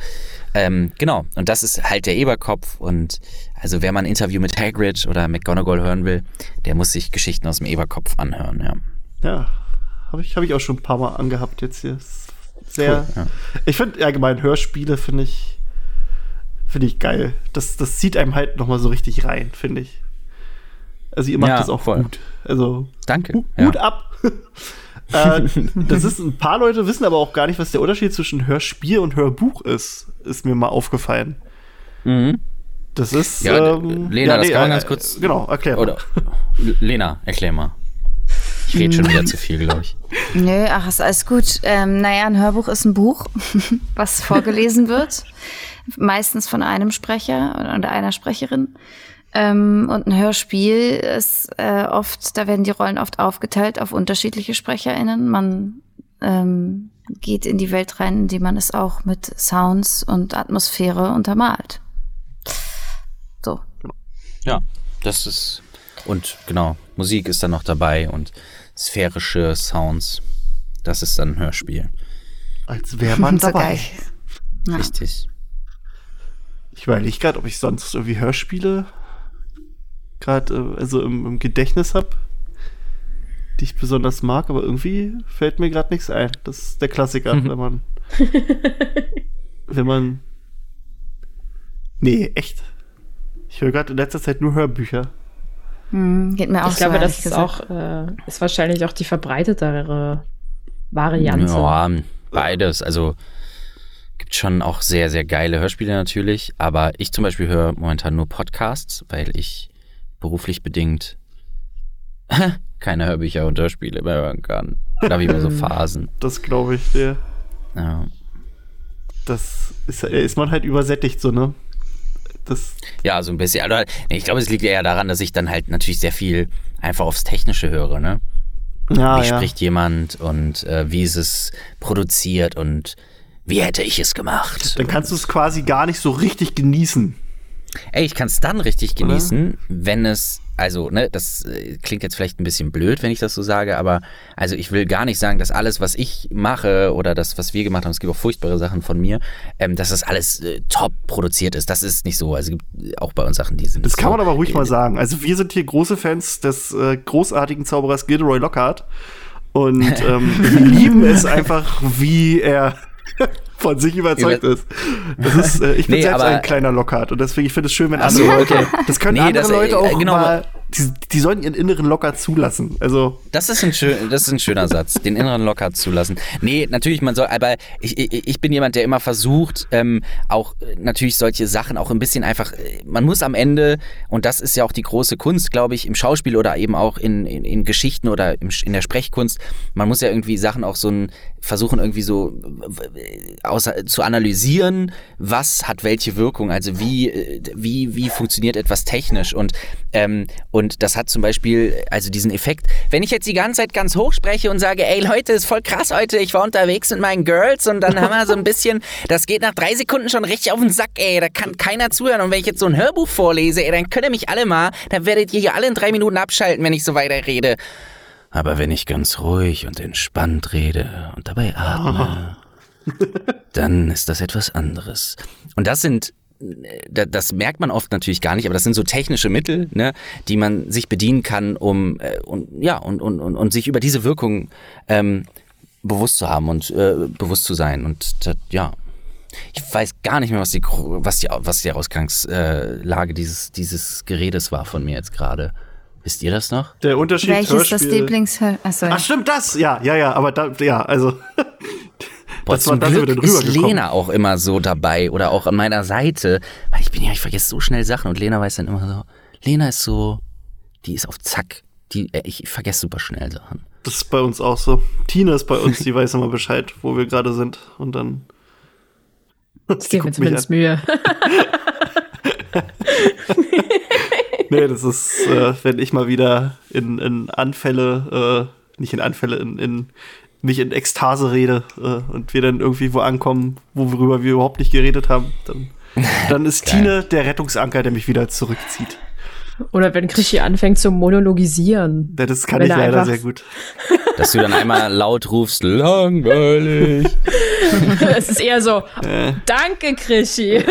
ähm, genau. Und das ist halt der Eberkopf. Und also wer mal ein Interview mit Hagrid oder McGonagall hören will, der muss sich Geschichten aus dem Eberkopf anhören. Ja. Ja, habe ich, hab ich auch schon ein paar Mal angehabt jetzt hier. Sehr. Cool, ja. Ich finde allgemein Hörspiele finde ich finde ich geil. Das, das zieht einem halt noch mal so richtig rein, finde ich. Also ihr macht Ja, das auch voll. gut. Also Danke. Hu- Ja. Hut ab. äh, das ist ein paar Leute wissen aber auch gar nicht, was der Unterschied zwischen Hörspiel und Hörbuch ist. Ist mir mal aufgefallen. Mhm. Das ist Ja, ähm, Lena, das kann man äh, ganz kurz- Genau, erklär mal. Oder Lena, erklär mal. Ich rede schon wieder zu viel, glaube ich. Nö, ach, ist alles gut. Ähm, naja, ein Hörbuch ist ein Buch, was vorgelesen wird. Meistens von einem Sprecher oder einer Sprecherin. Ähm, und ein Hörspiel ist äh, oft, da werden die Rollen oft aufgeteilt auf unterschiedliche SprecherInnen. Man ähm, geht in die Welt rein, indem man es auch mit Sounds und Atmosphäre untermalt. So. Ja, das ist. Und genau, Musik ist dann noch dabei und sphärische Sounds. Das ist dann ein Hörspiel. Als wäre man So dabei. geil. Ja. Richtig. Ich überlege gerade, ob ich sonst irgendwie Hörspiele gerade äh, also im, im Gedächtnis habe, die ich besonders mag, aber irgendwie fällt mir gerade nichts ein. Das ist der Klassiker, wenn man wenn man Nee, echt. Ich höre gerade in letzter Zeit nur Hörbücher. Hm, geht mir auch Ich glaube, so, das ehrlich ist gesagt. auch, äh, ist wahrscheinlich auch die verbreitetere Variante. Ja, beides. Also gibt schon auch sehr, sehr geile Hörspiele natürlich. Aber ich zum Beispiel höre momentan nur Podcasts, weil ich beruflich bedingt keine Hörbücher und Hörspiele mehr hören kann. Da habe ich immer so Phasen. Das glaube ich dir. Ja. Das ist, äh, ist man halt übersättigt so, ne? Das, Ja, so ein bisschen. Nee, ich glaube, es liegt eher daran, dass ich dann halt natürlich sehr viel einfach aufs Technische höre, ne? ja, wie ja. spricht jemand und äh, wie ist es produziert und wie hätte ich es gemacht? Dann kannst du es quasi gar nicht so richtig genießen. Ey, ich kann es dann richtig genießen, wenn es, also, ne, das äh, klingt jetzt vielleicht ein bisschen blöd, wenn ich das so sage, aber also ich will gar nicht sagen, dass alles, was ich mache oder das, was wir gemacht haben, es gibt auch furchtbare Sachen von mir, ähm, dass das alles äh, top produziert ist. Das ist nicht so. Also es gibt auch bei uns Sachen, die sind. Das so, kann man aber ruhig mal sagen. Also wir sind hier große Fans des äh, großartigen Zauberers Gilderoy Lockhart und ähm, wir lieben es einfach, wie er von sich überzeugt Über- ist. Das ist äh, ich bin Nee, selbst aber- ein kleiner Lockhart und deswegen ich finde es schön, wenn andere so, Leute, okay. das können Nee, andere das, äh, Leute auch genau. mal, die, die sollen ihren inneren Locker zulassen. Also Das ist ein, schön, das ist ein schöner Satz, den inneren locker zulassen. Nee, natürlich, man soll, aber ich, ich, ich bin jemand, der immer versucht, ähm, auch äh, natürlich solche Sachen auch ein bisschen einfach, äh, man muss am Ende, und das ist ja auch die große Kunst, glaube ich, im Schauspiel oder eben auch in, in, in Geschichten oder im, in der Sprechkunst, man muss ja irgendwie Sachen auch so ein, versuchen irgendwie so außer, zu analysieren, was hat welche Wirkung, also wie, wie, wie funktioniert etwas technisch und, ähm, und das hat zum Beispiel, also diesen Effekt, wenn ich jetzt die ganze Zeit ganz hoch spreche und sage, ey Leute, ist voll krass heute, ich war unterwegs mit meinen Girls und dann haben wir so ein bisschen, das geht nach drei Sekunden schon richtig auf den Sack, ey, da kann keiner zuhören und wenn ich jetzt so ein Hörbuch vorlese, ey, dann könnt ihr mich alle mal, dann werdet ihr hier alle in drei Minuten abschalten, wenn ich so weiter rede. Aber wenn ich ganz ruhig und entspannt rede und dabei atme, dann ist das etwas anderes. Und das sind, äh, da- das merkt man oft natürlich gar nicht, aber das sind so technische Mittel, ne, die man sich bedienen kann, um äh, und ja und, und, und, und sich über diese Wirkung ähm, bewusst zu haben und äh, bewusst zu sein. Und das, ja, ich weiß gar nicht mehr, was die was die was die Ausgangslage dieses dieses Geredes war von mir jetzt gerade. Wisst ihr das noch? der Unterschied Welches ist das Hörspiel- Lieblingshör... Achso, Ach stimmt, das. Ja, ja, ja, aber da ja, also Boah, Das war- zum wir Glück dann ist. Lena auch immer so dabei oder auch an meiner Seite, weil ich bin ja, ich vergesse so schnell Sachen und Lena weiß dann immer so, Lena ist so, die ist auf Zack, die, äh, ich, ich vergesse super schnell Sachen. das ist bei uns auch so. Tina ist bei uns, die weiß immer Bescheid, wo wir gerade sind und dann Ich gebe mir zumindest Mühe. Nee, das ist, äh, wenn ich mal wieder in, in Anfälle, äh, nicht in Anfälle, in, in mich in Ekstase rede äh, und wir dann irgendwie wo ankommen, worüber wir überhaupt nicht geredet haben, dann, dann ist. Tine der Rettungsanker, der mich wieder zurückzieht. Oder wenn Krischi anfängt zu monologisieren. Ja, Das kann ich er leider sehr gut. Dass du dann einmal laut rufst, langweilig. es ist eher so, danke Krischi.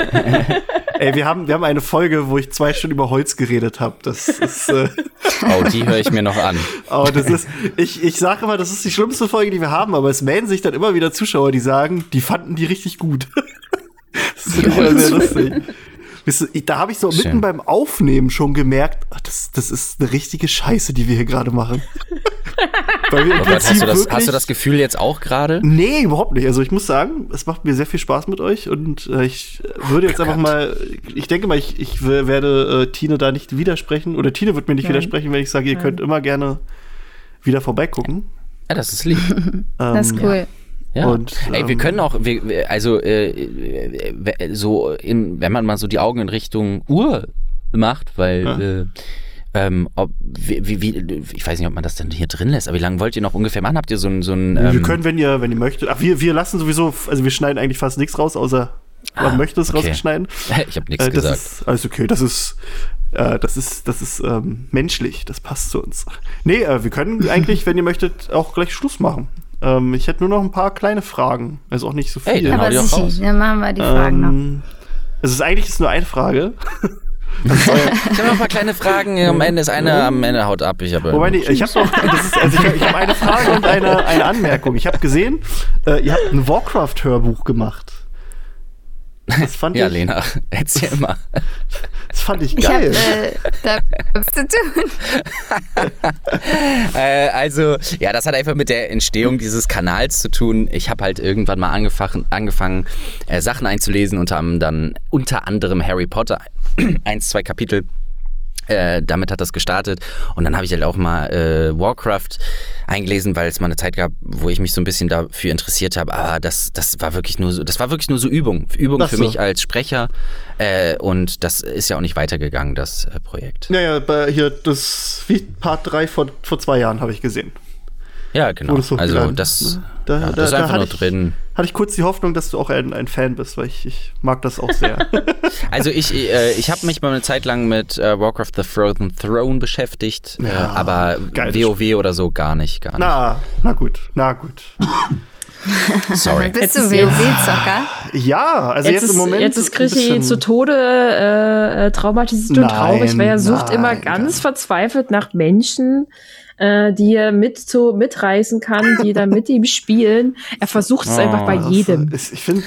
Ey, wir haben, wir haben eine Folge, wo ich zwei Stunden über Holz geredet habe. Das ist, äh, Oh, die höre ich mir noch an. aber das ist, ich, ich sage immer, das ist die schlimmste Folge, die wir haben, aber es melden sich dann immer wieder Zuschauer, die sagen, die fanden die richtig gut. das finde ich immer sehr lustig. Da habe ich so Schön. mitten beim Aufnehmen schon gemerkt, ach, das, das ist eine richtige Scheiße, die wir hier gerade machen. Weil wir im hast du, das, wirklich- hast du das Gefühl jetzt auch gerade? Nee, überhaupt nicht. Also ich muss sagen, es macht mir sehr viel Spaß mit euch und äh, ich würde jetzt einfach mal, ich denke mal, ich, ich werde äh, Tine da nicht widersprechen oder Tine wird mir nicht Nein. widersprechen, wenn ich sage, ihr könnt immer gerne wieder vorbeigucken. Ja, das ist lieb. das ist Ähm, cool. Ja. Und, Ey, wir ähm, können auch, wir, also äh, äh, so, in, wenn man mal so die Augen in Richtung Uhr macht, weil Ja. äh, ähm, ob, wie, wie, ich weiß nicht, ob man das denn hier drin lässt, aber wie lange wollt ihr noch ungefähr machen? Habt ihr so ein, so ein Wir ähm, können, wenn ihr, wenn ihr möchtet. Ach, wir, wir lassen sowieso, also wir schneiden eigentlich fast nichts raus, außer man Ah, möchte es okay. rausschneiden. ich habe nichts Äh, gesagt. ist alles okay. Das ist, äh, das ist, das ist ähm, menschlich. Das passt zu uns. Nee, äh, wir können eigentlich, wenn ihr möchtet, auch gleich Schluss machen. Ähm, ich hätte nur noch ein paar kleine Fragen. Also auch nicht so viel. Ey, dann Aber sicher, raus. dann machen wir die Fragen noch. es ist eigentlich ist nur eine Frage. Ich habe noch ein paar kleine Fragen. Am Ende ist eine, am Ende haut ab. Ich habe. Wobei, nee, ich habe noch, das ist, also ich, hab- ich habe eine Frage und eine, eine Anmerkung. Ich habe gesehen, äh, ihr habt ein Warcraft-Hörbuch gemacht. Das fand ja, ich, Lena, erzähl mal. das fand ich Ich habe geil. äh, da zu tun. Äh, also, ja, das hat einfach mit der Entstehung dieses Kanals zu tun. Ich habe halt irgendwann mal angefangen, angefangen äh, Sachen einzulesen, unter anderem, dann, unter anderem Harry Potter, eins, zwei Kapitel. Äh, damit hat das gestartet. Und dann habe ich halt auch mal äh, Warcraft eingelesen, weil es mal eine Zeit gab, wo ich mich so ein bisschen dafür interessiert habe. Aber das, das war wirklich nur so, das war wirklich nur so Übung. Übung Ach für so. mich als Sprecher. Äh, und das ist ja auch nicht weitergegangen, das äh, Projekt. Ja, ja, hier, das, wie Part 3 vor, vor zwei Jahren habe ich gesehen. Ja, genau. Also das? Da- ja, da- das ist da einfach nur ich- drin. Hatte ich kurz die Hoffnung, dass du auch ein, ein Fan bist, weil ich, ich mag das auch sehr. Also ich, äh, ich habe mich mal eine Zeit lang mit äh, Warcraft the Frozen Throne beschäftigt, äh, Ja, aber geiles WoW oder so gar nicht, gar nicht. na, na gut, na gut. Sorry. Bist du WoW-Zocker? Ja, also jetzt, Jetzt, im Moment. jetzt ist bisschen- zu Tode äh, äh, traumatisiert und Nein, traurig, weil er sucht nein, immer nein. ganz verzweifelt nach Menschen, äh, die er mit so mitreißen kann, die da mit ihm spielen. Er versucht es Oh, einfach bei Das jedem. Ist, ich finde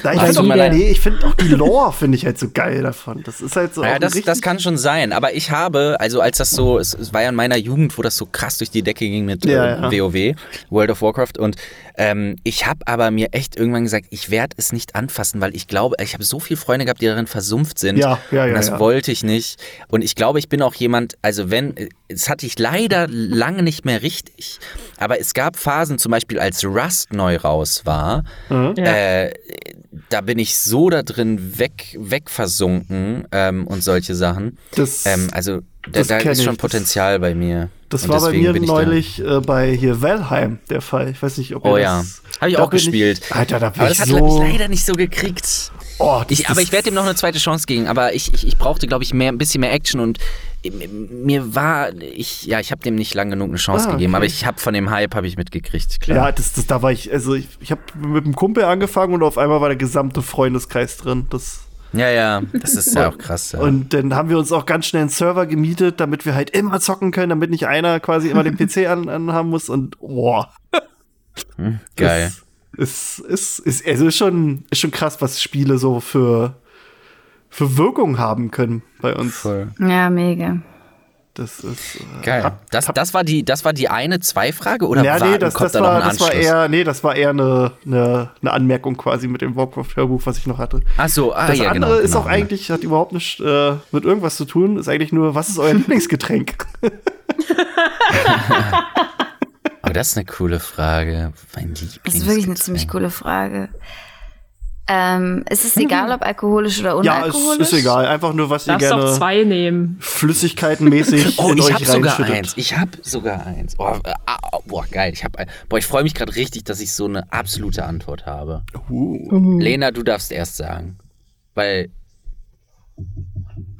jedem. nee, ich find auch die Lore finde ich halt so geil davon. Das ist halt so. Ja, das, das kann schon sein. Aber ich habe, also als das so, es, es war ja in meiner Jugend, wo das so krass durch die Decke ging mit Ja, äh, ja. WoW, World of Warcraft. Und ähm, ich habe aber mir echt irgendwann gesagt, ich werde es nicht anfassen, weil ich glaube, ich habe so viele Freunde gehabt, die darin versumpft sind. Ja, ja, ja, Und das ja. wollte ich nicht. Und ich glaube, ich bin auch jemand, also wenn, das hatte ich leider lange nicht mehr richtig. Aber es gab Phasen, zum Beispiel als Rust neu raus war, Mhm. Äh, da bin ich so da drin weg, wegversunken ähm, und solche Sachen. Das, Ähm, also das da kenn ist schon ich. Potenzial bei mir. das Und war bei mir ich da. neulich äh, bei hier Valheim der Fall. Ich weiß nicht, ob Oh ihr ja, das. habe ich da auch gespielt. Alter, da bin Aber ich das hat so. hab ich leider nicht so gekriegt. oh, das, Ich, aber das- ich werde ihm noch eine zweite Chance geben. Aber ich, ich, ich brauchte, glaube ich, mehr, ein bisschen mehr Action und mir war, ich, ja, ich habe dem nicht lang genug eine Chance Ah, gegeben, okay. aber ich habe von dem Hype habe ich mitgekriegt, klar. Ja, das, das, da war ich, also ich, ich habe mit einem Kumpel angefangen und auf einmal war der gesamte Freundeskreis drin. Das, Ja, ja, das ist ja auch krass. Ja. Und dann haben wir uns auch ganz schnell einen Server gemietet, damit wir halt immer zocken können, damit nicht einer quasi immer den PC an, anhaben muss. Und boah, Geil. ist, ist, ist, also ist schon, ist schon krass, was Spiele so für, für Wirkung haben können bei uns. Voll. Ja, mega. Das ist. Äh, Geil. hab- Das, hab- das war die, das war die eine Zwei-Frage oder ja, warten, nee, das, kommt das, da noch war, ein das war eher, nee, das war eher eine, eine, eine Anmerkung quasi mit dem Warcraft-Hörbuch, was ich noch hatte. Ach so, ah, Das ja, andere genau. ist genau, auch eigentlich, hat überhaupt nichts äh, mit irgendwas zu tun, ist eigentlich nur, was ist euer Lieblingsgetränk? Aber das ist eine coole Frage. Mein Lieblings Das ist wirklich eine ziemlich coole Frage. Ähm, ist es egal, ob alkoholisch oder ja, es unalkoholisch? ist egal. Einfach nur, was ihr Darfst auch gerne zwei nehmen. flüssigkeitenmäßig Oh, in ich euch habe sogar eins. Ich habe sogar eins. Oh, ah, boah, geil. Ich hab, ein- boah, ich freue mich gerade richtig, dass ich so eine absolute Antwort habe. Uh. Lena, du darfst erst sagen. Weil,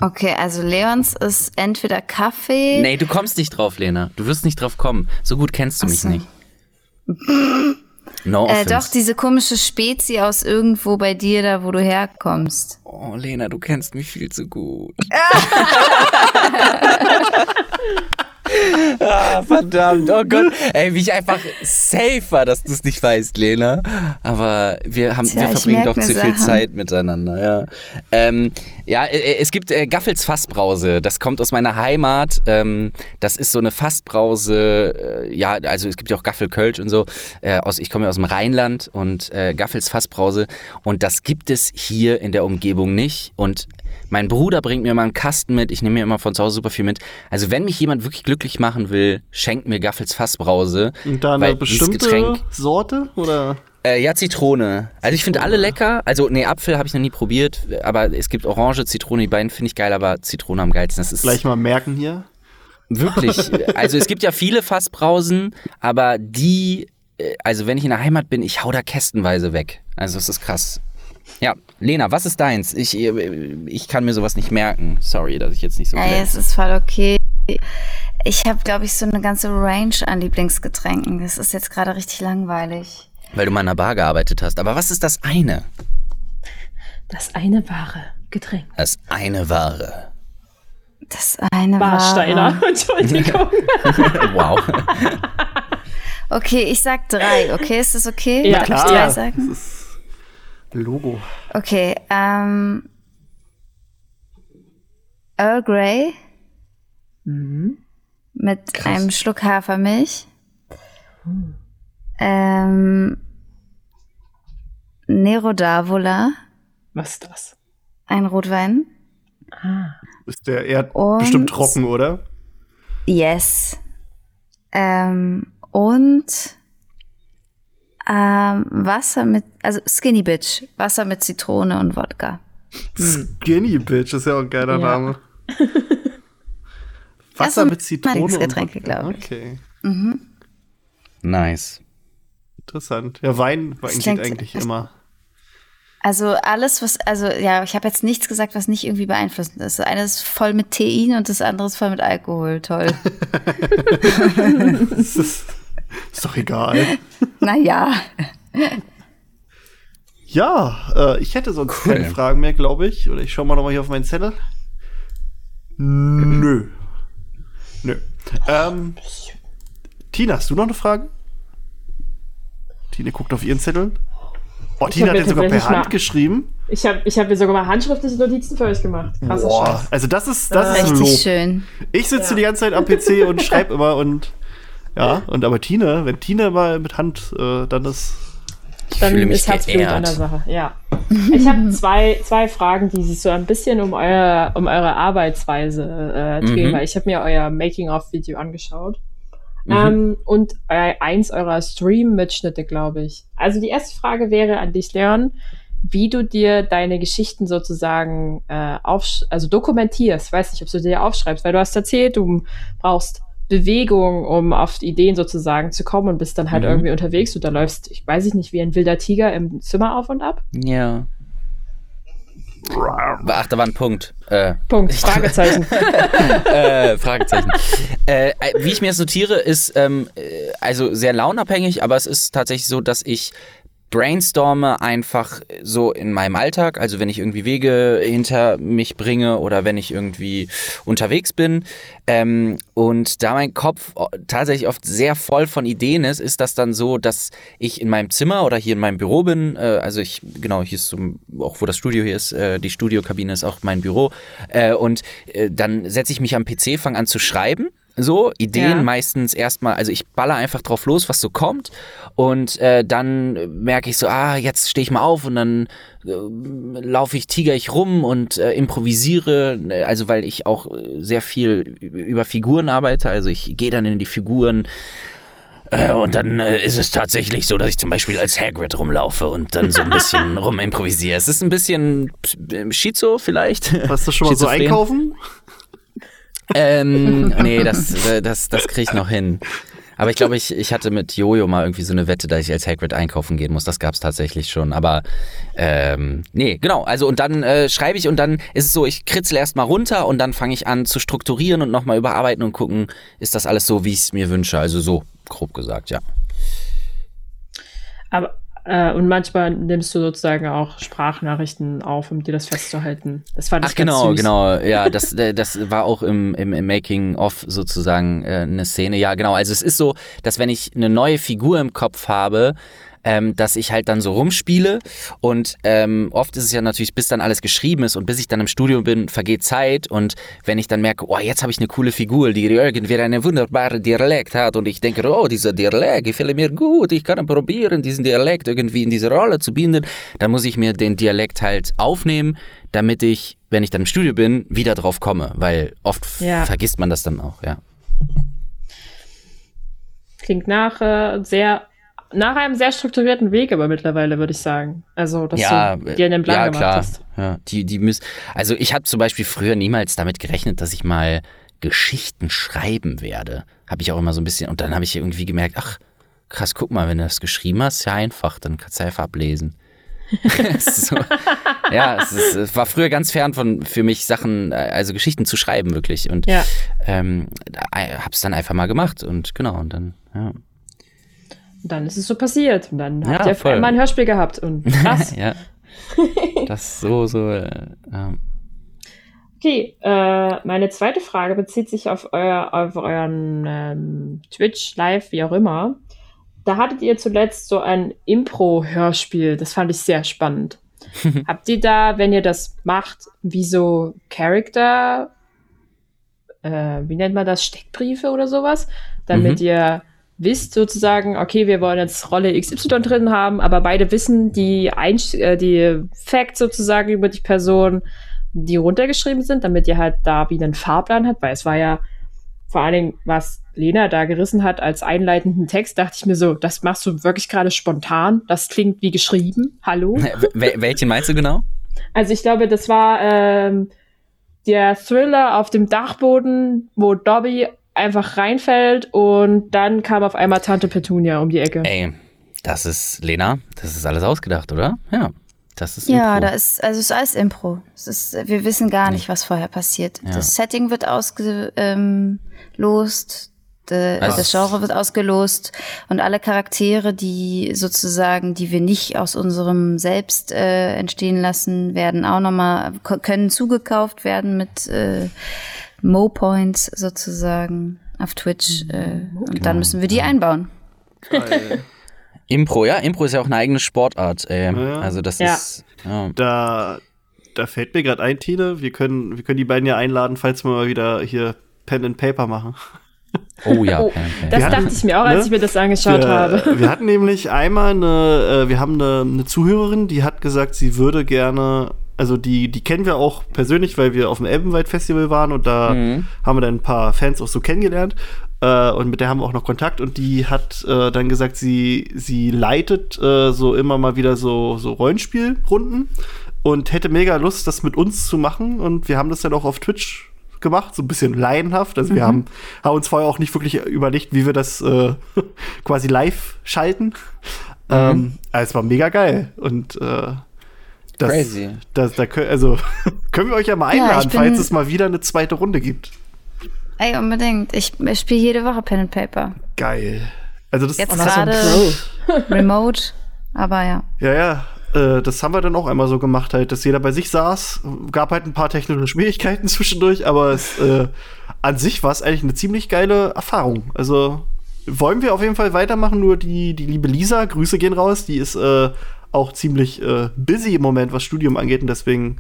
Okay, also Leons ist entweder Kaffee. nee, du kommst nicht drauf, Lena. Du wirst nicht drauf kommen. So gut kennst du mich so. nicht. No Äh, doch, diese komische Spezi aus irgendwo bei dir, da wo du herkommst. Oh, Lena, du kennst mich viel zu gut. ah, verdammt, oh Gott. Ey, wie ich einfach safe war, dass du es nicht weißt, Lena. Aber wir, haben, Tja, wir verbringen doch zu viel. Zeit miteinander, ja. Ähm, ja, äh, es gibt äh, Gaffels Fassbrause. Das kommt aus meiner Heimat. Ähm, das ist so eine Fassbrause, äh, ja, also es gibt ja auch Gaffel Kölsch und so. Äh, aus, ich komme ja aus dem Rheinland und äh, Gaffels Fassbrause. Und das gibt es hier in der Umgebung nicht. Und mein Bruder bringt mir mal einen Kasten mit. Ich nehme mir immer von zu Hause super viel mit. Also wenn mich jemand wirklich glücklich machen will, schenkt mir Gaffels Fassbrause. Und da eine bestimmte Getränk- Sorte? Oder? Äh, ja, Zitrone. Also ich finde alle lecker. Also, nee, Apfel habe ich noch nie probiert, aber es gibt Orange, Zitrone, die beiden finde ich geil, aber Zitrone am geilsten. Das ist Gleich mal merken hier. wirklich. Also es gibt ja viele Fassbrausen, aber die, äh, also wenn ich in der Heimat bin, ich hau da kästenweise weg. Also das ist krass. Ja, Lena, was ist deins? Ich, äh, ich kann mir sowas nicht merken. Sorry, dass ich jetzt nicht so Ey, es ist voll okay. Ich habe, glaube ich, so eine ganze Range an Lieblingsgetränken. Das ist jetzt gerade richtig langweilig. Weil du mal in einer Bar gearbeitet hast. Aber was ist das eine? Das eine wahre Getränk. Das eine Ware. Das eine Warsteiner. war. Entschuldigung. wow. Okay, ich sag drei. Okay, ist das okay? Ja, Darf ich klar. drei Ja. sagen? Das ist Logo. Okay, ähm. Earl Grey mit einem Schluck Hafermilch. Ähm, Nero d'Avola, Was ist das? ein Rotwein. Ist der eher Und- bestimmt trocken, oder? Yes. Ähm, und ähm, Wasser mit, also Skinny Bitch, Wasser mit Zitrone und Wodka. Skinny Bitch ist ja auch ein geiler Ja. Name. Wasser mit Zitrone. und Getränke, Wodka. glaub ich. Okay, Nice. interessant. Ja, Wein, Wein geht eigentlich immer. Also alles, was, also ja, ich habe jetzt nichts gesagt, was nicht irgendwie beeinflussend ist. Das eine ist voll mit Tein und das andere ist voll mit Alkohol. Toll. Das ist, ist doch egal. naja. Ja, äh, ich hätte sonst Cool. keine Fragen mehr, glaube ich. Oder ich schaue mal nochmal hier auf meinen Zettel. Nö. Nö. Ähm, Tina, hast du noch eine Frage? Tina guckt auf ihren Zettel. Oh, Tina hat den sogar per Hand geschrieben. Ich habe ich hab mir sogar mal handschriftliche Notizen für euch gemacht. Krasser Boah, Scheiß. also das ist das, das ist richtig schön. Ich sitze ja. die ganze Zeit am PC und schreibe immer und ja, und aber Tina, wenn Tina mal mit Hand, äh, dann ist dann ist Herzblut an der Sache. Ja. Ich habe zwei, zwei Fragen, die sich so ein bisschen um, euer, um eure Arbeitsweise äh, drehen, mhm. weil ich habe mir euer Making-of-Video angeschaut. Mhm. Ähm, und äh, eins eurer Stream-Mitschnitte, glaube ich. Also die erste Frage wäre an dich, Leon, wie du dir deine Geschichten sozusagen äh, auf, also dokumentierst. Ich weiß nicht, ob du dir aufschreibst, weil du hast erzählt, du brauchst Bewegung, um auf Ideen sozusagen zu kommen und bist dann halt mhm. irgendwie unterwegs und da läufst, ich weiß ich nicht, wie ein wilder Tiger im Zimmer auf und ab. Ja. Ach, da war ein Punkt. Äh, Punkt, Fragezeichen. äh, Fragezeichen. Äh, wie ich mir das notiere, ist ähm, äh, also sehr launabhängig, aber es ist tatsächlich so, dass ich brainstorme einfach so in meinem Alltag, also wenn ich irgendwie Wege hinter mich bringe oder wenn ich irgendwie unterwegs bin. Ähm, und da mein Kopf tatsächlich oft sehr voll von Ideen ist, ist das dann so, dass ich in meinem Zimmer oder hier in meinem Büro bin. Äh, also ich, genau, hier ist so, auch wo das Studio hier ist, äh, die Studiokabine ist auch mein Büro. Äh, und äh, dann setze ich mich am PC, fange an zu schreiben so, Ideen ja. meistens erstmal, also ich baller einfach drauf los, was so kommt. Und äh, dann merke ich so, ah, jetzt stehe ich mal auf und dann äh, laufe ich, tiger ich rum und äh, improvisiere. Also weil ich auch sehr viel über Figuren arbeite. Also ich gehe dann in die Figuren. Äh, und dann äh, ist es tatsächlich so, dass ich zum Beispiel als Hagrid rumlaufe und dann so ein bisschen rumimprovisiere. Es ist ein bisschen Schizo vielleicht. Warst du schon mal so einkaufen? Ähm, nee, das, äh, das, das kriege ich noch hin. Aber ich glaube, ich, ich hatte mit Jojo mal irgendwie so eine Wette, dass ich als Hagrid einkaufen gehen muss. Das gab es tatsächlich schon. Aber ähm, nee, genau. Also und dann äh, schreibe ich und dann ist es so, ich kritzel erstmal runter und dann fange ich an zu strukturieren und nochmal überarbeiten und gucken, ist das alles so, wie ich es mir wünsche. Also so, grob gesagt, ja. Aber äh, und manchmal nimmst du sozusagen auch Sprachnachrichten auf, um dir das festzuhalten. Das fand ich Ach genau, süß. genau. Ja, das, das war auch im, im, im Making-of sozusagen äh, eine Szene. Ja, genau. Also es ist so, dass wenn ich eine neue Figur im Kopf habe, ähm, dass ich halt dann so rumspiele und ähm, oft ist es ja natürlich, bis dann alles geschrieben ist und bis ich dann im Studio bin, vergeht Zeit und wenn ich dann merke, oh, jetzt habe ich eine coole Figur, die irgendwie eine wunderbare Dialekt hat und ich denke, oh, dieser Dialekt gefällt mir gut, ich kann probieren, diesen Dialekt irgendwie in diese Rolle zu binden, dann muss ich mir den Dialekt halt aufnehmen, damit ich, wenn ich dann im Studio bin, wieder drauf komme, weil oft ja. vergisst man das dann auch, ja. Klingt nach äh, sehr nach einem sehr strukturierten Weg, aber mittlerweile würde ich sagen. Also, dass ja, du dir einen Plan ja, gemacht klar. hast. Ja, die, die müssen. Also ich habe zum Beispiel früher niemals damit gerechnet, dass ich mal Geschichten schreiben werde. Habe ich auch immer so ein bisschen. Und dann habe ich irgendwie gemerkt, ach, krass, guck mal, wenn du das geschrieben hast, ja einfach, dann kannst du einfach ablesen. so, ja, es, ist, es, war früher ganz fern von für mich Sachen, also Geschichten zu schreiben wirklich und ja. ähm, hab's dann einfach mal gemacht und genau und dann ja. Und dann ist es so passiert. Und dann ja, habt ihr mal ein Hörspiel gehabt. Und krass. ja. Das so, so. Äh. Okay, äh, meine zweite Frage bezieht sich auf, euer, auf euren ähm, Twitch, Live, wie auch immer. Da hattet ihr zuletzt so ein Impro-Hörspiel. Das fand ich sehr spannend. Habt ihr da, wenn ihr das macht, wie so Charakter, äh, wie nennt man das, Steckbriefe oder sowas, damit mhm. ihr wisst sozusagen, okay, wir wollen jetzt Rolle XY drin haben, aber beide wissen die, Einst äh, die Facts sozusagen über die Person, die runtergeschrieben sind, damit ihr halt da wie einen Fahrplan habt, weil es war ja vor allen Dingen, was Lena da gerissen hat als einleitenden Text, dachte ich mir so, das machst du wirklich gerade spontan, das klingt wie geschrieben, hallo? Wel welchen meinst du genau? Also ich glaube, das war ähm, der Thriller auf dem Dachboden, wo Dobby einfach reinfällt und dann kam auf einmal Tante Petunia um die Ecke. Ey, das ist, Lena, das ist alles ausgedacht, oder? Ja. Das ist ja, da ist, also es ist alles Impro. Es ist, wir wissen gar nicht, was vorher passiert. Ja. Das Setting wird ausgelost, ähm, de, also das Genre wird ausgelost und alle Charaktere, die sozusagen, die wir nicht aus unserem Selbst äh, entstehen lassen, werden auch nochmal, können zugekauft werden mit äh, Mo-Points sozusagen. auf Twitch. Äh, und dann müssen wir die einbauen. Geil. Impro, ja, Impro ist ja auch eine eigene Sportart. Ey. Ja. Also das Ja. ist. Ja. Da, da fällt mir gerade ein, Tine, wir können, wir können die beiden ja einladen, falls wir mal wieder hier Pen and Paper machen. Oh ja. Oh, okay, okay. Das Wir hatten- dachte ich mir auch, als ne? ich mir das angeschaut wir, habe. Wir hatten nämlich einmal eine, äh, wir haben eine, eine Zuhörerin, die hat gesagt, sie würde gerne, also die, die kennen wir auch persönlich, weil wir auf dem Elbenwald Festival waren und da Mhm. haben wir dann ein paar Fans auch so kennengelernt. Äh, und mit der haben wir auch noch Kontakt und die hat äh, dann gesagt, sie, sie leitet äh, so immer mal wieder so, so Rollenspielrunden und hätte mega Lust, das mit uns zu machen. Und wir haben das dann auch auf Twitch gemacht, so ein bisschen laienhaft. Also wir haben, haben uns vorher auch nicht wirklich überlegt, wie wir das äh, quasi live schalten. Ähm, aber es war mega geil. Und äh, das, Crazy. Das, da also können wir euch ja mal Ja, einladen, bin- falls es mal wieder eine zweite Runde gibt. Ey, unbedingt. Ich, ich spiele jede Woche Pen and Paper. Geil. Also das Jetzt einen gerade remote. Aber ja. Ja, ja. Äh, das haben wir dann auch einmal so gemacht, halt, dass jeder bei sich saß. Gab halt ein paar technische Schwierigkeiten zwischendurch, aber es, äh, an sich war es eigentlich eine ziemlich geile Erfahrung. Also wollen wir auf jeden Fall weitermachen. Nur die, die liebe Lisa, Grüße gehen raus, die ist äh, auch ziemlich äh, busy im Moment, was Studium angeht. Und deswegen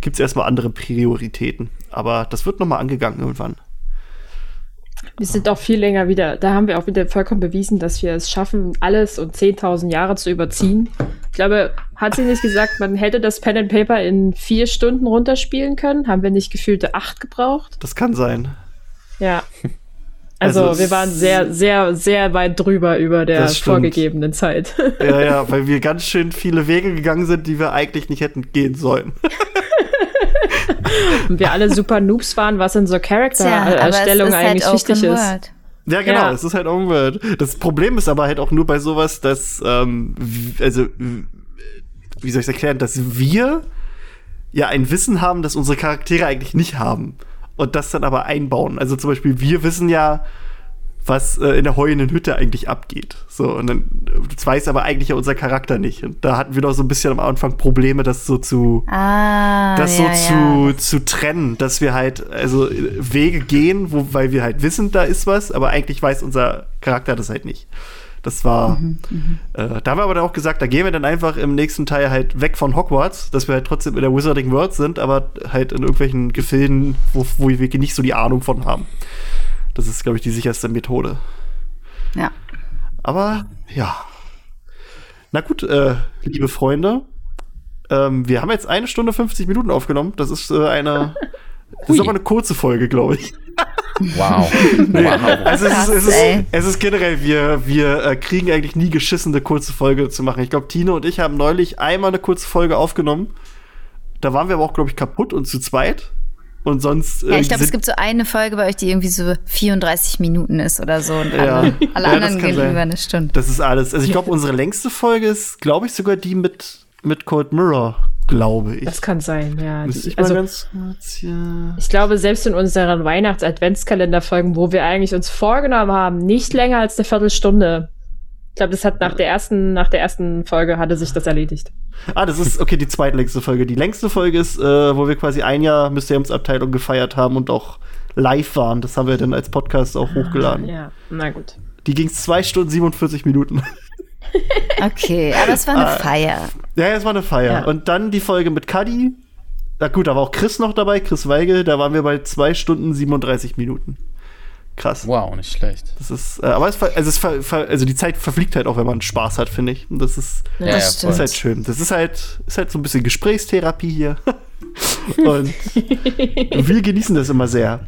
gibt es erstmal andere Prioritäten. Aber das wird noch mal angegangen irgendwann. Wir sind auch viel länger wieder, da haben wir auch wieder vollkommen bewiesen, dass wir es schaffen, alles und 10.000 Jahre zu überziehen. Ich glaube, hat sie nicht gesagt, man hätte das Pen and Paper in vier Stunden runterspielen können? Haben wir nicht gefühlte acht gebraucht? Das kann sein. Ja. Also, Also, wir waren sehr, sehr, sehr weit drüber über der vorgegebenen Zeit. Ja, ja, weil wir ganz schön viele Wege gegangen sind, die wir eigentlich nicht hätten gehen sollen. Und wir alle super Noobs waren, was in so Charaktererstellung halt eigentlich wichtig Open ist. Ja, genau, Ja. es ist halt Open World. Das Problem ist aber halt auch nur bei sowas, dass, ähm, also, wie soll ich es erklären, dass wir ja ein Wissen haben, das unsere Charaktere eigentlich nicht haben. Und das dann aber einbauen. Also zum Beispiel, wir wissen ja, was äh, in der heulenden Hütte eigentlich abgeht. So, und dann, das weiß aber eigentlich ja unser Charakter nicht. Und da hatten wir doch so ein bisschen am Anfang Probleme, das so zu, Ah, das so ja. zu, zu trennen, dass wir halt also äh, Wege gehen, wo, weil wir halt wissen, da ist was, aber eigentlich weiß unser Charakter das halt nicht. Das war, Mhm, äh, da haben wir aber dann auch gesagt, da gehen wir dann einfach im nächsten Teil halt weg von Hogwarts, dass wir halt trotzdem in der Wizarding World sind, aber halt in irgendwelchen Gefilden, wo, wo wir nicht so die Ahnung von haben. Das ist, glaube ich, die sicherste Methode. Ja. Aber ja. Na gut, äh, liebe Freunde, ähm, wir haben jetzt eine Stunde 50 Minuten aufgenommen. Das ist äh, eine. Das ist aber eine kurze Folge, glaube ich. Wow. wow. Also es ist, es, ist, es ist generell, wir, wir äh, kriegen eigentlich nie geschissen, eine kurze Folge zu machen. Ich glaube, Tine und ich haben neulich einmal eine kurze Folge aufgenommen. Da waren wir aber auch, glaube ich, kaputt und zu zweit. Und sonst. Ja, äh, ich glaube, es gibt so eine Folge bei euch, die irgendwie so 34 Minuten ist oder so. Und Ja. alle, alle Ja, anderen gehen sein. über eine Stunde. Das ist alles. Also ich glaube, unsere längste Folge ist, glaube ich, sogar die mit, mit Cold Mirror, glaube ich. Das kann sein, ja. Ich also, ganz kurz hier. ich glaube, selbst in unseren Weihnachts-Adventskalender-Folgen, wo wir eigentlich uns vorgenommen haben, nicht länger als eine Viertelstunde. Ich glaube, das hat nach der ersten, nach der ersten Folge hatte sich das erledigt. Ah, das ist okay, die zweitlängste Folge. Die längste Folge ist, äh, wo wir quasi ein Jahr Mysteriumsabteilung gefeiert haben und auch live waren. Das haben wir dann als Podcast auch hochgeladen. Ja, na gut. Die ging zwei Stunden 47 Minuten. Okay, aber es war Ah. eine Feier. ja, es war eine Feier. Ja. Und dann die Folge mit Cuddy. Na gut, da war auch Chris noch dabei, Chris Weigel. Da waren wir bei zwei Stunden 37 Minuten. Krass. Wow, nicht schlecht. Das ist, äh, aber es, also, es also die Zeit verfliegt halt auch, wenn man Spaß hat, finde ich. Und das ist, Ja, das ja, ist halt schön. Das ist halt, ist halt so ein bisschen Gesprächstherapie hier. Und wir genießen das immer sehr.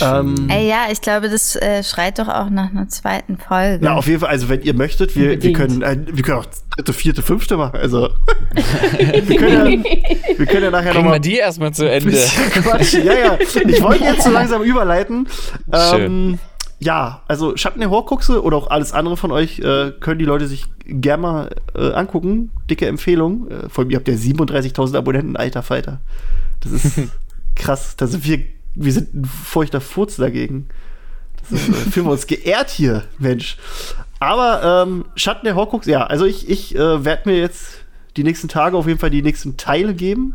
Ähm, Ey, ja, ich glaube, das äh, schreit doch auch nach einer zweiten Folge. na, auf jeden Fall, also wenn ihr möchtet, wir, wir, können, äh, wir können auch dritte, vierte, fünfte machen. Also wir, können ja, wir können ja nachher Bringen wir nochmal die erstmal zu Ende. Quatsch. Ja, ja. Ich wollte jetzt so langsam überleiten. Ähm, Schön. ja, also Schatten der Horcruxe oder auch alles andere von euch äh, können die Leute sich gerne mal äh, angucken. Dicke Empfehlung. Äh, vor allem, ihr habt ja 37.000 Abonnenten, alter Falter. Das ist krass. Da sind wir, wir sind ein feuchter Furz dagegen. Das ist, äh, fühlen wir uns geehrt hier, Mensch. Aber ähm, Schatten der Horcrux, ja, also ich, ich äh, werde mir jetzt die nächsten Tage auf jeden Fall die nächsten Teile geben.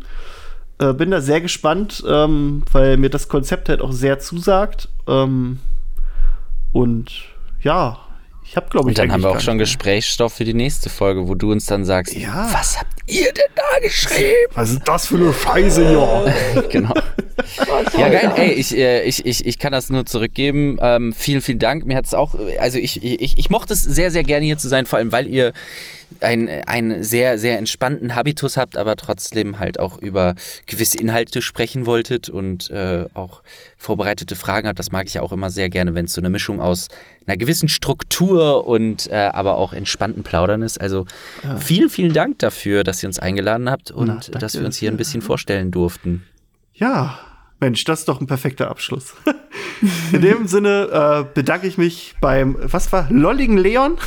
Äh, bin da sehr gespannt, ähm, weil mir das Konzept halt auch sehr zusagt. Ähm, Und ja, ich habe, glaube ich, Und dann haben wir auch schon Gesprächsstoff für die nächste Folge, wo du uns dann sagst, Ja. was habt ihr denn da geschrieben? Was ist das für eine Scheiße hier? genau. Ja, geil. Ey, ich, äh, ich, ich, ich kann das nur zurückgeben. Ähm, vielen, vielen Dank. Mir hat es auch, also ich, ich, ich mochte es sehr, sehr gerne hier zu sein, vor allem weil ihr einen, einen sehr, sehr entspannten Habitus habt, aber trotzdem halt auch über gewisse Inhalte sprechen wolltet und äh, auch vorbereitete Fragen habt. Das mag ich ja auch immer sehr gerne, wenn es so eine Mischung aus einer gewissen Struktur und äh, aber auch entspannten Plaudern ist. Also vielen, vielen Dank dafür, dass ihr uns eingeladen habt und Na, dass wir uns hier ein bisschen vorstellen durften. Ja, Mensch, das ist doch ein perfekter Abschluss. In dem Sinne äh, bedanke ich mich beim, was war, lolligen Leon?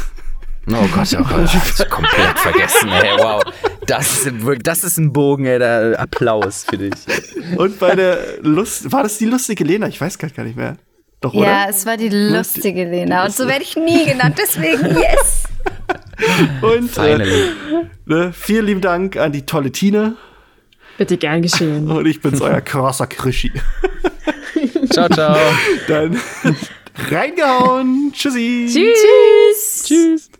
Oh Gott, oh Gott, ich hab's komplett vergessen, ey, wow. Das ist, wirklich- das ist ein Bogen, ey, da, Applaus für dich. Und bei der Lust, war das die lustige Lena? Ich weiß gar nicht mehr. Doch, oder? Ja, es war die lustige Lena. Und so werde ich nie genannt, deswegen yes. Und äh, ne, vielen lieben Dank an die tolle Tine. Bitte gern geschehen. Und ich bin's, euer krasser Krischi. Ciao, ciao. Dann reingehauen. Tschüssi. Tschüss.